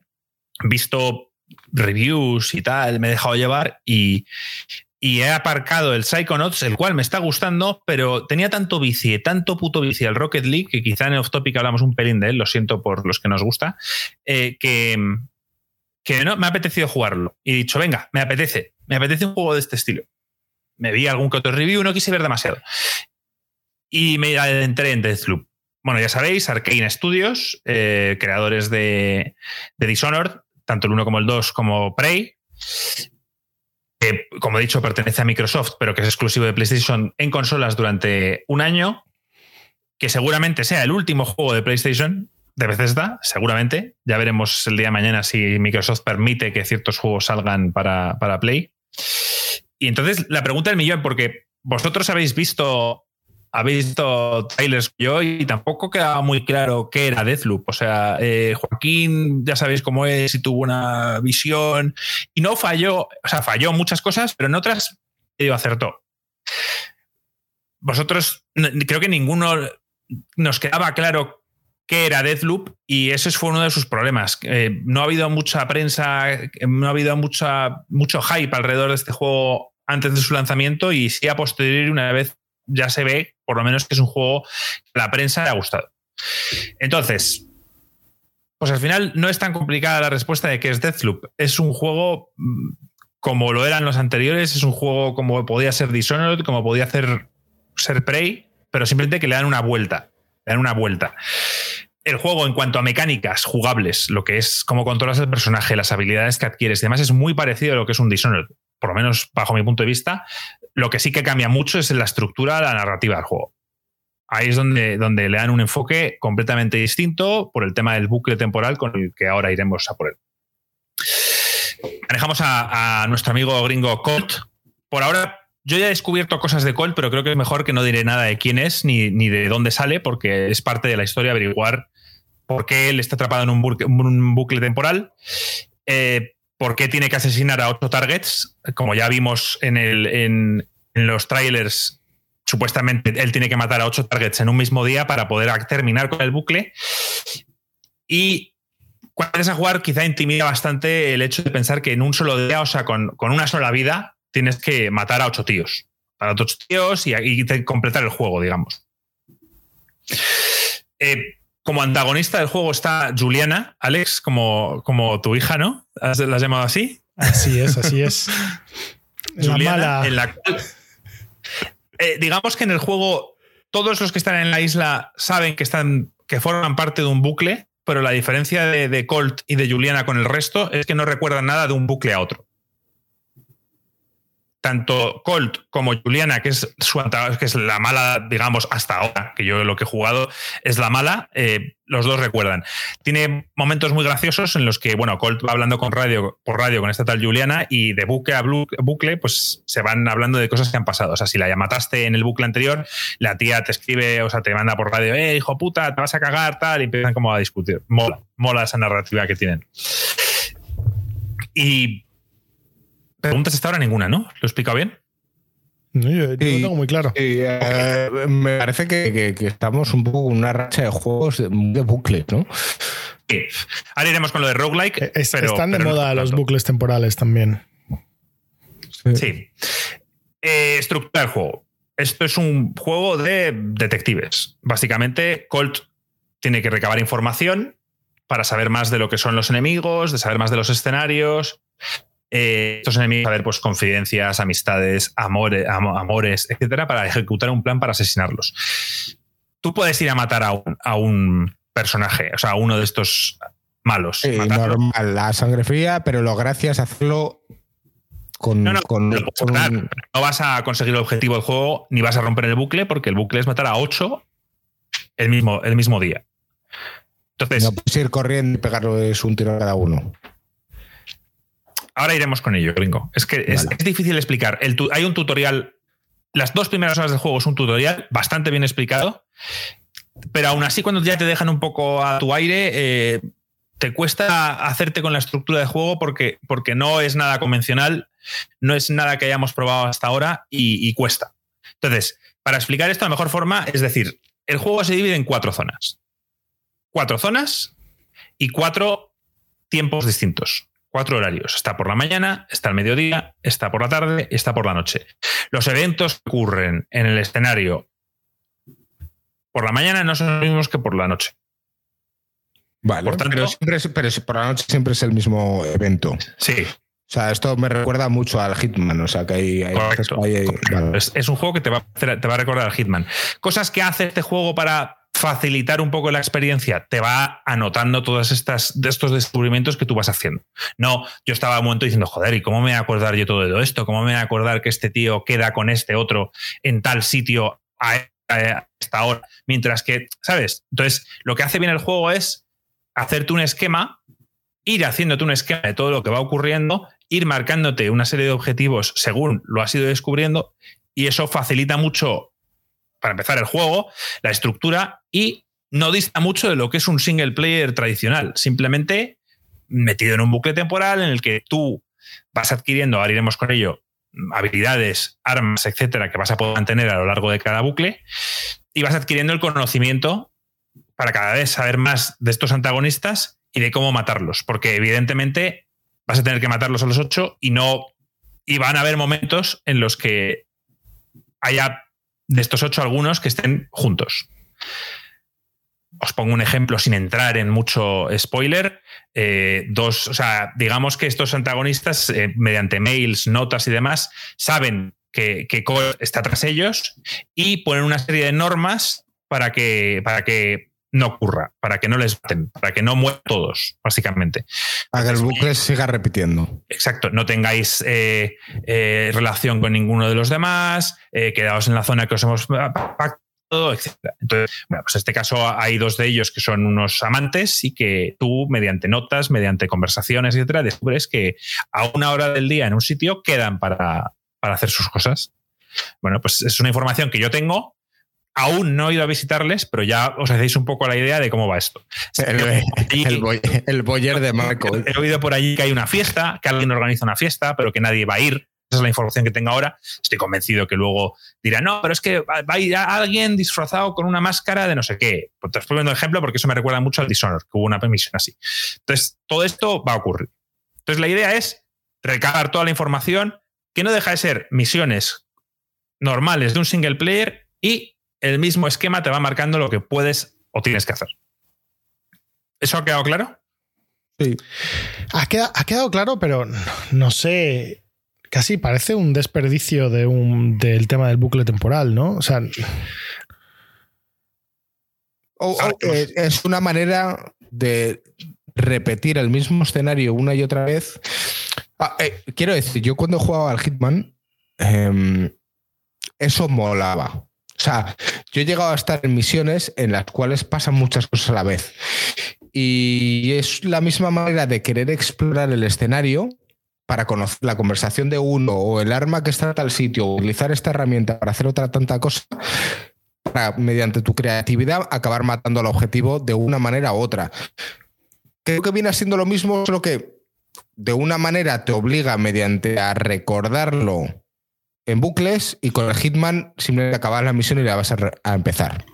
Visto reviews y tal, me he dejado llevar y, he aparcado el Psychonauts, el cual me está gustando, pero tenía tanto vici, tanto puto bici al Rocket League, que quizá en el off topic hablamos un pelín de él, lo siento por los que nos gusta, eh, que, me ha apetecido jugarlo. Y he dicho, venga, me apetece, me apetece un juego de este estilo. Me vi algún que otro review, no quise ver demasiado. Y me adentré en Deathloop. Bueno, ya sabéis, Arkane Studios, eh, creadores de, de Dishonored, tanto el 1 como el 2 como Prey, que, como he dicho, pertenece a Microsoft, pero que es exclusivo de PlayStation en consolas durante un año, que seguramente sea el último juego de PlayStation de Bethesda, seguramente. Ya veremos el día de mañana si Microsoft permite que ciertos juegos salgan para, para Play. Y entonces la pregunta del millón, porque vosotros habéis visto habéis visto trailers yo y tampoco quedaba muy claro qué era Deathloop. O sea, eh, Joaquín, ya sabéis cómo es y tuvo una visión y no falló, o sea, falló muchas cosas, pero en otras acertó. Vosotros, creo que ninguno nos quedaba claro qué era Deathloop y ese fue uno de sus problemas. Eh, no ha habido mucha prensa, no ha habido mucha, mucho hype alrededor de este juego antes de su lanzamiento y sí a posteriori una vez ya se ve, por lo menos, que es un juego que a la prensa le ha gustado. Entonces, pues al final no es tan complicada la respuesta de que es Deathloop. Es un juego mm, como lo eran los anteriores, es un juego como podía ser Dishonored, como podía hacer, ser Prey, pero simplemente que le dan una vuelta. Le dan una vuelta. El juego, en cuanto a mecánicas jugables, lo que es cómo controlas el personaje, las habilidades que adquieres, además es muy parecido a lo que es un Dishonored, por lo menos bajo mi punto de vista. Lo que sí que cambia mucho es la estructura, la narrativa del juego. Ahí es donde, donde le dan un enfoque completamente distinto por el tema del bucle temporal con el que ahora iremos a por él. Manejamos a, nuestro amigo gringo Colt. Por ahora, yo ya he descubierto cosas de Colt, pero creo que es mejor que no diré nada de quién es ni, ni de dónde sale, porque es parte de la historia averiguar por qué él está atrapado en un bucle, temporal. Eh, por qué tiene que asesinar a ocho targets. Como ya vimos en, los trailers, supuestamente él tiene que matar a ocho targets en un mismo día para poder terminar con el bucle. Y cuando empiezas a jugar, quizá intimida bastante el hecho de pensar que en un solo día, o sea, con, una sola vida, tienes que matar a ocho tíos. A ocho tíos y, y completar el juego, digamos. Eh, como antagonista del juego está Juliana, Alex, como, como tu hija, ¿no? ¿La has llamado así? Así es, así es. Juliana, en la cual. Eh, digamos que en el juego todos los que están en la isla saben que están. que forman parte de un bucle, pero la diferencia de, de Colt y de Juliana con el resto es que no recuerdan nada de un bucle a otro tanto Colt como Juliana, que es su que es la mala, digamos, hasta ahora, que yo lo que he jugado es la mala, eh, los dos recuerdan. Tiene momentos muy graciosos en los que, bueno, Colt va hablando con radio, por radio con esta tal Juliana y de bucle a bucle, pues se van hablando de cosas que han pasado. O sea, si la mataste en el bucle anterior, la tía te escribe, o sea, te manda por radio, eh, hijo puta, te vas a cagar, tal, y empiezan como a discutir. Mola, mola esa narrativa que tienen. Y Preguntas hasta ahora ninguna, ¿no? ¿Lo he explicado bien? No, yo, lo tengo muy claro. Eh, me parece que, estamos un poco en una racha de juegos de, bucle, ¿no? Sí. Ahora iremos con lo de roguelike. Eh, están de moda los bucles temporales también. Sí. Eh, estructura del juego. Esto es un juego de detectives. Básicamente, Colt tiene que recabar información para saber más de lo que son los enemigos, de saber más de los escenarios, eh, estos enemigos, a ver, pues confidencias, amistades, amores, amores, etcétera, para ejecutar un plan para asesinarlos. Tú puedes ir a matar a un, personaje, o sea, a uno de estos malos. normal, la sangre fría, pero lo gracias a hacerlo con, no, no, vas a conseguir el objetivo del juego ni vas a romper el bucle, porque el bucle es matar a ocho el mismo, el mismo día. Entonces, no puedes ir corriendo y pegarles un tiro a cada uno. Ahora iremos con ello, gringo. Es que es, difícil explicar. hay un tutorial. Las dos primeras horas del juego es un tutorial bastante bien explicado. Pero aún así, cuando ya te dejan un poco a tu aire, eh, te cuesta hacerte con la estructura de juego porque, porque no es nada convencional, no es nada que hayamos probado hasta ahora y, y cuesta. Entonces, para explicar esto, la mejor forma es decir, el juego se divide en cuatro zonas. Cuatro zonas y cuatro tiempos distintos cuatro horarios. Está por la mañana, está al mediodía, está por la tarde, está por la noche. Los eventos que ocurren en el escenario por la mañana no son los mismos que por la noche. Vale, Por tanto- pero, siempre es- pero por la noche siempre es el mismo evento. Sí, O sea, esto me recuerda mucho al Hitman, o sea, que hay... hay veces Correcto, que hay- correcto. vale. Es, es un juego que te va, te va a recordar al Hitman. Cosas que hace este juego para facilitar un poco la experiencia, te va anotando todas estas de estos descubrimientos que tú vas haciendo. No, yo estaba un momento diciendo, joder, ¿y cómo me voy a acordar yo todo esto? ¿Cómo me voy a acordar que este tío queda con este otro en tal sitio a esta hora? Mientras que, ¿sabes? Entonces, lo que hace bien el juego es hacerte un esquema, ir haciéndote un esquema de todo lo que va ocurriendo, ir marcándote una serie de objetivos según lo has ido descubriendo, y eso facilita mucho, para empezar, el juego, la estructura, y no dista mucho de lo que es un single player tradicional. Simplemente metido en un bucle temporal en el que tú vas adquiriendo, ahora iremos con ello, habilidades, armas, etcétera, que vas a poder mantener a lo largo de cada bucle, y vas adquiriendo el conocimiento para cada vez saber más de estos antagonistas y de cómo matarlos. Porque evidentemente vas a tener que matarlos a los ocho y no. Y van a haber momentos en los que haya de estos ocho algunos que estén juntos. Os pongo un ejemplo sin entrar en mucho spoiler. Eh, dos, o sea, digamos que estos antagonistas, eh, mediante mails, notas y demás, saben que, que Cole está tras ellos y ponen una serie de normas para que, para que no ocurra, para que no les maten, para que no mueran todos, básicamente. Para que el bucle se siga repitiendo. Exacto, no tengáis eh, eh, relación con ninguno de los demás, eh, quedaos en la zona que os hemos pactado, etc. Entonces, bueno, pues en este caso hay dos de ellos que son unos amantes y que tú, mediante notas, mediante conversaciones, etcétera, descubres que a una hora del día en un sitio quedan para, para hacer sus cosas. Bueno, pues es una información que yo tengo. Aún no he ido a visitarles, pero ya os hacéis un poco la idea de cómo va esto. El, el, boy- el boyer de Marco. He oído por allí que hay una fiesta, que alguien organiza una fiesta, pero que nadie va a ir. Esa es la información que tengo ahora. Estoy convencido que luego dirán, no, pero es que va a ir alguien disfrazado con una máscara de no sé qué. Pues te estoy poniendo ejemplo porque eso me recuerda mucho al Dishonored, que hubo una misión así. Entonces, todo esto va a ocurrir. Entonces, la idea es recabar toda la información que no deja de ser misiones normales de un single player y el mismo esquema te va marcando lo que puedes o tienes que hacer. ¿Eso ha quedado claro? Sí. Ha quedado, ha quedado claro, pero no sé. Casi parece un desperdicio de un, del tema del bucle temporal, ¿no? O sea, O- o, es una manera de repetir el mismo escenario una y otra vez. Ah, eh, quiero decir, yo cuando jugaba al Hitman, em, eso molaba. O sea, yo he llegado a estar en misiones en las cuales pasan muchas cosas a la vez. Y es la misma manera de querer explorar el escenario para conocer la conversación de uno o el arma que está a tal sitio, o utilizar esta herramienta para hacer otra tanta cosa, para, mediante tu creatividad, acabar matando al objetivo de una manera u otra. Creo que viene siendo lo mismo, solo que de una manera te obliga mediante a recordarlo en bucles y con el Hitman simplemente acabas la misión y la vas a, re- a empezar.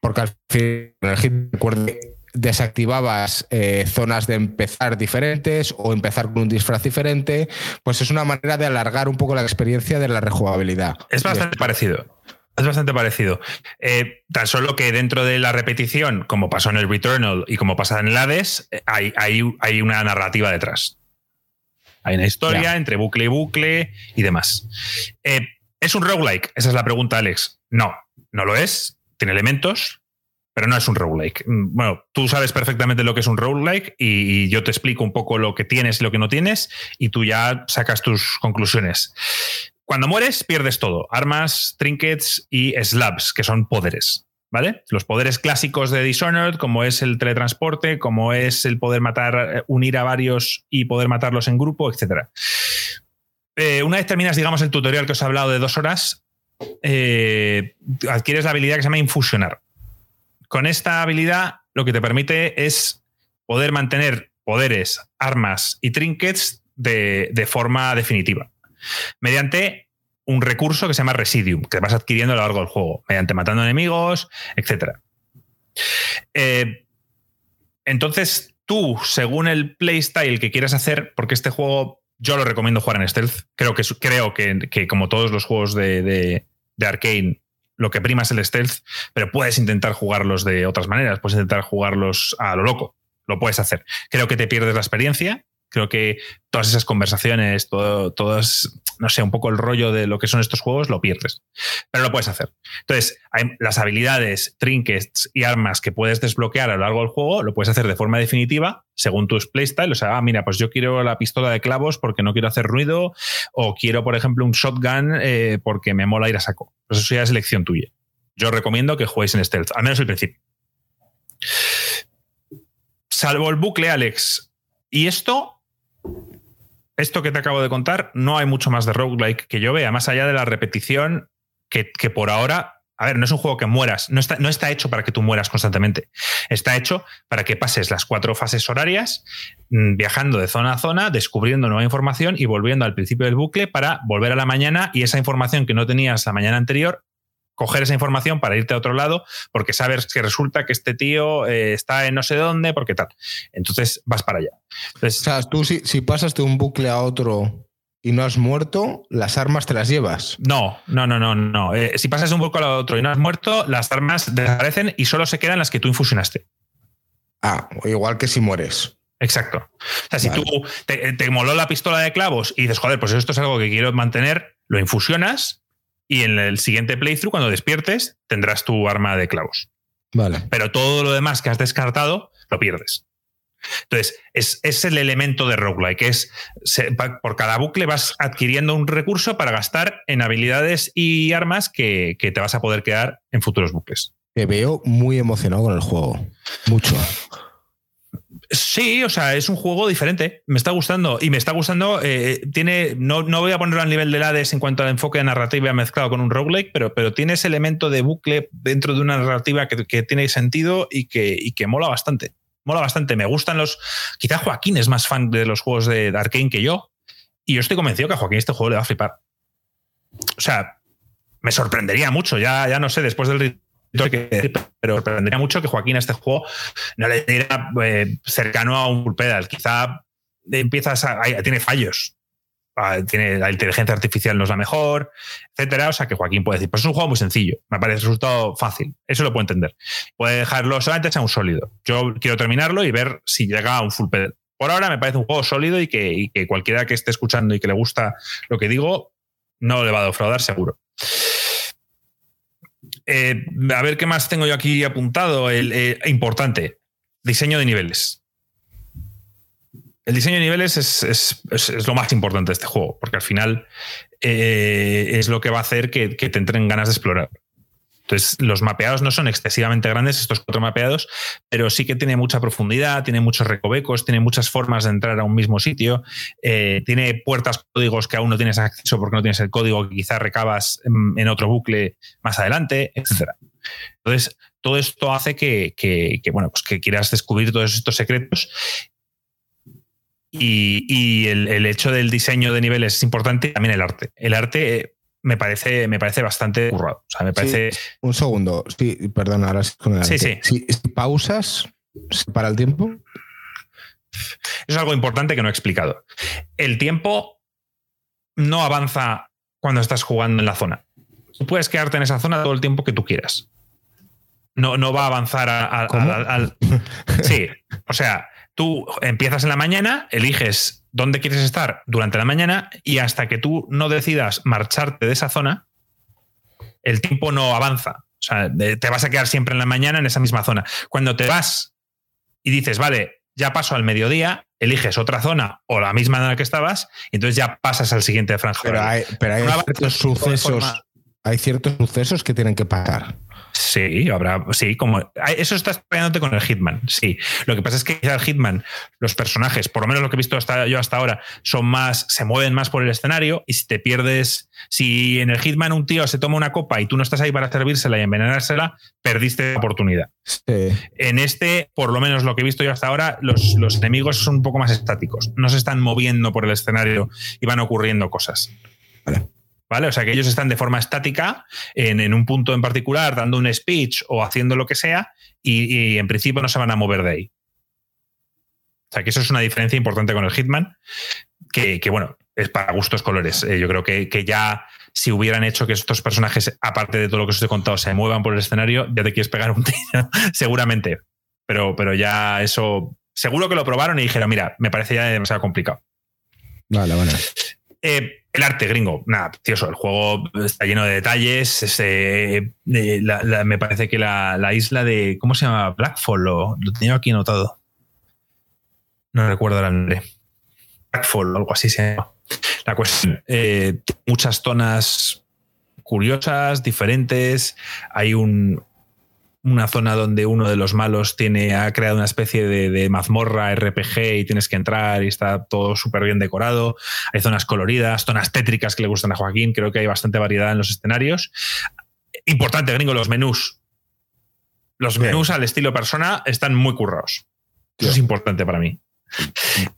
Porque al fin, en el Hitman, recuerde, desactivabas eh, zonas de empezar diferentes o empezar con un disfraz diferente, pues es una manera de alargar un poco la experiencia de la rejugabilidad. Es bastante parecido. Es bastante parecido. Eh, tan solo que dentro de la repetición, como pasó en el Returnal y como pasa en el Hades, eh, hay, hay, hay una narrativa detrás. Hay una historia entre bucle y bucle y demás. Eh, ¿Es un roguelike? Esa es la pregunta, Alex. No, no lo es. Tiene elementos, pero no es un roguelike. Mm, Bueno, tú sabes perfectamente lo que es un roguelike y, y yo te explico un poco lo que tienes y lo que no tienes y tú ya sacas tus conclusiones. Cuando mueres, pierdes todo: armas, trinkets y slabs, que son poderes. ¿Vale? Los poderes clásicos de Dishonored, como es el teletransporte, como es el poder matar, eh, unir a varios y poder matarlos en grupo, etc. una vez terminas, digamos, el tutorial que os he hablado de dos horas, eh, adquieres la habilidad que se llama infusionar. Con esta habilidad, lo que te permite es poder mantener poderes, armas y trinkets de, de forma definitiva mediante un recurso que se llama Residium, que vas adquiriendo a lo largo del juego, mediante matando enemigos, etc. Eh, entonces, tú, según el playstyle que quieras hacer, porque este juego yo lo recomiendo jugar en stealth. Creo que, creo que, como todos los juegos de, de, de Arkane, lo que prima es el stealth, pero puedes intentar jugarlos de otras maneras, puedes intentar jugarlos a lo loco, lo puedes hacer. Creo que te pierdes la experiencia, creo que todas esas conversaciones, todo, todas, no sé, un poco el rollo de lo que son estos juegos, lo pierdes. Pero lo puedes hacer. Entonces, las habilidades, trinkets y armas que puedes desbloquear a lo largo del juego, lo puedes hacer de forma definitiva, según tu playstyle. O sea, ah, mira, pues yo quiero la pistola de clavos porque no quiero hacer ruido, o quiero, por ejemplo, un shotgun eh, porque me mola ir a saco. Pues eso ya es elección tuya. Yo recomiendo que jueguéis en stealth, al menos el principio. Salvo el bucle, Alex. Y esto esto que te acabo de contar, no hay mucho más de roguelike que yo vea, más allá de la repetición que, por ahora a ver, no es un juego que mueras, no está, no está, hecho para que tú mueras constantemente. Está hecho para que pases las cuatro fases horarias, mm, viajando de zona a zona, descubriendo nueva información y volviendo al principio del bucle para volver a la mañana y esa información que no tenías la mañana anterior, coger esa información para irte a otro lado, porque sabes que resulta que este tío eh, está en no sé dónde, porque tal. Entonces vas para allá. o sea, tú si, si pasas de un bucle a otro y no has muerto, las armas te las llevas. No, no, no, no, no. Eh, si pasas de un bucle a otro y no has muerto, las armas desaparecen y solo se quedan las que tú infusionaste. Ah, igual que si mueres. Exacto. O sea, si tú te, te, moló la pistola de clavos y dices, joder, pues esto es algo que quiero mantener, lo infusionas y en el siguiente playthrough, cuando despiertes, tendrás tu arma de clavos. Vale. Pero todo lo demás que has descartado, lo pierdes. Entonces, es, el elemento de roguelike, que es por cada bucle vas adquiriendo un recurso para gastar en habilidades y armas que, que te vas a poder quedar en futuros bucles. Te veo muy emocionado con el juego. Mucho. Sí, o sea, es un juego diferente. Me está gustando. Y me está gustando. Eh, tiene. No, no, voy a ponerlo al nivel de Hades en cuanto al enfoque de narrativa mezclado con un roguelike, pero, pero tiene ese elemento de bucle dentro de una narrativa que, tiene sentido y que, y que mola bastante. Mola bastante. Me gustan los. Quizá Joaquín es más fan de los juegos de Arkane que yo. Y yo estoy convencido que a Joaquín este juego le va a flipar. O sea, me sorprendería mucho. Ya, ya no sé, después del pero sorprendería mucho que Joaquín a este juego no le diera eh, cercano a un pulpedal. Quizá empiezas a, tiene fallos. Ah, tiene, la inteligencia artificial no es la mejor, etcétera. O sea que Joaquín puede decir, pues es un juego muy sencillo, me parece resultado fácil. Eso lo puedo entender. Puede dejarlo solamente a un sólido. Yo quiero terminarlo y ver si llega a un full pedal. Por ahora me parece un juego sólido y que, y que cualquiera que esté escuchando y que le gusta lo que digo, no le va a defraudar seguro. Eh, a ver qué más tengo yo aquí apuntado. El, eh, importante, diseño de niveles. El diseño de niveles es, lo más importante de este juego, porque al final eh, es lo que va a hacer que, que te entren ganas de explorar. Entonces, los mapeados no son excesivamente grandes, estos cuatro mapeados, pero sí que tiene mucha profundidad, tiene muchos recovecos, tiene muchas formas de entrar a un mismo sitio, eh, tiene puertas, códigos que aún no tienes acceso porque no tienes el código que quizás recabas en, otro bucle más adelante, etc. Entonces, todo esto hace que, bueno, pues que quieras descubrir todos estos secretos y, el, el, hecho del diseño de niveles es importante, también el arte. El arte me parece, me parece bastante currado. O sea, me parece. un segundo. Sí, perdón, ahora sí con el Sí, sí. Si, pausas para el tiempo. Eso es algo importante que no he explicado. El tiempo no avanza cuando estás jugando en la zona. Tú puedes quedarte en esa zona todo el tiempo que tú quieras. No, no va a avanzar al. Sí. O sea, tú empiezas en la mañana, eliges dónde quieres estar durante la mañana y hasta que tú no decidas marcharte de esa zona, el tiempo no avanza. O sea, te vas a quedar siempre en la mañana en esa misma zona. Cuando te vas y dices, vale, ya paso al mediodía, eliges otra zona o la misma en la que estabas, y entonces ya pasas al siguiente franja. Pero hay, pero hay ciertos sucesos, hay ciertos sucesos que tienen que pasar. Sí, habrá, sí, como eso estás peleándote con el Hitman, sí. Lo que pasa es que el Hitman, los personajes, por lo menos lo que he visto hasta yo hasta ahora, son más, se mueven más por el escenario y si te pierdes, si en el Hitman un tío se toma una copa y tú no estás ahí para servírsela y envenenársela, perdiste la oportunidad. En este, por lo menos lo que he visto yo hasta ahora, los, los enemigos son un poco más estáticos, no se están moviendo por el escenario y van ocurriendo cosas. Vale. ¿Vale? O sea, que ellos están de forma estática en, un punto en particular, dando un speech o haciendo lo que sea, y, en principio no se van a mover de ahí. O sea, que eso es una diferencia importante con el Hitman, que, bueno, es para gustos colores. Eh, yo creo que, que, ya si hubieran hecho que estos personajes, aparte de todo lo que os he contado, se muevan por el escenario, ya te quieres pegar un tiro, seguramente. Pero, pero ya eso, seguro que lo probaron y dijeron, mira, me parece ya demasiado complicado. Vale, vale. Eh, el arte gringo, nada, precioso. El juego está lleno de detalles. Eh, me parece que la, isla de. ¿Cómo se llama? Blackfall, lo, lo tenía aquí anotado. No recuerdo el nombre. Blackfall, algo así se llama. La cuestión. Eh, muchas zonas curiosas, diferentes. Hay un, una zona donde uno de los malos tiene, ha creado una especie de, mazmorra RPG y tienes que entrar y está todo súper bien decorado. Hay zonas coloridas, zonas tétricas que le gustan a Joaquín. Creo que hay bastante variedad en los escenarios. Importante, gringo, los menús. Los menús al estilo persona están muy currados. Eso es importante para mí.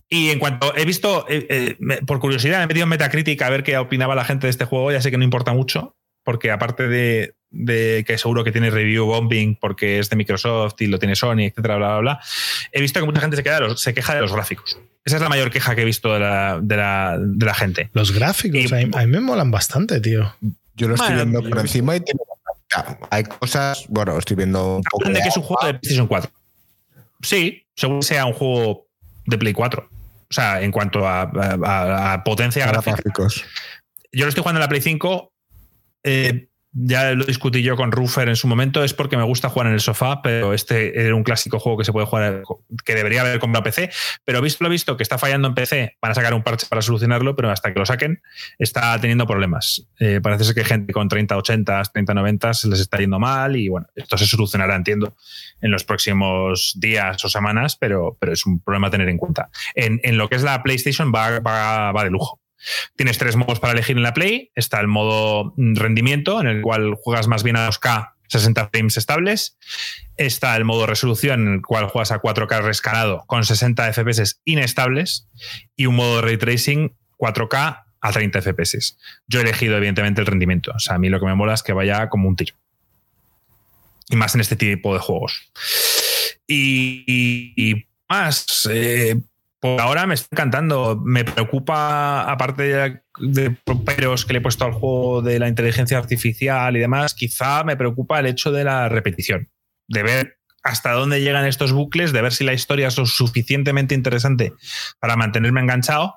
Y en cuanto he visto, eh, eh, por curiosidad, me he metido en Metacritic a ver qué opinaba la gente de este juego. Ya sé que no importa mucho, porque aparte de, de que seguro que tiene review bombing porque es de Microsoft y lo tiene Sony, etcétera, bla, bla, bla. He visto que mucha gente se, queda, se queja de los gráficos. Esa es la mayor queja que he visto de la, de la, de la gente. Los gráficos, a, mí, me molan bastante, tío. Yo lo estoy viendo por encima y tiene hay cosas, bueno, estoy viendo un poco. de que es un juego de PlayStation 4. Sí, según sea un juego de Play 4. O sea, en cuanto a, potencia gráfica. Yo lo estoy jugando en la Play 5. Eh, ya lo discutí yo con Ruffer en su momento, es porque me gusta jugar en el sofá, pero este era un clásico juego que se puede jugar, que debería haber comprado PC, pero visto lo visto que está fallando en PC, van a sacar un parche para solucionarlo, pero hasta que lo saquen está teniendo problemas. Eh, parece ser que gente con 30, 80, 30, 90 se les está yendo mal y bueno, esto se solucionará, entiendo, en los próximos días o semanas, pero, pero es un problema a tener en cuenta. En, lo que es la PlayStation va, va de lujo. Tienes tres modos para elegir en la Play. Está el modo rendimiento, en el cual juegas más bien a 2K 60 frames estables. Está el modo resolución, en el cual juegas a 4K rescalado con 60 FPS inestables. Y un modo ray tracing 4K a 30 FPS. Yo he elegido, evidentemente, el rendimiento. O sea, a mí lo que me mola es que vaya como un tiro. Y más en este tipo de juegos. Y, más, eh, por ahora me está encantando. Me preocupa, aparte de, de peros que le he puesto al juego de la inteligencia artificial y demás, quizá me preocupa el hecho de la repetición. De ver hasta dónde llegan estos bucles, de ver si la historia es lo suficientemente interesante para mantenerme enganchado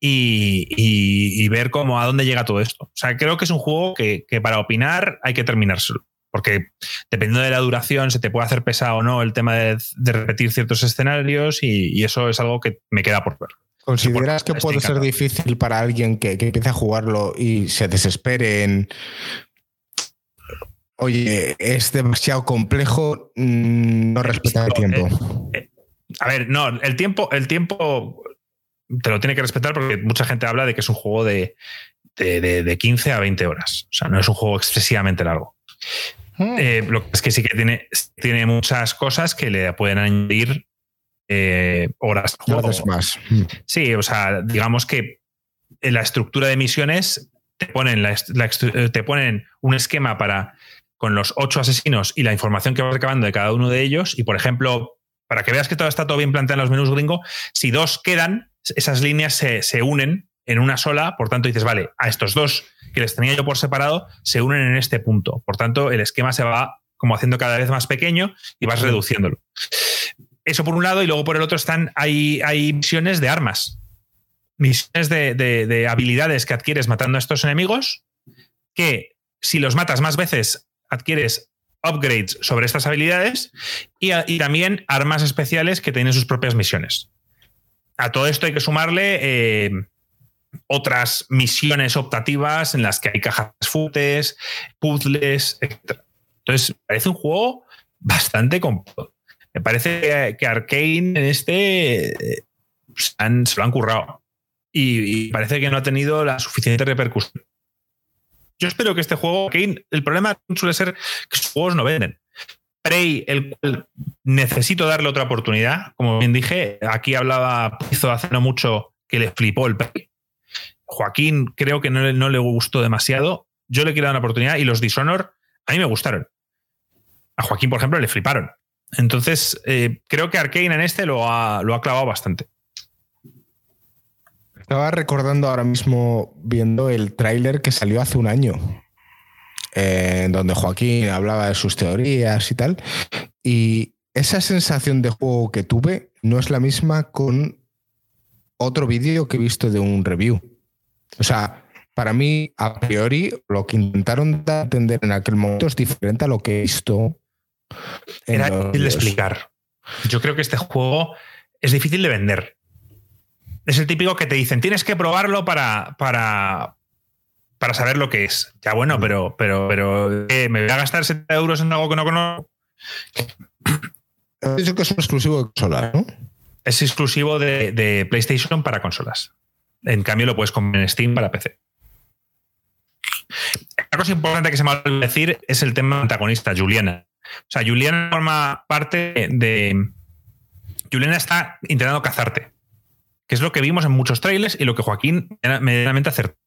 y, ver cómo a dónde llega todo esto. O sea, creo que es un juego que, que para opinar hay que terminárselo porque dependiendo de la duración se te puede hacer pesado o no el tema de, repetir ciertos escenarios y, eso es algo que me queda por ver. ¿Consideras que puede ser difícil para alguien que, que empiece a jugarlo y se desespere en oye, es demasiado complejo, mm, no respeta el tiempo. Eh, eh, a ver, no, el tiempo, el tiempo te lo tiene que respetar porque mucha gente habla de que es un juego de, de, de 15 a 20 horas. O sea, no es un juego excesivamente largo. Hmm. Eh, lo que es que sí que tiene, tiene muchas cosas que le pueden añadir eh, horas más. Hmm. Sí, o sea, digamos que en la estructura de misiones te ponen, eh, te ponen un esquema para con los ocho asesinos y la información que vas recabando de cada uno de ellos. Y por ejemplo, para que veas que todo está todo bien planteado en los menús gringo, si dos quedan, esas líneas se, se unen en una sola, por tanto dices, vale, a estos dos que les tenía yo por separado se unen en este punto. Por tanto, el esquema se va como haciendo cada vez más pequeño y vas reduciéndolo. Eso por un lado, y luego por el otro están, hay, hay misiones de armas, misiones de, habilidades que adquieres matando a estos enemigos, que si los matas más veces adquieres upgrades sobre estas habilidades y, también armas especiales que tienen sus propias misiones. A todo esto hay que sumarle eh, otras misiones optativas en las que hay cajas futes, puzzles, etc. Entonces, parece un juego bastante completo. Me parece que Arkane en este eh, se lo han currado. Y, parece que no ha tenido la suficiente repercusión. Yo espero que este juego, Arkane, el problema suele ser que sus juegos no venden. Prey, el cual necesito darle otra oportunidad. Como bien dije, aquí hablaba, hizo hace no mucho que le flipó el Prey. Joaquín creo que no, no le gustó demasiado. Yo le quiero dar una oportunidad y los Dishonor a mí me gustaron. A Joaquín, por ejemplo, le fliparon. Entonces, eh, creo que Arkane en este lo ha, lo ha clavado bastante. Estaba recordando ahora mismo viendo el tráiler que salió hace un año, en donde Joaquín hablaba de sus teorías y tal. Y esa sensación de juego que tuve no es la misma con otro vídeo que he visto de un review. O sea, para mí, a priori, lo que intentaron entender en aquel momento es diferente a lo que he visto. Era difícil de explicar. Yo creo que este juego es difícil de vender. Es el típico que te dicen, tienes que probarlo para, para, para saber lo que es. Ya bueno, pero, pero, pero ¿me voy a gastar 70 euros en algo que no conozco? Dicho que es un exclusivo de consola, ¿no? Es exclusivo de, PlayStation para consolas. En cambio, lo puedes comprar en Steam para PC. Una cosa importante que se me va a decir es el tema antagonista, Juliana. O sea, Juliana forma parte de. Juliana está intentando cazarte. Que es lo que vimos en muchos trailers y lo que Joaquín medianamente acertó.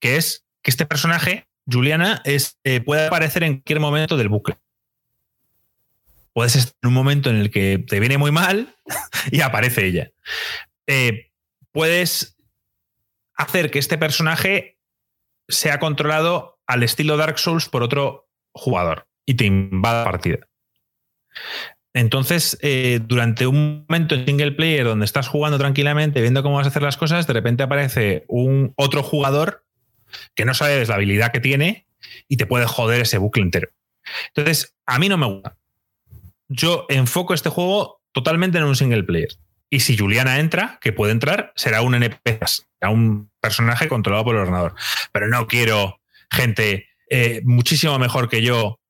Que es que este personaje, Juliana, es, eh, puede aparecer en cualquier momento del bucle. Puedes estar en un momento en el que te viene muy mal y aparece ella. Eh, puedes hacer que este personaje sea controlado al estilo Dark Souls por otro jugador y te invada la partida. Entonces, eh, durante un momento en single player donde estás jugando tranquilamente, viendo cómo vas a hacer las cosas, de repente aparece un otro jugador que no sabes la habilidad que tiene y te puede joder ese bucle entero. Entonces, a mí no me gusta. Yo enfoco este juego totalmente en un single player. Y si Juliana entra, que puede entrar, será un NPC, será un personaje controlado por el ordenador. Pero no quiero gente eh, muchísimo mejor que yo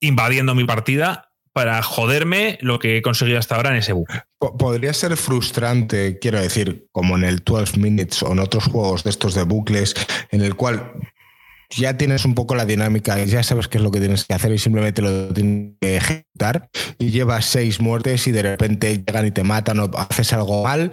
invadiendo mi partida para joderme lo que he conseguido hasta ahora en ese bucle. Podría ser frustrante, quiero decir, como en el 12 Minutes o en otros juegos de estos de bucles, en el cual ya tienes un poco la dinámica, ya sabes qué es lo que tienes que hacer y simplemente lo tienes que ejecutar y llevas seis muertes y de repente llegan y te matan o haces algo mal,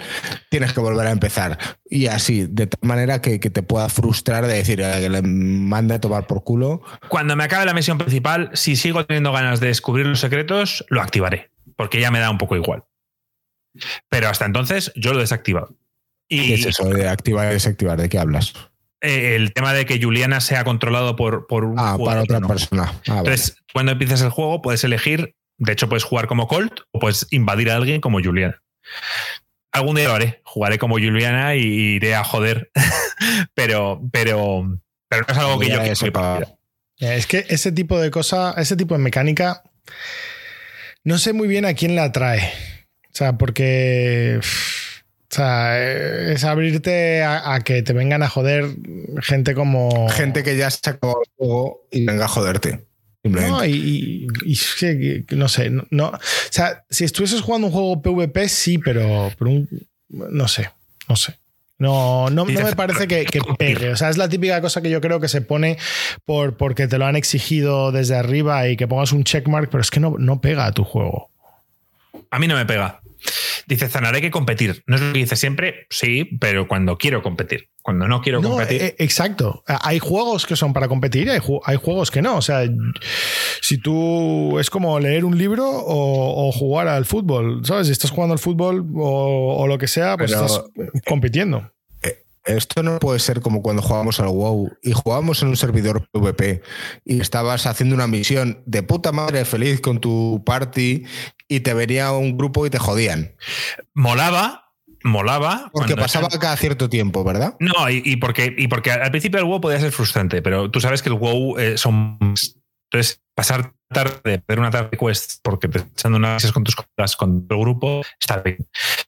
tienes que volver a empezar. Y así, de tal manera que, te pueda frustrar de decir que le mande a tomar por culo. Cuando me acabe la misión principal, si sigo teniendo ganas de descubrir los secretos, lo activaré, porque ya me da un poco igual. Pero hasta entonces yo lo he desactivado. Y, ¿Qué es eso de activar y desactivar? ¿De qué hablas? Eh, el tema de que Juliana sea controlado por, por un ah, para otra persona. Ah, Entonces, cuando empiezas el juego, puedes elegir, de hecho, puedes jugar como Colt o puedes invadir a alguien como Juliana. Algún día lo haré, jugaré como Juliana y iré a joder, pero, pero, pero no es algo que yo Es que ese tipo de cosa, ese tipo de mecánica, no sé muy bien a quién la atrae. O sea, porque. O sea, es abrirte a, que te vengan a joder gente como. Gente que ya se acabó el juego y venga a joderte. No, y, no sé. No, o sea, si estuvieses jugando un juego PvP, sí, pero, no sé. No sé. No, no, me parece que, pegue. O sea, es la típica cosa que yo creo que se pone por, porque te lo han exigido desde arriba y que pongas un checkmark, pero es que no, no pega a tu juego. A mí no me pega. Dice, Zanaré que competir. No es lo que dice siempre, sí, pero cuando quiero competir. Cuando no quiero competir. Eh, exacto. Hay juegos que son para competir y hay, juegos que no. O sea, si tú es como leer un libro o, jugar al fútbol, ¿sabes? Si estás jugando al fútbol o, lo que sea, pues estás compitiendo esto no puede ser como cuando jugamos al WoW y jugamos en un servidor PvP y estabas haciendo una misión de puta madre feliz con tu party y te venía un grupo y te jodían. Molaba, molaba. Porque pasaba cada cierto tiempo, ¿verdad? No, y, porque, y porque al principio el WoW podía ser frustrante, pero tú sabes que el WoW eh, son... Entonces, pasar tarde, hacer una tarde quest porque te echando unas con tus cosas con tu grupo, está bien.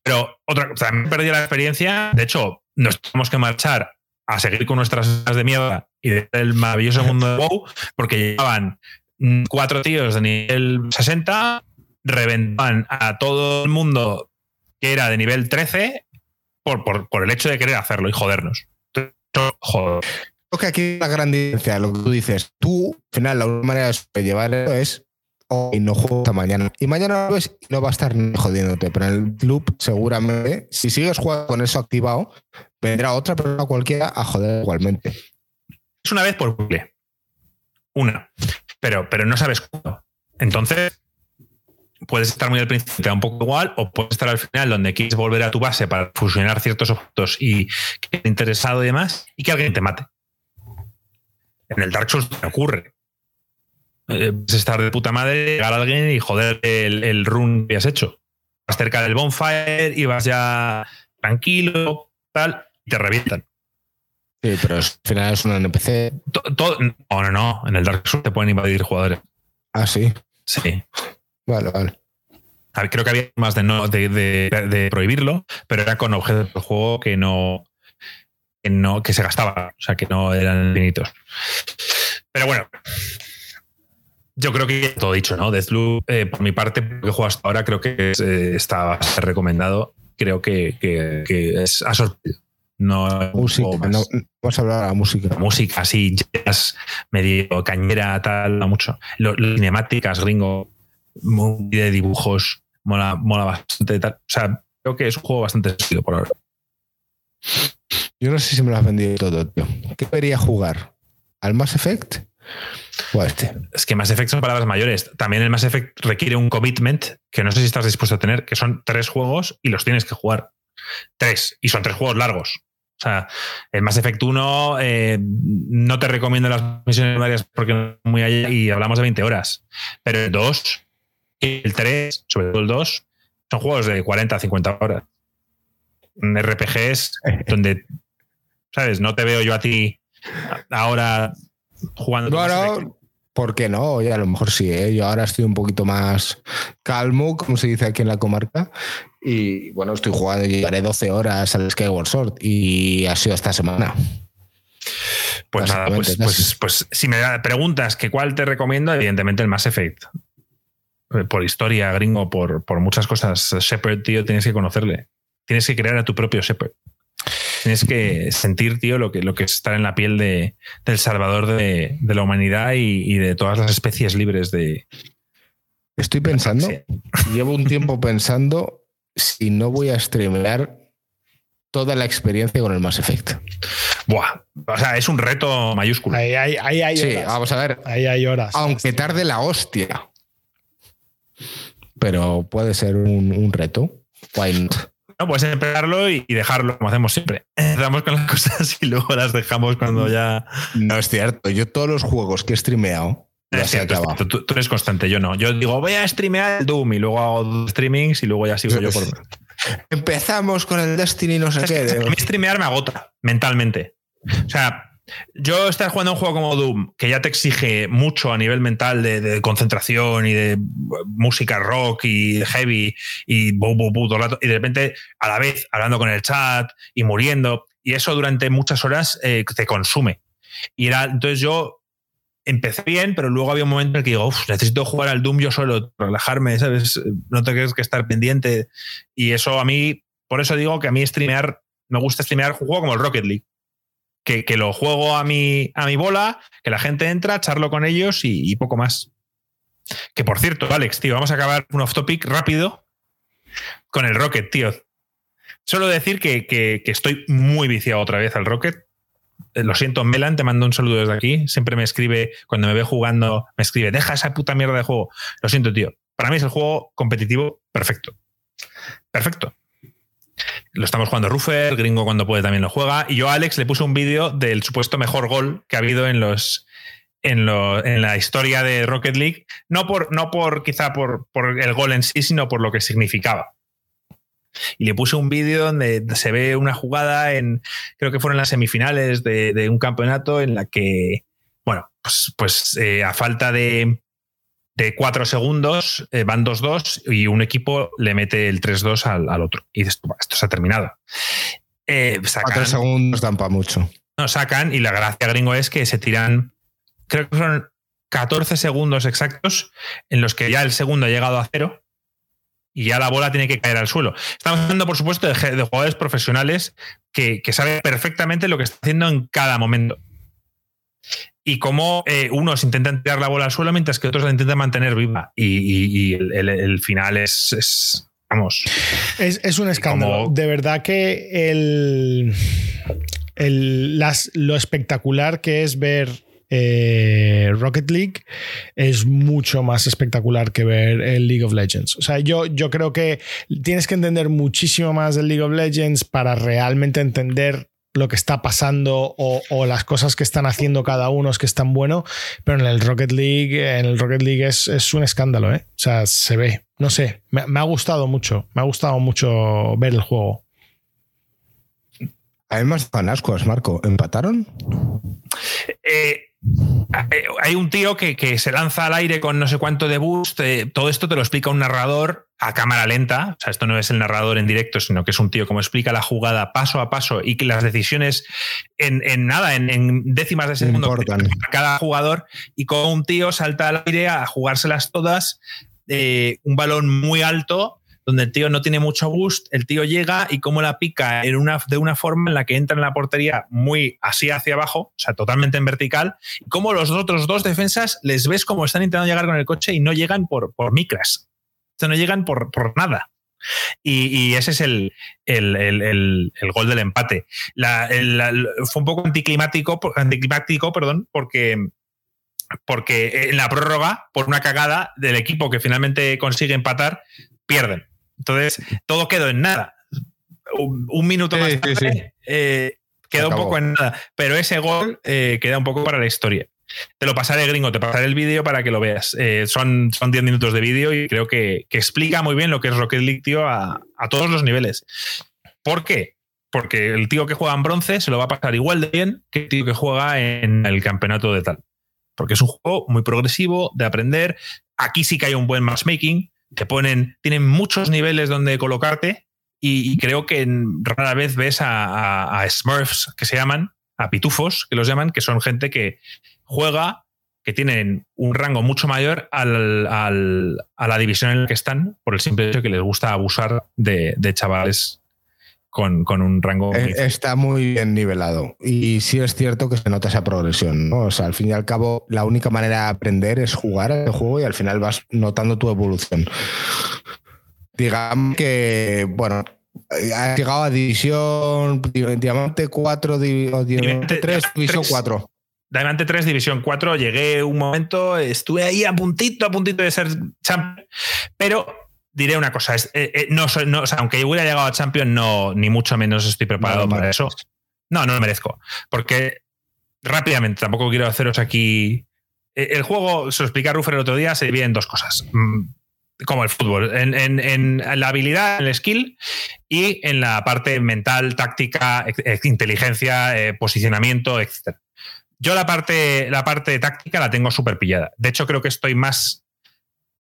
Pero otra cosa, me perdí la experiencia. De hecho, nos tenemos que marchar a seguir con nuestras de mierda y del maravilloso mundo de WoW, porque llevaban cuatro tíos de nivel 60, reventaban a todo el mundo que era de nivel 13 por, por, el hecho de querer hacerlo y jodernos. Joder. Creo que aquí la gran diferencia, lo que tú dices, tú, al final, la única manera de llevarlo es hoy no juego hasta mañana. Y mañana lo ves no va a estar jodiéndote. Pero en el loop, seguramente, si sigues jugando con eso activado, vendrá otra persona cualquiera a joder igualmente. Es una vez por bucle. Una. Pero, pero no sabes cuándo. Entonces, puedes estar muy al principio, un poco igual, o puedes estar al final donde quieres volver a tu base para fusionar ciertos objetos y que interesado y demás, y que alguien te mate. En el Dark Souls te ocurre. Eh, estar de puta madre, llegar a alguien y joder el, el run que has hecho. Vas cerca del bonfire y vas ya tranquilo, tal, y te revientan. Sí, pero al final es un NPC. To- todo- no, no, no. En el Dark Souls te pueden invadir jugadores. Ah, sí. Sí. Vale, vale. A ver, Creo que había más de, no, de, de- de prohibirlo, pero era con objetos del juego que no, que no que se gastaban, o sea, que no eran infinitos. Pero bueno, yo creo que todo dicho, ¿no? Deathloop, eh, por mi parte, que jugado hasta ahora, creo que es, eh, está bastante recomendado. Creo que, que- que es, ha sorprendido. No Música. juego no- vamos a hablar de la música. música así, jazz, medio cañera, tal, mucho. Lo- Las cinemáticas, gringo, muy de dibujos, mola, mola bastante. Tal. O sea, creo que es un juego bastante sólido por ahora. Yo no sé si me lo has vendido todo, tío. ¿Qué debería jugar? ¿Al Mass Effect? Es que Mass Effect son palabras mayores. También el Mass Effect requiere un commitment que no sé si estás dispuesto a tener, que son tres juegos y los tienes que jugar. Tres. Y son tres juegos largos. O sea, el Mass Effect 1 eh, no te recomiendo las misiones varias porque muy allá y hablamos de 20 horas. Pero el 2 y el 3, sobre todo el 2, son juegos de 40 a 50 horas. RPGs donde, ¿sabes? No te veo yo a ti ahora jugando. No, Mass no, Effect. ¿por qué no? Oye, a lo mejor sí, ¿eh? Yo ahora estoy un poquito más calmo, como se dice aquí en la comarca. Y bueno, estoy jugando, llevaré 12 horas al Skyward Sword y ha sido esta semana. Pues nada, pues, pues, pues si me preguntas que cuál te recomiendo, evidentemente el Mass Effect. Eh, Por historia, gringo, por, por muchas cosas. Shepard, tío, tienes que conocerle. Tienes que crear a tu propio Shepard. Tienes que sentir, tío, lo que, lo que es estar en la piel de, del salvador de, de la humanidad y, y de todas las especies libres de. Estoy pensando, Sí. llevo un tiempo pensando si no voy a streamear toda la experiencia con el Mass Effect. Buah. O sea, es un reto mayúsculo. Ahí, ahí, ahí hay Sí, horas. vamos a ver, Ahí hay horas. aunque tarde la hostia. Pero puede ser un, un reto. Why not? No, puedes empezarlo y, y dejarlo, como hacemos siempre. Empezamos con las cosas y luego las dejamos cuando ya. No es cierto. Yo todos los juegos que he streameado ya Es se cierto, acaba. Tú, tú eres constante, yo no. Yo digo, voy a streamear el Doom y luego hago dos streamings y luego ya sigo yo por. Empezamos con el Destiny no sé Es que qué. a mí streamear me agota mentalmente. O sea, yo estar jugando un juego como Doom, que ya te exige mucho a nivel mental de, concentración y de música rock y heavy y y de repente a la vez hablando con el chat y muriendo, y eso durante muchas horas eh, te consume. Y era, entonces yo empecé bien, pero luego había un momento en el que digo, "Uf, necesito jugar al Doom yo solo, relajarme, ¿sabes? No tengo que estar pendiente. Y eso a mí, por eso digo que a mí streamear, me gusta streamear un juego como el Rocket League. Que, lo juego a mi, a mi bola, que la gente entra, charlo con ellos y, y poco más. Que por cierto, Alex, tío, vamos a acabar un off topic rápido con el Rocket, tío. Solo decir que, que- que estoy muy viciado otra vez al Rocket. Eh, Lo siento, Melan, te mando un saludo desde aquí. Siempre me escribe, cuando me ve jugando, me escribe, deja esa puta mierda de juego. Lo siento, tío. Para mí es el juego competitivo perfecto. Perfecto. Lo estamos jugando Ruffer, Gringo cuando puede también lo juega. Y yo a Alex le puse un vídeo del supuesto mejor gol que ha habido en los. En, lo- en la historia de Rocket League, no por, no por quizá por, por el gol en sí, sino por lo que significaba. Y le puse un vídeo donde se ve una jugada en, creo que fueron las semifinales de, de un campeonato en la que, bueno, pues, pues eh, a falta de, de cuatro segundos eh, van 2-2 y un equipo le mete el 3-2 al, al otro. Y dices, "Buah, esto se ha terminado. Eh, sacan- Cuatro segundos dan para mucho. no sacan y la gracia gringo es que se tiran, creo que son 14 segundos exactos en los que ya el segundo ha llegado a cero y ya la bola tiene que caer al suelo. Estamos hablando, por supuesto, de jugadores profesionales que, que saben perfectamente lo que está haciendo en cada momento. Y cómo eh, unos intentan tirar la bola al suelo mientras que otros la intentan mantener viva. Y, y- y el, el- el final es, es- vamos, Es, es un escándalo. como- De verdad que el, el- las- lo espectacular que es ver eh, Rocket League es mucho más espectacular que ver el League of Legends. O sea, yo, yo creo que tienes que entender muchísimo más del League of Legends para realmente entender lo que está pasando o, las cosas que están haciendo cada uno es que están bueno, pero en el Rocket League, en el Rocket League es, un escándalo, ¿eh? O sea, se ve. No sé, me, ha gustado mucho, me ha gustado mucho ver el juego. Hay más ascos, Marco. ¿Empataron? Eh, eh, hay un tío que, se lanza al aire con no sé cuánto de boost. Eh, todo esto te lo explica un narrador a cámara lenta. O sea, esto no es el narrador en directo, sino que es un tío como explica la jugada paso a paso y que las decisiones en, nada, en, décimas de segundo para cada jugador. Y como un tío salta al aire a jugárselas todas, eh, un balón muy alto donde el tío no tiene mucho boost, el tío llega y como la pica en una, de una forma en la que entra en la portería muy así hacia abajo, o sea, totalmente en vertical, y como los otros dos defensas les ves como están intentando llegar con el coche y no llegan por, por micras, sea, no llegan por, por nada. Y, ese es el, el, gol del empate. fue un poco anticlimático, anticlimático perdón, porque, porque en la prórroga, por una cagada del equipo que finalmente consigue empatar, pierden. Entonces, todo quedó en nada. Un, minuto más tarde, eh, quedó un poco en nada. Pero ese gol eh, queda un poco para la historia. Te lo pasaré, gringo, te pasaré el vídeo para que lo veas. Eh, son, son 10 minutos de vídeo y creo que, explica muy bien lo que es Rocket League, tío, a, todos los niveles. ¿Por qué? Porque el tío que juega en bronce se lo va a pasar igual de bien que el tío que juega en el campeonato de tal. Porque es un juego muy progresivo, de aprender. Aquí sí que hay un buen matchmaking te ponen, tienen muchos niveles donde colocarte y, creo que rara vez ves a, Smurfs que se llaman, a pitufos que los llaman, que son gente que juega, que tienen un rango mucho mayor al, a la división en la que están, por el simple hecho que les gusta abusar de, chavales con, un rango. Eh, está muy bien nivelado. Y sí es cierto que se nota esa progresión. ¿no? O sea, al fin y al cabo, la única manera de aprender es jugar el juego y al final vas notando tu evolución. Digamos que, bueno, has llegado a división Diamante 4 o Diamante 3, División 4. Diamante 3, División 4, llegué un momento, estuve ahí a puntito, a puntito de ser champion, pero diré una cosa, es, eh, eh, no, no, o sea, aunque hubiera llegado a Champions, no, ni mucho menos estoy preparado para eso. No, no lo merezco. Porque rápidamente, tampoco quiero haceros aquí. Eh, el juego, se lo expliqué a Ruffer el otro día, se divide en dos cosas. Mm, como el fútbol, en, la habilidad, en el skill y en la parte mental, táctica, inteligencia, posicionamiento, etc. Yo la parte, la parte táctica la tengo súper pillada. De hecho, creo que estoy más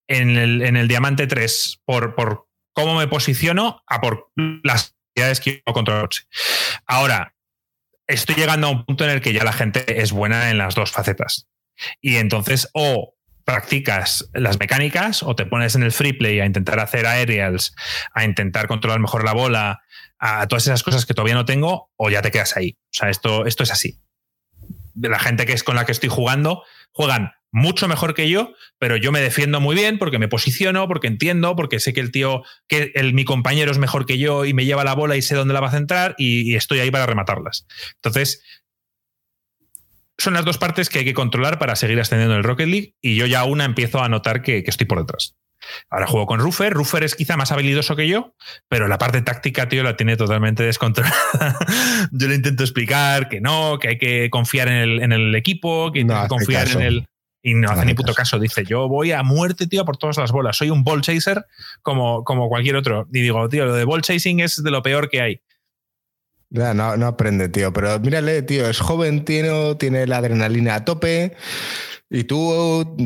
en el, Diamante 3 por, por cómo me posiciono a por las habilidades que yo contra el Ahora, estoy llegando a un punto en el que ya la gente es buena en las dos facetas. Y entonces, o practicas las mecánicas o te pones en el free play a intentar hacer aerials, a intentar controlar mejor la bola, a todas esas cosas que todavía no tengo, o ya te quedas ahí. O sea, esto, esto es así. La gente que es con la que estoy jugando, juegan mucho mejor que yo, pero yo me defiendo muy bien porque me posiciono, porque entiendo, porque sé que el tío, que mi compañero es mejor que yo y me lleva la bola y sé dónde la va a centrar y, estoy ahí para rematarlas. Entonces, son las dos partes que hay que controlar para seguir ascendiendo en el Rocket League y yo ya una empiezo a notar que, estoy por detrás. Ahora juego con Ruffer. Ruffer es quizá más habilidoso que yo, pero la parte táctica, tío, la tiene totalmente descontrolada. yo le intento explicar que no, que hay que confiar en el, en el equipo, que hay que confiar en el. Y no hace ni puto caso. Dice, yo voy a muerte, tío, por todas las bolas. Soy un ball chaser como, como cualquier otro. Y digo, tío, lo de ball chasing es de lo peor que hay. Ya, no, no aprende, tío. Pero mírale, tío, es joven, tiene, tiene la adrenalina a tope. Y tú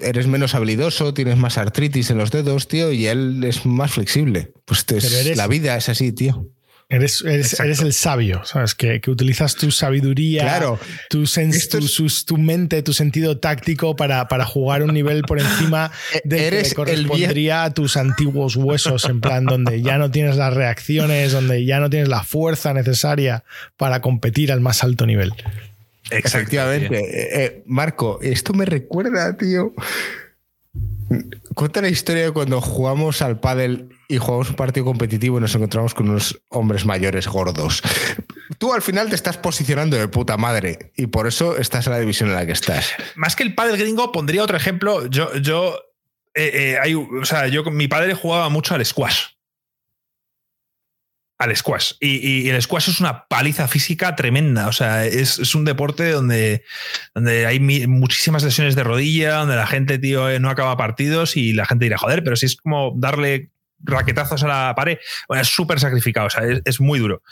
eres menos habilidoso, tienes más artritis en los dedos, tío, y él es más flexible. Pues la vida es así, tío. Eres, eres, el sabio, ¿sabes? Que, utilizas tu sabiduría, claro. tu, tu, mente, tu sentido táctico para, para, jugar un nivel por encima de eres que correspondría a tus antiguos huesos, en plan, donde ya no tienes las reacciones, donde ya no tienes la fuerza necesaria para competir al más alto nivel. Efectivamente. Eh, eh, Marco, esto me recuerda, tío. Cuenta la historia de cuando jugamos al pádel y jugamos un partido competitivo y nos encontramos con unos hombres mayores gordos. tú al final te estás posicionando de puta madre y por eso estás en la división en la que estás. Más que el padre gringo, pondría otro ejemplo. Yo, yo, eh, eh, hay, o sea, yo, mi padre jugaba mucho al squash al squash. Y, el squash es una paliza física tremenda. O sea, es, un deporte donde, donde hay muchísimas lesiones de rodilla, donde la gente, tío, eh, no acaba partidos y la gente dirá, joder, pero si es como darle raquetazos a la pared. Bueno, es súper sacrificado, o sea, es, muy duro.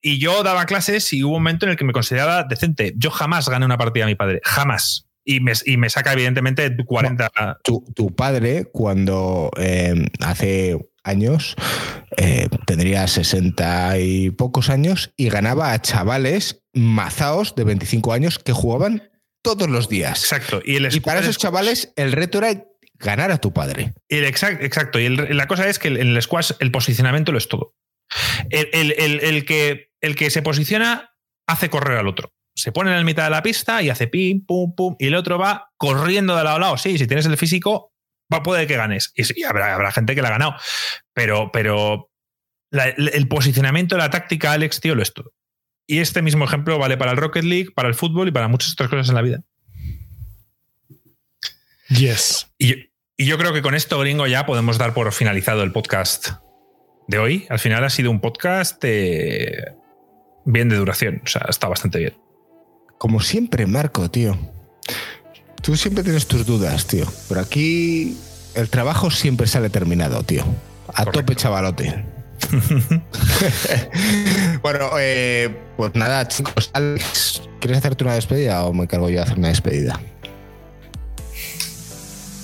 Y yo daba clases y hubo un momento en el que me consideraba decente. Yo jamás gané una partida a mi padre, jamás. Y me, y me saca, evidentemente, 40. tu, padre, cuando eh, hace años, eh, tendría 60 y pocos años y ganaba a chavales mazaos de 25 años que jugaban todos los días. Exacto. Y, y para esos chavales el reto era ganar a tu padre. El exacto, exacto. Y la cosa es que en el squash el posicionamiento lo es todo. El, que, el que se posiciona hace correr al otro. Se pone en la mitad de la pista y hace pim, pum, pum, y el otro va corriendo de lado a lado. Sí, si tienes el físico, va, puede que ganes. Y sí, habrá, habrá gente que la ha ganado. Pero, pero el posicionamiento, la táctica, Alex, tío, lo es todo. Y este mismo ejemplo vale para el Rocket League, para el fútbol y para muchas otras cosas en la vida. Yes. Y, yo creo que con esto, gringo, ya podemos dar por finalizado el podcast de hoy. Al final ha sido un podcast eh, bien de duración. O sea, está bastante bien. Como siempre, Marco, tío. Tú siempre tienes tus dudas, tío. Pero aquí el trabajo siempre sale terminado, tío. A tope, chavalote. bueno, eh, pues nada, chicos. Alex, ¿quieres hacerte una despedida o me cargo yo de hacer una despedida?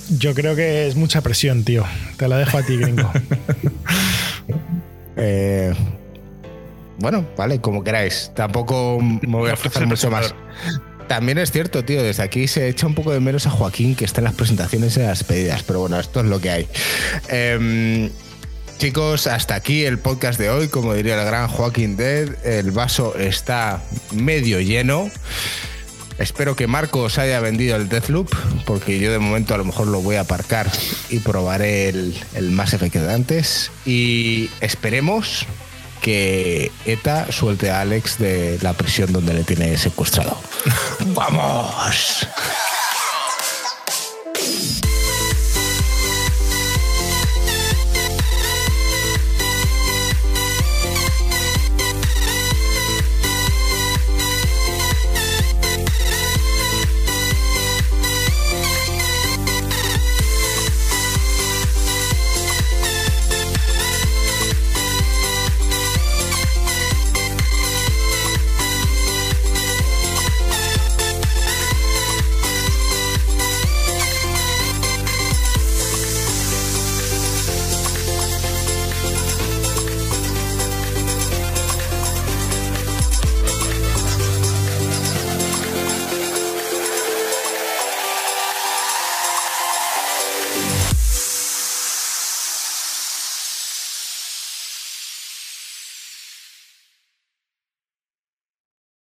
Yo creo que es mucha presión, tío. Te la dejo a ti, gringo. Eh, bueno, vale, como queráis. Tampoco me voy a esforzar mucho más. También es cierto, tío, desde aquí se echa un poco de menos a Joaquín, que está en las presentaciones y las pedidas, pero bueno, esto es lo que hay. Em, chicos, hasta aquí el podcast de hoy. Como diría el gran Joaquín Dead, el vaso está medio lleno. Espero que Marcos haya vendido el Deathloop, porque yo de momento a lo mejor lo voy a aparcar y probaré el, el Mass Effect de antes. Y esperemos que ETA suelte a Alex de la prisión donde le tiene secuestrado. ¡Vamos!